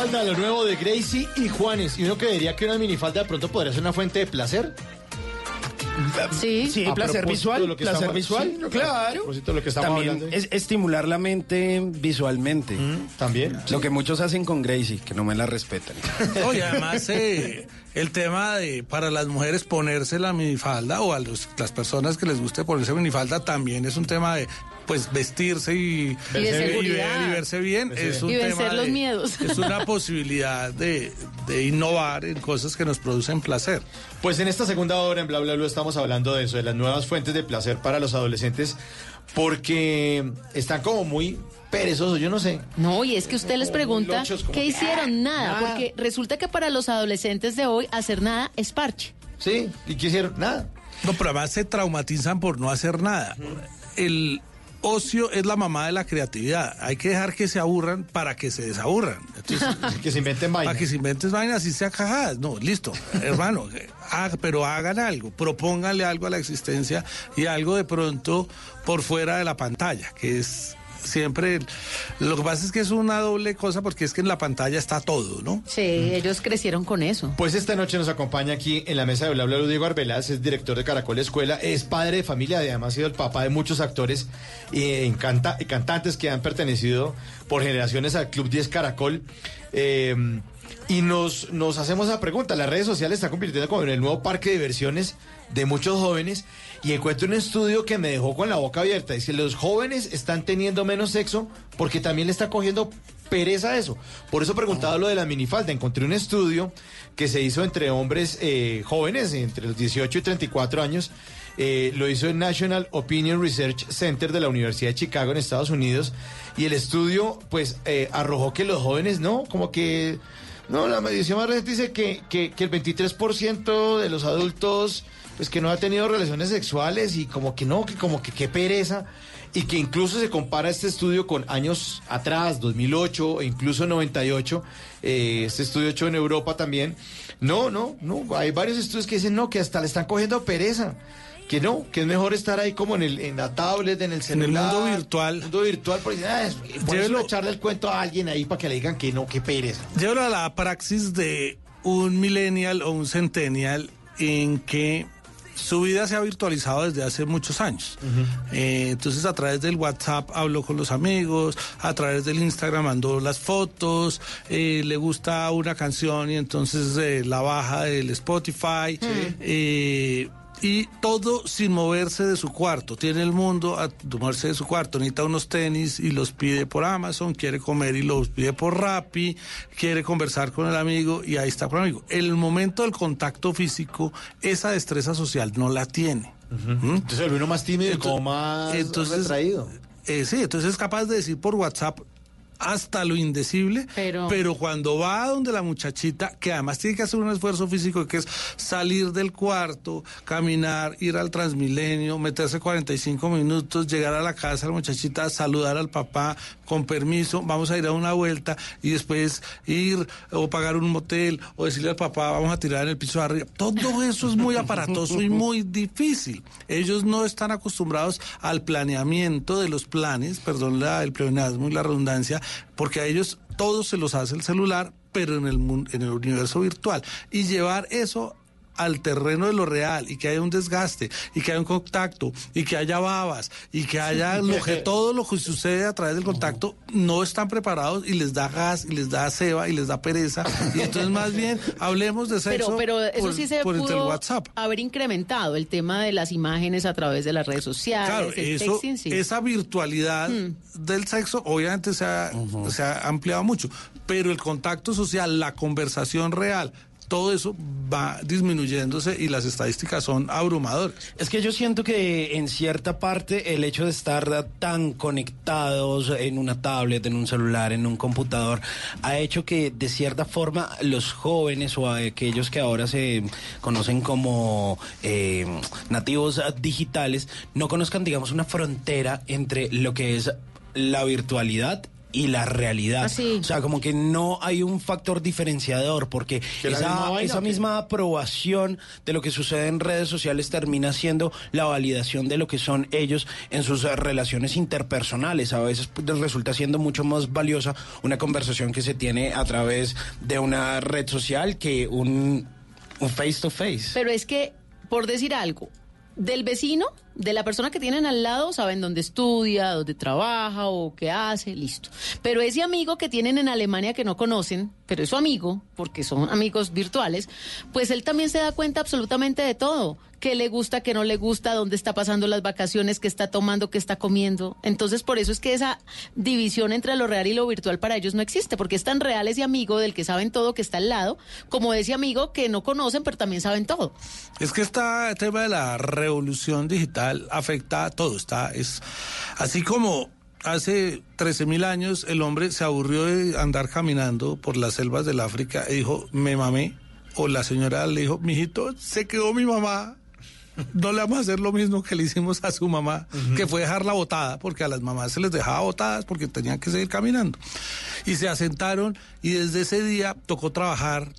[SPEAKER 23] Minifalda,
[SPEAKER 21] lo
[SPEAKER 19] nuevo de Gracie y Juanes. Y uno creería que una minifalda de pronto podría ser una fuente de placer.
[SPEAKER 20] Sí,
[SPEAKER 18] Sí, placer visual,
[SPEAKER 19] de lo que
[SPEAKER 18] placer
[SPEAKER 19] estamos-
[SPEAKER 18] visual,
[SPEAKER 19] sí, no,
[SPEAKER 18] claro.
[SPEAKER 19] De lo que estamos
[SPEAKER 18] También
[SPEAKER 19] hablando.
[SPEAKER 18] es estimular la mente visualmente.
[SPEAKER 19] También.
[SPEAKER 18] Lo que muchos hacen con Gracie, que no me la respetan.
[SPEAKER 33] Y además eh, el tema de para las mujeres ponerse la minifalda o a los- las personas que les guste ponerse minifalda también es un tema de pues vestirse y,
[SPEAKER 20] Y de seguridad.
[SPEAKER 33] y verse bien es un
[SPEAKER 20] Y vencer
[SPEAKER 33] tema
[SPEAKER 20] los
[SPEAKER 33] de-
[SPEAKER 20] miedos.
[SPEAKER 33] es una posibilidad de, de innovar en cosas que nos producen placer.
[SPEAKER 19] Pues en esta segunda hora en Bla Bla Bla estamos hablando de eso, de las nuevas fuentes de placer para los adolescentes, porque están como muy perezosos, yo no sé.
[SPEAKER 20] No, y es que usted les pregunta
[SPEAKER 19] lochos, como
[SPEAKER 20] qué
[SPEAKER 19] que,
[SPEAKER 20] hicieron nada,
[SPEAKER 19] nada.
[SPEAKER 20] porque resulta que para los adolescentes de hoy hacer nada es parche.
[SPEAKER 19] Sí, ¿y qué hicieron? Nada.
[SPEAKER 33] No, pero además se traumatizan por no hacer nada. El ocio es la mamá de la creatividad. Hay que dejar que se aburran para que se desaburran. Entonces,
[SPEAKER 19] que se inventen vainas.
[SPEAKER 33] Para que se inventen vainas y sean cajadas. No, listo, hermano. haga- pero hagan algo, propónganle algo a la existencia y algo de pronto por fuera de la pantalla, que es siempre. Lo que pasa es que es una doble cosa porque es que en la pantalla está todo, ¿no?
[SPEAKER 20] Sí, ellos crecieron con eso.
[SPEAKER 19] Pues esta noche nos acompaña aquí en la mesa de Bla Bla Diego Arbeláez, es director de Caracol Escuela, es padre de familia, además ha sido el papá de muchos actores y encanta- y cantantes que han pertenecido por generaciones al Club 10 Caracol. Eh, y nos, nos hacemos esa pregunta. Las redes sociales están convirtiendo como en el nuevo parque de diversiones de muchos jóvenes. Y encuentro un estudio que me dejó con la boca abierta. Dice, los jóvenes están teniendo menos sexo porque también le está cogiendo pereza eso. Por eso preguntaba lo de la minifalda. Encontré un estudio que se hizo entre hombres eh, jóvenes, entre los 18 y 34 años. Eh, lo hizo el National Opinion Research Center de la Universidad de Chicago en Estados Unidos. Y el estudio, pues, eh, arrojó que los jóvenes, no, como que. No, la medición más reciente dice que, que, que el 23% de los adultos, pues, que no ha tenido relaciones sexuales y como que no, que como que qué pereza y que incluso se compara este estudio con años atrás, 2008 e incluso 98, eh, este estudio hecho en Europa también. No, no, no, hay varios estudios que dicen no, que hasta le están cogiendo pereza. Que no, que es mejor estar ahí como en, el, en la tablet, en el
[SPEAKER 33] En
[SPEAKER 19] celular.
[SPEAKER 33] el mundo virtual.
[SPEAKER 19] mundo virtual, porque ah, es-
[SPEAKER 33] Llévelo-
[SPEAKER 19] echarle el cuento a alguien ahí para que le digan que no, que pereza.
[SPEAKER 33] Llévalo a la praxis de un millennial o un centennial en que su vida se ha virtualizado desde hace muchos años. Eh, entonces a través del WhatsApp habló con los amigos, a través del Instagram mandó las fotos, eh, le gusta una canción y entonces eh, la baja del Spotify. Y todo sin moverse de su cuarto. Tiene el mundo a moverse de su cuarto. Necesita unos tenis y los pide por Amazon. Quiere comer y los pide por Rappi. Quiere conversar con el amigo y ahí está con el amigo. El momento del contacto físico, esa destreza social no la tiene. ¿Mm?
[SPEAKER 19] Entonces el uno más tímido y como más retraído.
[SPEAKER 33] eh, sí, entonces es capaz de decir por WhatsApp hasta lo indecible,
[SPEAKER 20] Pero-
[SPEAKER 33] cuando va a donde la muchachita, que además tiene que hacer un esfuerzo físico, que es salir del cuarto, caminar, ir al Transmilenio, meterse 45 minutos, llegar a la casa de la muchachita, saludar al papá, con permiso, vamos a ir a una vuelta y después ir o pagar un motel o decirle al papá, vamos a tirar en el piso de arriba. Todo eso es muy aparatoso y muy difícil. Ellos no están acostumbrados al planeamiento de los planes, perdón la, el pleonasmo y la redundancia, porque a ellos todo se los hace el celular, pero en el, en el universo virtual. Y llevar eso al terreno de lo real y que haya un desgaste y que haya un contacto y que haya babas y que haya lo que todo lo que sucede a través del contacto no están preparados y les da gas y les da ceba y les da pereza. Y entonces más bien hablemos de sexo
[SPEAKER 20] Pero, pero eso
[SPEAKER 33] por,
[SPEAKER 20] sí se
[SPEAKER 33] por entre el WhatsApp.
[SPEAKER 20] haber incrementado el tema de las imágenes a través de las redes sociales,
[SPEAKER 33] Claro,
[SPEAKER 20] el
[SPEAKER 33] eso,
[SPEAKER 20] texting, sí.
[SPEAKER 33] esa virtualidad del sexo obviamente se ha, se ha ampliado mucho, pero el contacto social, la conversación real, todo eso va disminuyéndose y las estadísticas son abrumadoras.
[SPEAKER 18] Es que yo siento que en cierta parte el hecho de estar tan conectados en una tablet, en un celular, en un computador, ha hecho que de cierta forma los jóvenes o aquellos que ahora se conocen como eh, nativos digitales no conozcan, digamos, una frontera entre lo que es la virtualidad y la realidad. O sea, como que no hay un factor diferenciador, porque
[SPEAKER 19] ¿Que la misma
[SPEAKER 18] esa,
[SPEAKER 19] vaina
[SPEAKER 18] misma aprobación de lo que sucede en redes sociales termina siendo la validación de lo que son ellos en sus relaciones interpersonales. A veces pues, resulta siendo mucho más valiosa una conversación que se tiene a través de una red social que un, un face to face.
[SPEAKER 20] Pero es que, por decir algo, del vecino, de la persona que tienen al lado, saben dónde estudia, dónde trabaja o qué hace, listo. Pero ese amigo que tienen en Alemania que no conocen, pero es su amigo, porque son amigos virtuales, pues él también se da cuenta absolutamente de todo. qué le gusta, qué no le gusta, dónde está pasando las vacaciones, qué está tomando, qué está comiendo. Entonces, por eso es que esa división entre lo real y lo virtual para ellos no existe, porque es tan real ese amigo del que saben todo, que está al lado, como ese amigo que no conocen, pero también saben todo.
[SPEAKER 33] Es que este tema de la revolución digital afecta a todo. Está, es así como hace 13 mil años el hombre se aburrió de andar caminando por las selvas del África y dijo, me mamé. O la señora le dijo, mijito, se quedó mi mamá. No le vamos a hacer lo mismo que le hicimos a su mamá, que fue dejarla botada, porque a las mamás se les dejaba botadas porque tenían que seguir caminando. Y se asentaron y desde ese día tocó trabajar,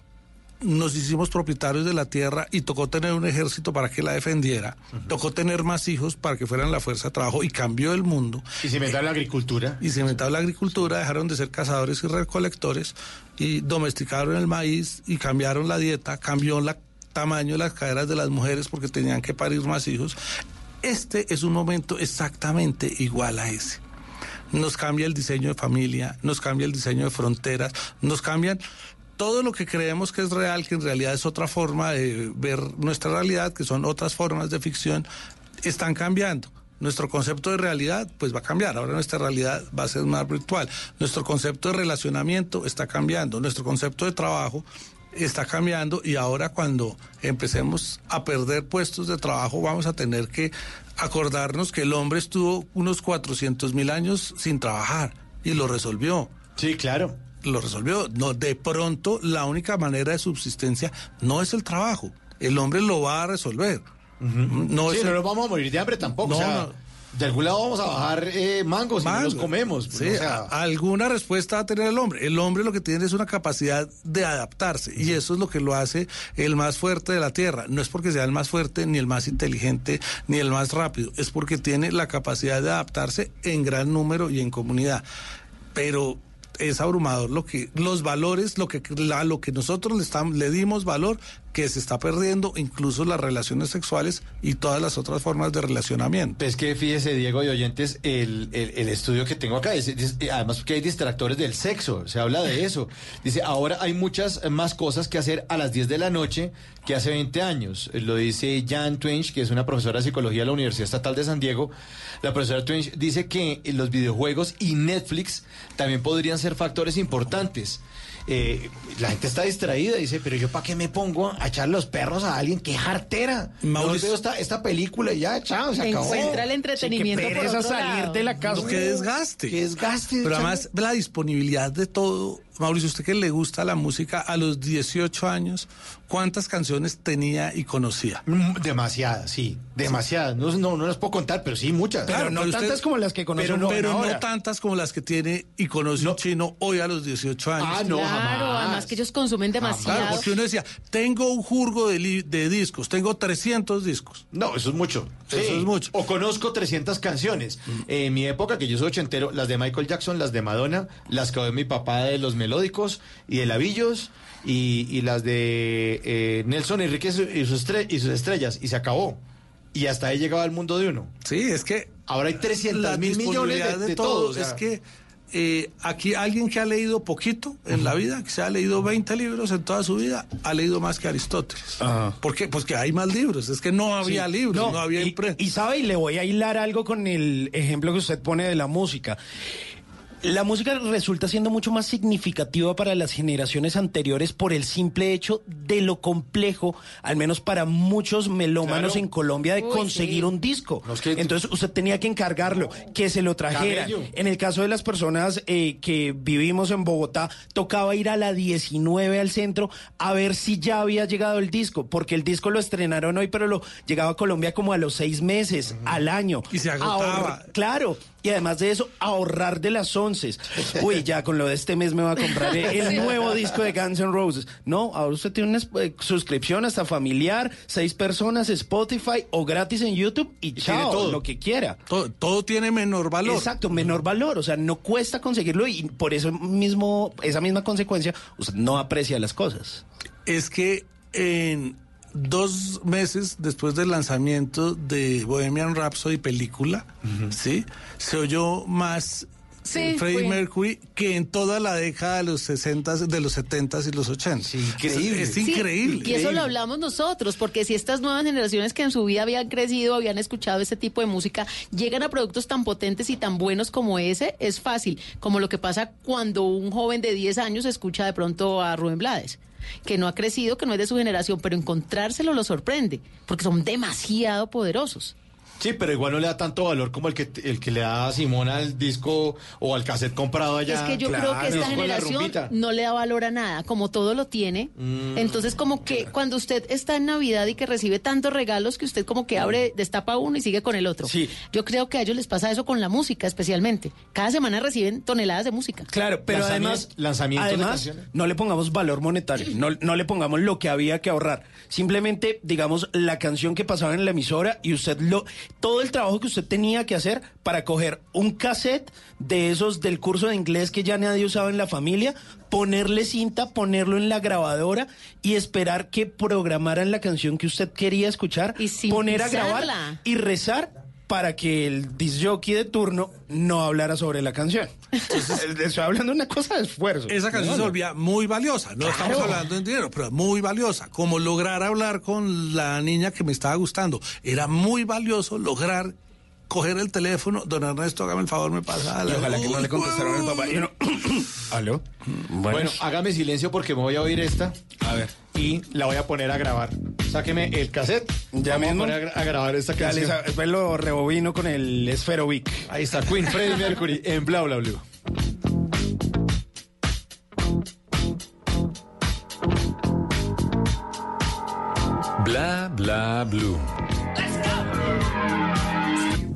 [SPEAKER 33] nos hicimos propietarios de la tierra y tocó tener un ejército para que la defendiera, tocó tener más hijos para que fueran la fuerza de trabajo y cambió el mundo.
[SPEAKER 19] Y se inventó la agricultura.
[SPEAKER 33] Y se inventó la agricultura, dejaron de ser cazadores y recolectores y domesticaron el maíz y cambiaron la dieta, cambió el tamaño de las caderas de las mujeres porque tenían que parir más hijos. Este es un momento exactamente igual a ese nos cambia el diseño de familia, nos cambia el diseño de fronteras, nos cambian todo lo que creemos que es real, que en realidad es otra forma de ver nuestra realidad, que son otras formas de ficción, están cambiando. nuestro concepto de realidad pues va a cambiar. Ahora nuestra realidad va a ser más virtual. Nuestro concepto de relacionamiento está cambiando. Nuestro concepto de trabajo está cambiando y ahora cuando empecemos a perder puestos de trabajo vamos a tener que acordarnos que el hombre estuvo unos 400 mil años sin trabajar y lo resolvió.
[SPEAKER 19] Sí, claro.
[SPEAKER 33] Lo resolvió. No, de pronto la única manera de subsistencia no es el trabajo. El hombre lo va a resolver. No
[SPEAKER 19] sí,
[SPEAKER 33] es
[SPEAKER 19] no
[SPEAKER 33] el-
[SPEAKER 19] nos vamos a morir de hambre tampoco.
[SPEAKER 33] No,
[SPEAKER 19] o sea,
[SPEAKER 33] no.
[SPEAKER 19] De algún lado vamos a bajar eh, mangos y no los comemos.
[SPEAKER 33] Sí,
[SPEAKER 19] o sea,
[SPEAKER 33] alguna respuesta va a tener el hombre. El hombre lo que tiene es una capacidad de adaptarse y eso es lo que lo hace el más fuerte de la Tierra. No es porque sea el más fuerte, ni el más inteligente, ni el más rápido, es porque tiene la capacidad de adaptarse en gran número y en comunidad. Pero es abrumador lo que los valores, lo que la- lo que nosotros le estamos le dimos valor que se está perdiendo incluso las relaciones sexuales y todas las otras formas de relacionamiento.
[SPEAKER 19] Es que fíjese, Diego y oyentes, el, el- estudio que tengo acá, dice, dice, además que hay distractores del sexo, se habla de eso. Dice, ahora hay muchas más cosas que hacer a las 10 de la noche que hace 20 años. Lo dice Jan Twinch, que es una profesora de psicología de la Universidad Estatal de San Diego. La profesora Twinch dice que los videojuegos y Netflix también podrían ser factores importantes. Eh, la gente está distraída, dice, pero yo para qué me pongo a echar los perros a alguien, qué jartera.
[SPEAKER 33] Mauricio-
[SPEAKER 19] No veo esta, esta película y ya, chao, se acabó.
[SPEAKER 20] Encuentra el entretenimiento por otro lado.
[SPEAKER 33] No, qué desgaste.
[SPEAKER 19] Qué desgaste.
[SPEAKER 33] Pero además, la disponibilidad de todo. Mauricio, usted que le gusta la música a los 18 años, ¿cuántas canciones tenía y conocía?
[SPEAKER 19] Mm, Demasiadas, sí, demasiadas. No, no, no las puedo contar, pero sí muchas.
[SPEAKER 33] Claro,
[SPEAKER 19] no
[SPEAKER 33] pero usted-
[SPEAKER 19] tantas como las que conoce
[SPEAKER 33] Pero,
[SPEAKER 19] uno
[SPEAKER 33] pero
[SPEAKER 19] ahora.
[SPEAKER 33] no tantas como las que tiene y conoce un chino hoy a los 18 años.
[SPEAKER 19] Ah, no,
[SPEAKER 20] Claro, además que ellos consumen demasiado.
[SPEAKER 33] Claro, porque uno decía, tengo un jurgo de, li- de discos, tengo 300 discos.
[SPEAKER 19] No, eso es mucho.
[SPEAKER 33] Eso es mucho.
[SPEAKER 19] O conozco 300 canciones. En mi época, que yo soy ochentero, las de Michael Jackson, las de Madonna, las que mi papá de los melódicos y de Lavillos, y, y las de eh, Nelson Enrique y, su- y sus y sus estrellas, y se acabó. Y hasta ahí llegaba el mundo de uno.
[SPEAKER 33] Sí, es que
[SPEAKER 19] Ahora hay 300
[SPEAKER 33] la
[SPEAKER 19] mil millones de,
[SPEAKER 33] de,
[SPEAKER 19] de
[SPEAKER 33] todo.
[SPEAKER 19] todo. o sea,
[SPEAKER 33] es que eh, aquí alguien que ha leído poquito en la vida, que se ha leído 20 libros en toda su vida, ha leído más que Aristóteles. ¿Por qué? Pues que hay más libros. Es que no había
[SPEAKER 18] Sí.
[SPEAKER 33] libros, no,
[SPEAKER 18] No,
[SPEAKER 33] había
[SPEAKER 18] y,
[SPEAKER 33] imprenta.
[SPEAKER 18] y sabe, y le voy a hilar algo con el ejemplo que usted pone de la música. La música resulta siendo mucho más significativa para las generaciones anteriores por el simple hecho de lo complejo, al menos para muchos melómanos
[SPEAKER 19] Claro.
[SPEAKER 18] en Colombia, de
[SPEAKER 19] Uy,
[SPEAKER 18] conseguir
[SPEAKER 19] sí.
[SPEAKER 18] un disco.
[SPEAKER 19] No, es que-
[SPEAKER 18] Entonces usted tenía que encargarlo, que se lo trajeran.
[SPEAKER 19] Camello.
[SPEAKER 18] En el caso de las personas eh, que vivimos en Bogotá, tocaba ir a la 19 al centro a ver si ya había llegado el disco, porque el disco lo estrenaron hoy, pero lo llegaba a Colombia como a los seis meses, al año.
[SPEAKER 33] Y se agotaba.
[SPEAKER 18] Claro. Y además de eso, ahorrar de las once. Uy, ya con lo de este mes me va a comprar el nuevo disco de Guns N' Roses. No, ahora usted tiene una eh, suscripción hasta familiar, seis personas, Spotify o gratis en YouTube y,
[SPEAKER 33] tiene
[SPEAKER 18] chao,
[SPEAKER 33] todo.
[SPEAKER 18] lo que quiera.
[SPEAKER 33] Todo, todo tiene menor valor.
[SPEAKER 18] Exacto, menor valor, o sea, no cuesta conseguirlo y por eso mismo, esa misma consecuencia, usted no aprecia las cosas.
[SPEAKER 33] Es que en dos meses después del lanzamiento de Bohemian Rhapsody película, ¿sí? Se oyó más
[SPEAKER 20] Sí,
[SPEAKER 33] eh, Freddie. Mercury que en toda la década de los 60, de los 70 y los 80.
[SPEAKER 19] increíble.
[SPEAKER 33] Es, es
[SPEAKER 20] Sí,
[SPEAKER 33] increíble.
[SPEAKER 20] Y eso lo hablamos nosotros, porque si estas nuevas generaciones que en su vida habían crecido, habían escuchado este tipo de música, llegan a productos tan potentes y tan buenos como ese, es fácil. Como lo que pasa cuando un joven de 10 años escucha de pronto a Rubén Blades que no ha crecido, que no es de su generación, pero encontrárselo lo sorprende, porque son demasiado poderosos.
[SPEAKER 19] Sí, pero igual no le da tanto valor como el que el que le da a Simona al disco o al cassette comprado allá.
[SPEAKER 20] Es que yo creo que esta generación no le da valor a nada, como todo lo tiene.
[SPEAKER 19] Mm.
[SPEAKER 20] Entonces, como que cuando usted está en Navidad y que recibe tantos regalos que usted como que abre, destapa uno y sigue con el otro.
[SPEAKER 18] Sí.
[SPEAKER 20] Yo creo que a ellos les pasa eso con la música, especialmente. Cada semana reciben toneladas de música.
[SPEAKER 18] Claro, pero además,
[SPEAKER 19] lanzamientos de
[SPEAKER 18] además no le pongamos valor monetario, no, no le pongamos lo que había que ahorrar. Simplemente, digamos, la canción que pasaba en la emisora y usted lo, todo el trabajo que usted tenía que hacer para coger un cassette de esos del curso de inglés que ya nadie usaba en la familia, ponerle cinta, ponerlo en la grabadora y esperar que programaran la canción que usted quería escuchar, poner a grabar y rezar para que el disjockey de turno no hablara sobre la canción. Entonces, estoy hablando de una cosa de esfuerzo.
[SPEAKER 33] Esa canción se volvía muy valiosa. No
[SPEAKER 18] Claro.
[SPEAKER 33] estamos hablando en dinero, pero muy valiosa. Como lograr hablar con la niña que me estaba gustando. Era muy valioso lograr coger el teléfono, don Ernesto, hágame el favor, me pasa.
[SPEAKER 18] Y ojalá que no le contestaron el papá. ¿Aló? Bueno, hágame silencio porque me voy a oír esta. A ver. Y la voy a poner a grabar. Sáqueme el cassette. Ya
[SPEAKER 19] Vamos
[SPEAKER 18] mismo.
[SPEAKER 19] a poner a, a grabar esta
[SPEAKER 18] Ya,
[SPEAKER 19] canción.
[SPEAKER 18] Lisa, Después lo rebobino con el Esferovic.
[SPEAKER 19] Ahí está, Queen Freddie Mercury en Bla Bla Blue.
[SPEAKER 13] Bla bla blue.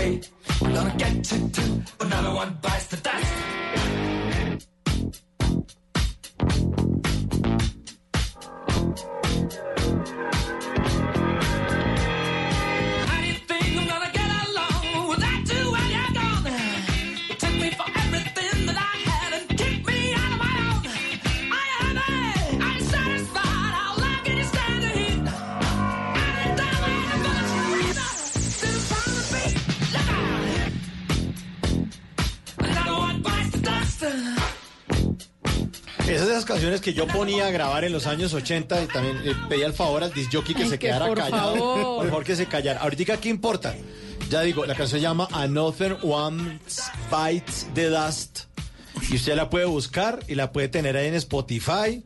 [SPEAKER 34] we're gonna get you too. Another one bites the dust.
[SPEAKER 19] Esas de esas canciones que yo ponía a grabar en los años 80 y también eh, pedía el favor al disjockey que
[SPEAKER 20] Ay,
[SPEAKER 19] se
[SPEAKER 20] que
[SPEAKER 19] quedara
[SPEAKER 20] por
[SPEAKER 19] callado.
[SPEAKER 20] favor.
[SPEAKER 19] Por favor, que se callara. Ahorita, ¿qué importa? Ya digo, la canción se llama Another One Bites the Dust. Y usted la puede buscar y la puede tener ahí en Spotify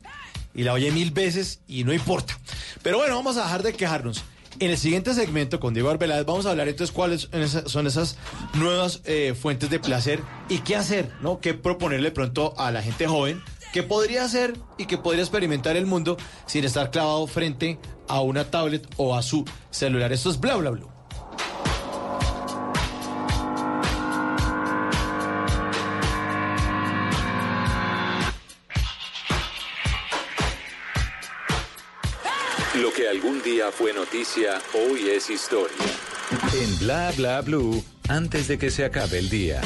[SPEAKER 19] y la oye mil veces y no importa. Pero bueno, vamos a dejar de quejarnos. En el siguiente segmento con Diego Arbeláez vamos a hablar entonces cuáles son esas nuevas eh, fuentes de placer y qué hacer, ¿no? Qué proponerle pronto a la gente joven que podría hacer y que podría experimentar el mundo sin estar clavado frente a una tablet o a su celular. Esto es bla bla bla.
[SPEAKER 13] Lo que algún día fue noticia, hoy es historia. En Bla Bla Blue, antes de que se acabe el día.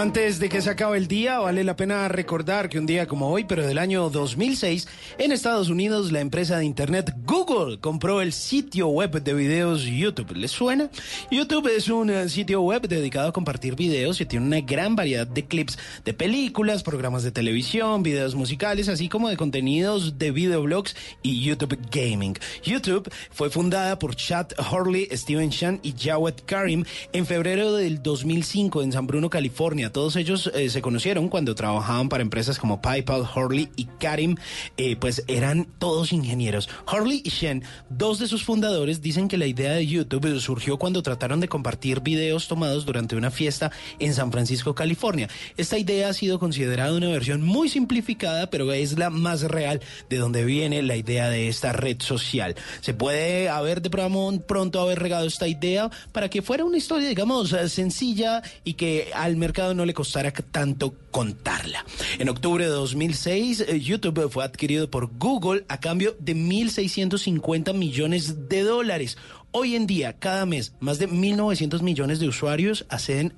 [SPEAKER 18] Antes de que se acabe el día, vale la pena recordar que un día como hoy, pero del año 2006, en Estados Unidos, la empresa de Internet Google compró el sitio web de videos YouTube. ¿Les suena? YouTube es un eh, sitio web dedicado a compartir videos y tiene una gran variedad de clips de películas, programas de televisión, videos musicales, así como de contenidos de videoblogs y YouTube Gaming. YouTube fue fundada por Chad Hurley, Steven Chan y Jawed Karim en febrero del 2005 en San Bruno, California. Todos ellos eh, se conocieron cuando trabajaban para empresas como PayPal, Hurley y Karim, eh, pues eran todos ingenieros. Hurley y Shen, dos de sus fundadores, dicen que la idea de YouTube surgió cuando trataron de compartir videos tomados durante una fiesta en San Francisco, California. Esta idea ha sido considerada una versión muy simplificada, pero es la más real de donde viene la idea de esta red social. Se puede haber de pronto haber regado esta idea para que fuera una historia, digamos, sencilla y que al mercado no le costara tanto contarla. En octubre de 2006, eh, YouTube fue adquirido por Google a cambio de 1.650 millones de dólares. Hoy en día, cada mes, más de 1.900 millones de usuarios acceden,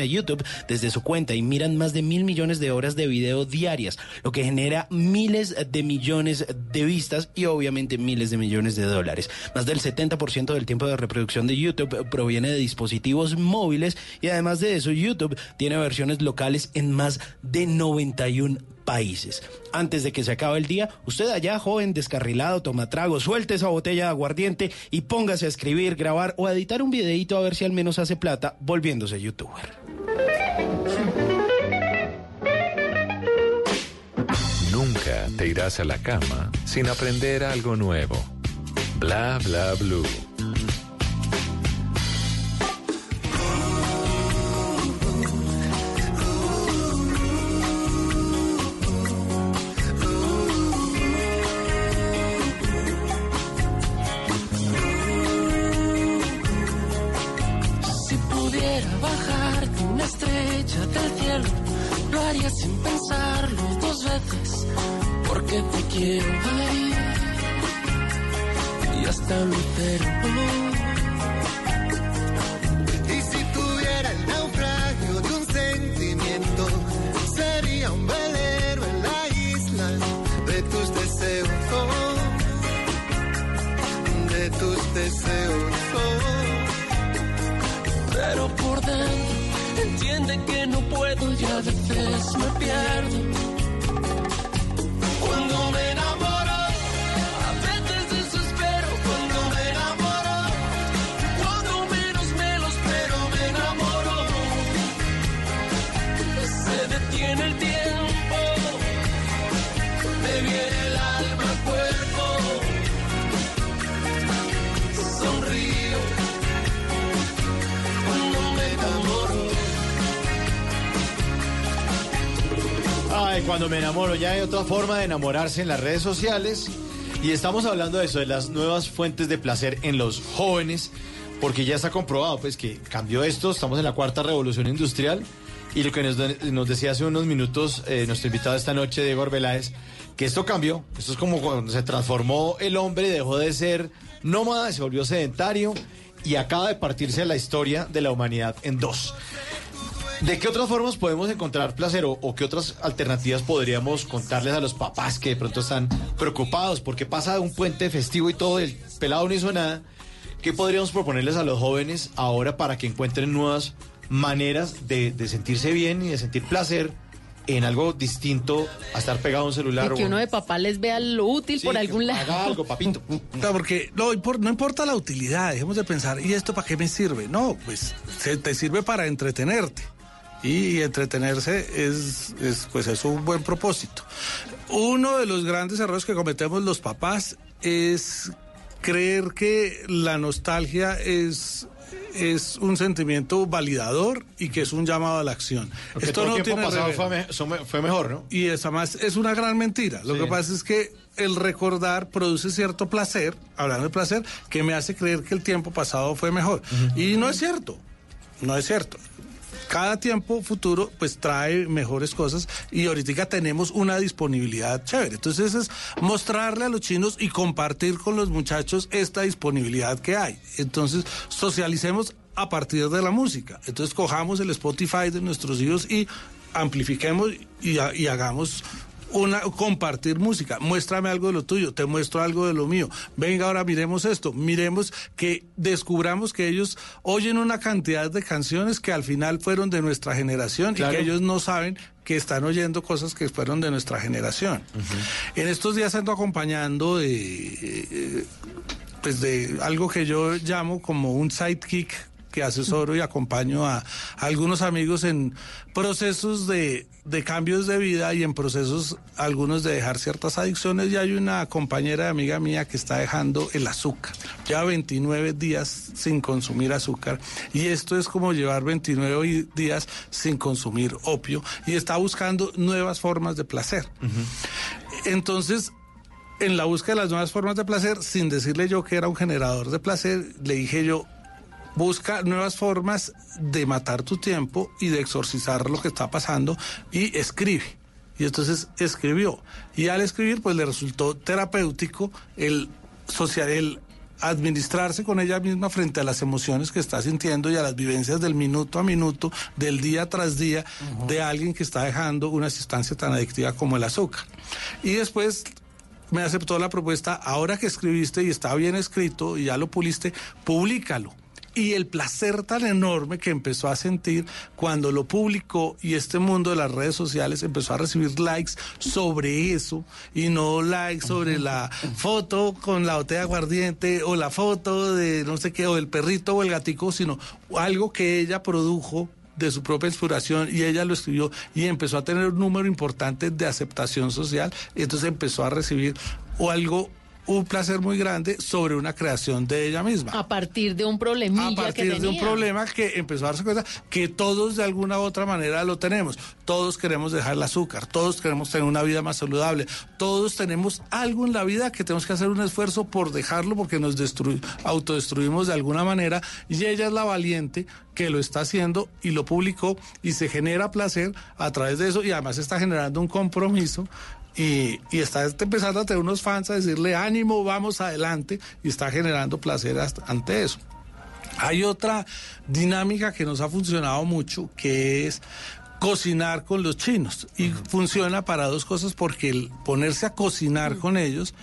[SPEAKER 18] a YouTube desde su cuenta y miran más de mil millones de horas de video diarias, lo que genera miles de millones de vistas y obviamente miles de millones de dólares. Más del 70% del tiempo de reproducción de YouTube proviene de dispositivos móviles y además de eso, YouTube tiene versiones locales en más de 91 países. Antes de que se acabe el día, usted allá, joven descarrilado, toma trago, suelte esa botella de aguardiente y póngase a escribir, grabar o a editar un videito a ver si al menos hace plata volviéndose youtuber.
[SPEAKER 13] Nunca te irás a la cama sin aprender algo nuevo. Bla Bla Blue.
[SPEAKER 21] Y
[SPEAKER 35] si tuviera el naufragio de un sentimiento, sería un velero en la isla de tus deseos, de tus deseos.
[SPEAKER 21] Pero por dentro entiende que no puedo y a veces me pierdo. Cuando me enamoro,
[SPEAKER 19] ya hay otra forma de enamorarse en las redes sociales. Y estamos hablando de eso, de las nuevas fuentes de placer en los jóvenes, porque ya está comprobado pues que cambió esto, estamos en la cuarta revolución industrial. Y lo que nos, decía hace unos minutos eh, nuestro invitado esta noche, Diego Arbeláez, que esto cambió. Esto es como cuando se transformó el hombre, dejó de ser nómada, se volvió sedentario y acaba de partirse la historia de la humanidad en dos. ¿De qué otras formas podemos encontrar placer o, o qué otras alternativas podríamos contarles a los papás que de pronto están preocupados porque pasa un puente festivo y todo, el pelado no hizo nada? ¿Qué podríamos proponerles a los jóvenes ahora para que encuentren nuevas maneras de, de sentirse bien y de sentir placer en algo distinto a estar pegado a un celular?
[SPEAKER 20] Y que uno de papá les vea lo útil por algún lado.
[SPEAKER 19] Haga algo, papito.
[SPEAKER 33] Claro, porque no, no importa la utilidad, dejemos de pensar, ¿y esto para qué me sirve? No, pues se, te sirve para entretenerte. Y, entretenerse es, es, pues es un buen propósito. Uno de los grandes errores que cometemos los papás es creer que la nostalgia es es un sentimiento validador y que es un llamado a la acción.
[SPEAKER 19] Porque todo el tiempo pasado
[SPEAKER 33] relevo.
[SPEAKER 19] fue, me- fue mejor, ¿no?
[SPEAKER 33] Y esa más es una gran mentira. Lo
[SPEAKER 19] Sí.
[SPEAKER 33] que pasa es que el recordar produce cierto placer, hablando de placer, que me hace creer que el tiempo pasado fue mejor. Y no es cierto. No es cierto. Cada tiempo futuro pues trae mejores cosas y ahorita tenemos una disponibilidad chévere. Entonces es mostrarle a los chinos y compartir con los muchachos esta disponibilidad que hay. Entonces socialicemos a partir de la música. Entonces cojamos el Spotify de nuestros hijos y amplifiquemos y, y hagamos una compartir música. Muéstrame algo de lo tuyo, te muestro algo de lo mío. Venga, ahora miremos esto, miremos que descubramos que ellos oyen una cantidad de canciones que al final fueron de nuestra generación y que ellos no saben que están oyendo cosas que fueron de nuestra generación. En estos días ando acompañando de eh, pues de algo que yo llamo como un sidekick que asesoro y acompaño a, a algunos amigos en procesos de, de cambios de vida y en procesos algunos de dejar ciertas adicciones. Y hay una compañera amiga mía que está dejando el azúcar. Lleva 29 días sin consumir azúcar y esto es como llevar 29 i- días sin consumir opio y está buscando nuevas formas de placer. Entonces, en la búsqueda de las nuevas formas de placer, sin decirle yo que era un generador de placer, le dije yo, busca nuevas formas de matar tu tiempo y de exorcizar lo que está pasando y escribe. Y entonces escribió. Y al escribir, pues le resultó terapéutico el social, el administrarse con ella misma frente a las emociones que está sintiendo y a las vivencias del minuto a minuto, del día tras día, de alguien que está dejando una sustancia tan adictiva como el azúcar. Y después me aceptó la propuesta, ahora que escribiste y está bien escrito y ya lo puliste, públicalo. Y el placer tan enorme que empezó a sentir cuando lo publicó y este mundo de las redes sociales empezó a recibir likes sobre eso y no likes sobre la foto con la botella aguardiente o la foto de no sé qué o el perrito o el gatico, sino algo que ella produjo de su propia inspiración y ella lo escribió y empezó a tener un número importante de aceptación social. Y entonces empezó a recibir o algo un placer muy grande sobre una creación de ella misma
[SPEAKER 20] A partir de un problemilla
[SPEAKER 33] a
[SPEAKER 20] que
[SPEAKER 33] partir de un problema que empezó a darse cuenta que todos de alguna u otra manera lo tenemos. Todos queremos dejar el azúcar, todos queremos tener una vida más saludable, todos tenemos algo en la vida que tenemos que hacer un esfuerzo por dejarlo porque nos destru- autodestruimos de alguna manera y ella es la valiente que lo está haciendo y lo publicó y se genera placer a través de eso y además está generando un compromiso y, y está empezando a tener unos fans a decirle ánimo, vamos adelante y está generando placer hasta- ante eso. Hay otra dinámica que nos ha funcionado mucho, que es cocinar con los chinos. Y funciona para dos cosas, porque el ponerse a cocinar con ellos,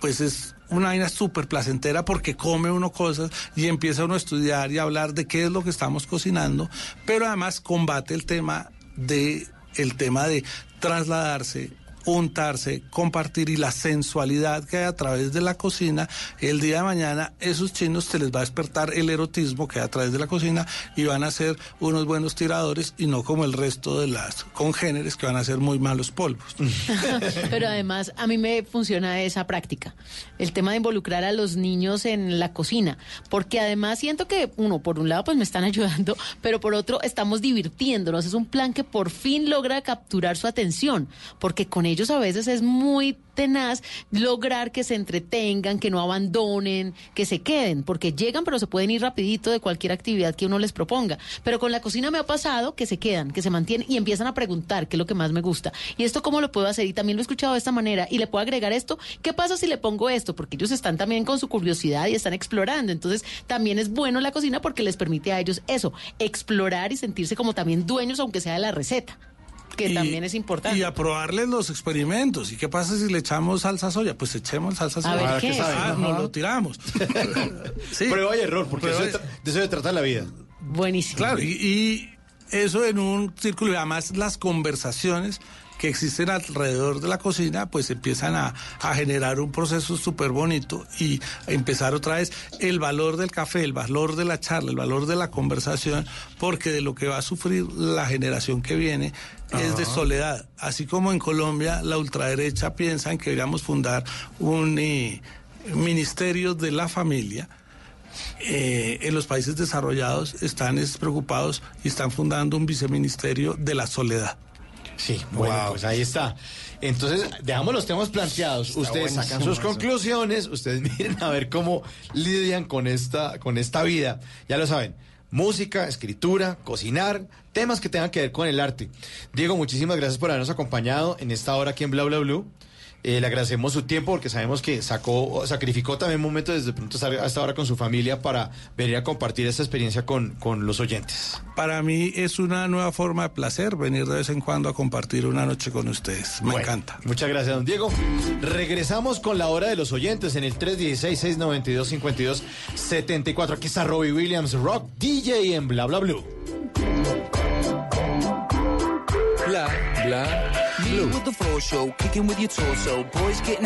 [SPEAKER 33] pues es una vaina súper placentera porque come uno cosas y empieza uno a estudiar y a hablar de qué es lo que estamos cocinando, pero además combate el tema de el tema de trasladarse untarse, compartir y la sensualidad que hay a través de la cocina, el día de mañana esos chinos se les va a despertar el erotismo que hay a través de la cocina y van a ser unos buenos tiradores y no como el resto de las congéneres que van a ser muy malos polvos.
[SPEAKER 20] Pero además a mí me funciona esa práctica, el tema de involucrar a los niños en la cocina, porque además siento que uno, por un lado, pues me están ayudando, pero por otro estamos divirtiéndonos. Es un plan que por fin logra capturar su atención, porque con ellos a veces es muy tenaz lograr que se entretengan, que no abandonen, que se queden, porque llegan pero se pueden ir rapidito de cualquier actividad que uno les proponga. Pero con la cocina me ha pasado que se quedan, que se mantienen y empiezan a preguntar qué es lo que más me gusta. ¿Y esto cómo lo puedo hacer? Y también lo he escuchado de esta manera y le puedo agregar esto. ¿Qué pasa si le pongo esto? Porque ellos están también con su curiosidad y están explorando. Entonces también es bueno la cocina porque les permite a ellos eso, explorar y sentirse como también dueños aunque sea de la receta. Que también es importante.
[SPEAKER 33] Y aprobarles los experimentos. ¿Y qué pasa si le echamos salsa soya? Pues echemos salsa
[SPEAKER 20] A
[SPEAKER 33] soya.
[SPEAKER 20] ver, ¿qué es?
[SPEAKER 33] Ah,
[SPEAKER 20] Ajá.
[SPEAKER 33] nos lo tiramos. Sí.
[SPEAKER 19] Prueba y error, porque eso
[SPEAKER 33] y-
[SPEAKER 19] se tra- de eso se trata la vida.
[SPEAKER 20] Buenísimo.
[SPEAKER 33] Claro, y, y eso en un círculo, y además las conversaciones que existen alrededor de la cocina, pues empiezan a, a generar un proceso súper bonito y empezar otra vez el valor del café, el valor de la charla, el valor de la conversación, porque de lo que va a sufrir la generación que viene es de soledad. Así como en Colombia la ultraderecha piensa en que deberíamos fundar un eh, ministerio de la familia, eh, en los países desarrollados están es, preocupados y están fundando un viceministerio de la soledad.
[SPEAKER 19] Sí, bueno, pues ahí está. Entonces, dejamos los temas planteados. ustedes sacan sus
[SPEAKER 33] eso.
[SPEAKER 19] conclusiones, ustedes miren a ver cómo lidian con esta, con esta vida. Ya lo saben, música, escritura, cocinar, temas que tengan que ver con el arte. Diego, muchísimas gracias por habernos acompañado en esta hora aquí en Bla Bla Blue. Eh, le agradecemos su tiempo porque sabemos que sacó, sacrificó también momentos desde pronto estar hasta ahora con su familia para venir a compartir esta experiencia con, con los oyentes.
[SPEAKER 33] Para mí es una nueva forma de placer venir de vez en cuando a compartir una noche con ustedes. Me
[SPEAKER 19] Bueno,
[SPEAKER 33] encanta.
[SPEAKER 19] Muchas gracias, don Diego. Regresamos con la hora de los oyentes en el 316-692-5274. Aquí está Robbie Williams, Rock DJ en Bla Bla Blue.
[SPEAKER 34] Blah, blah, blue. With the floor show, kicking with your torso. Boys getting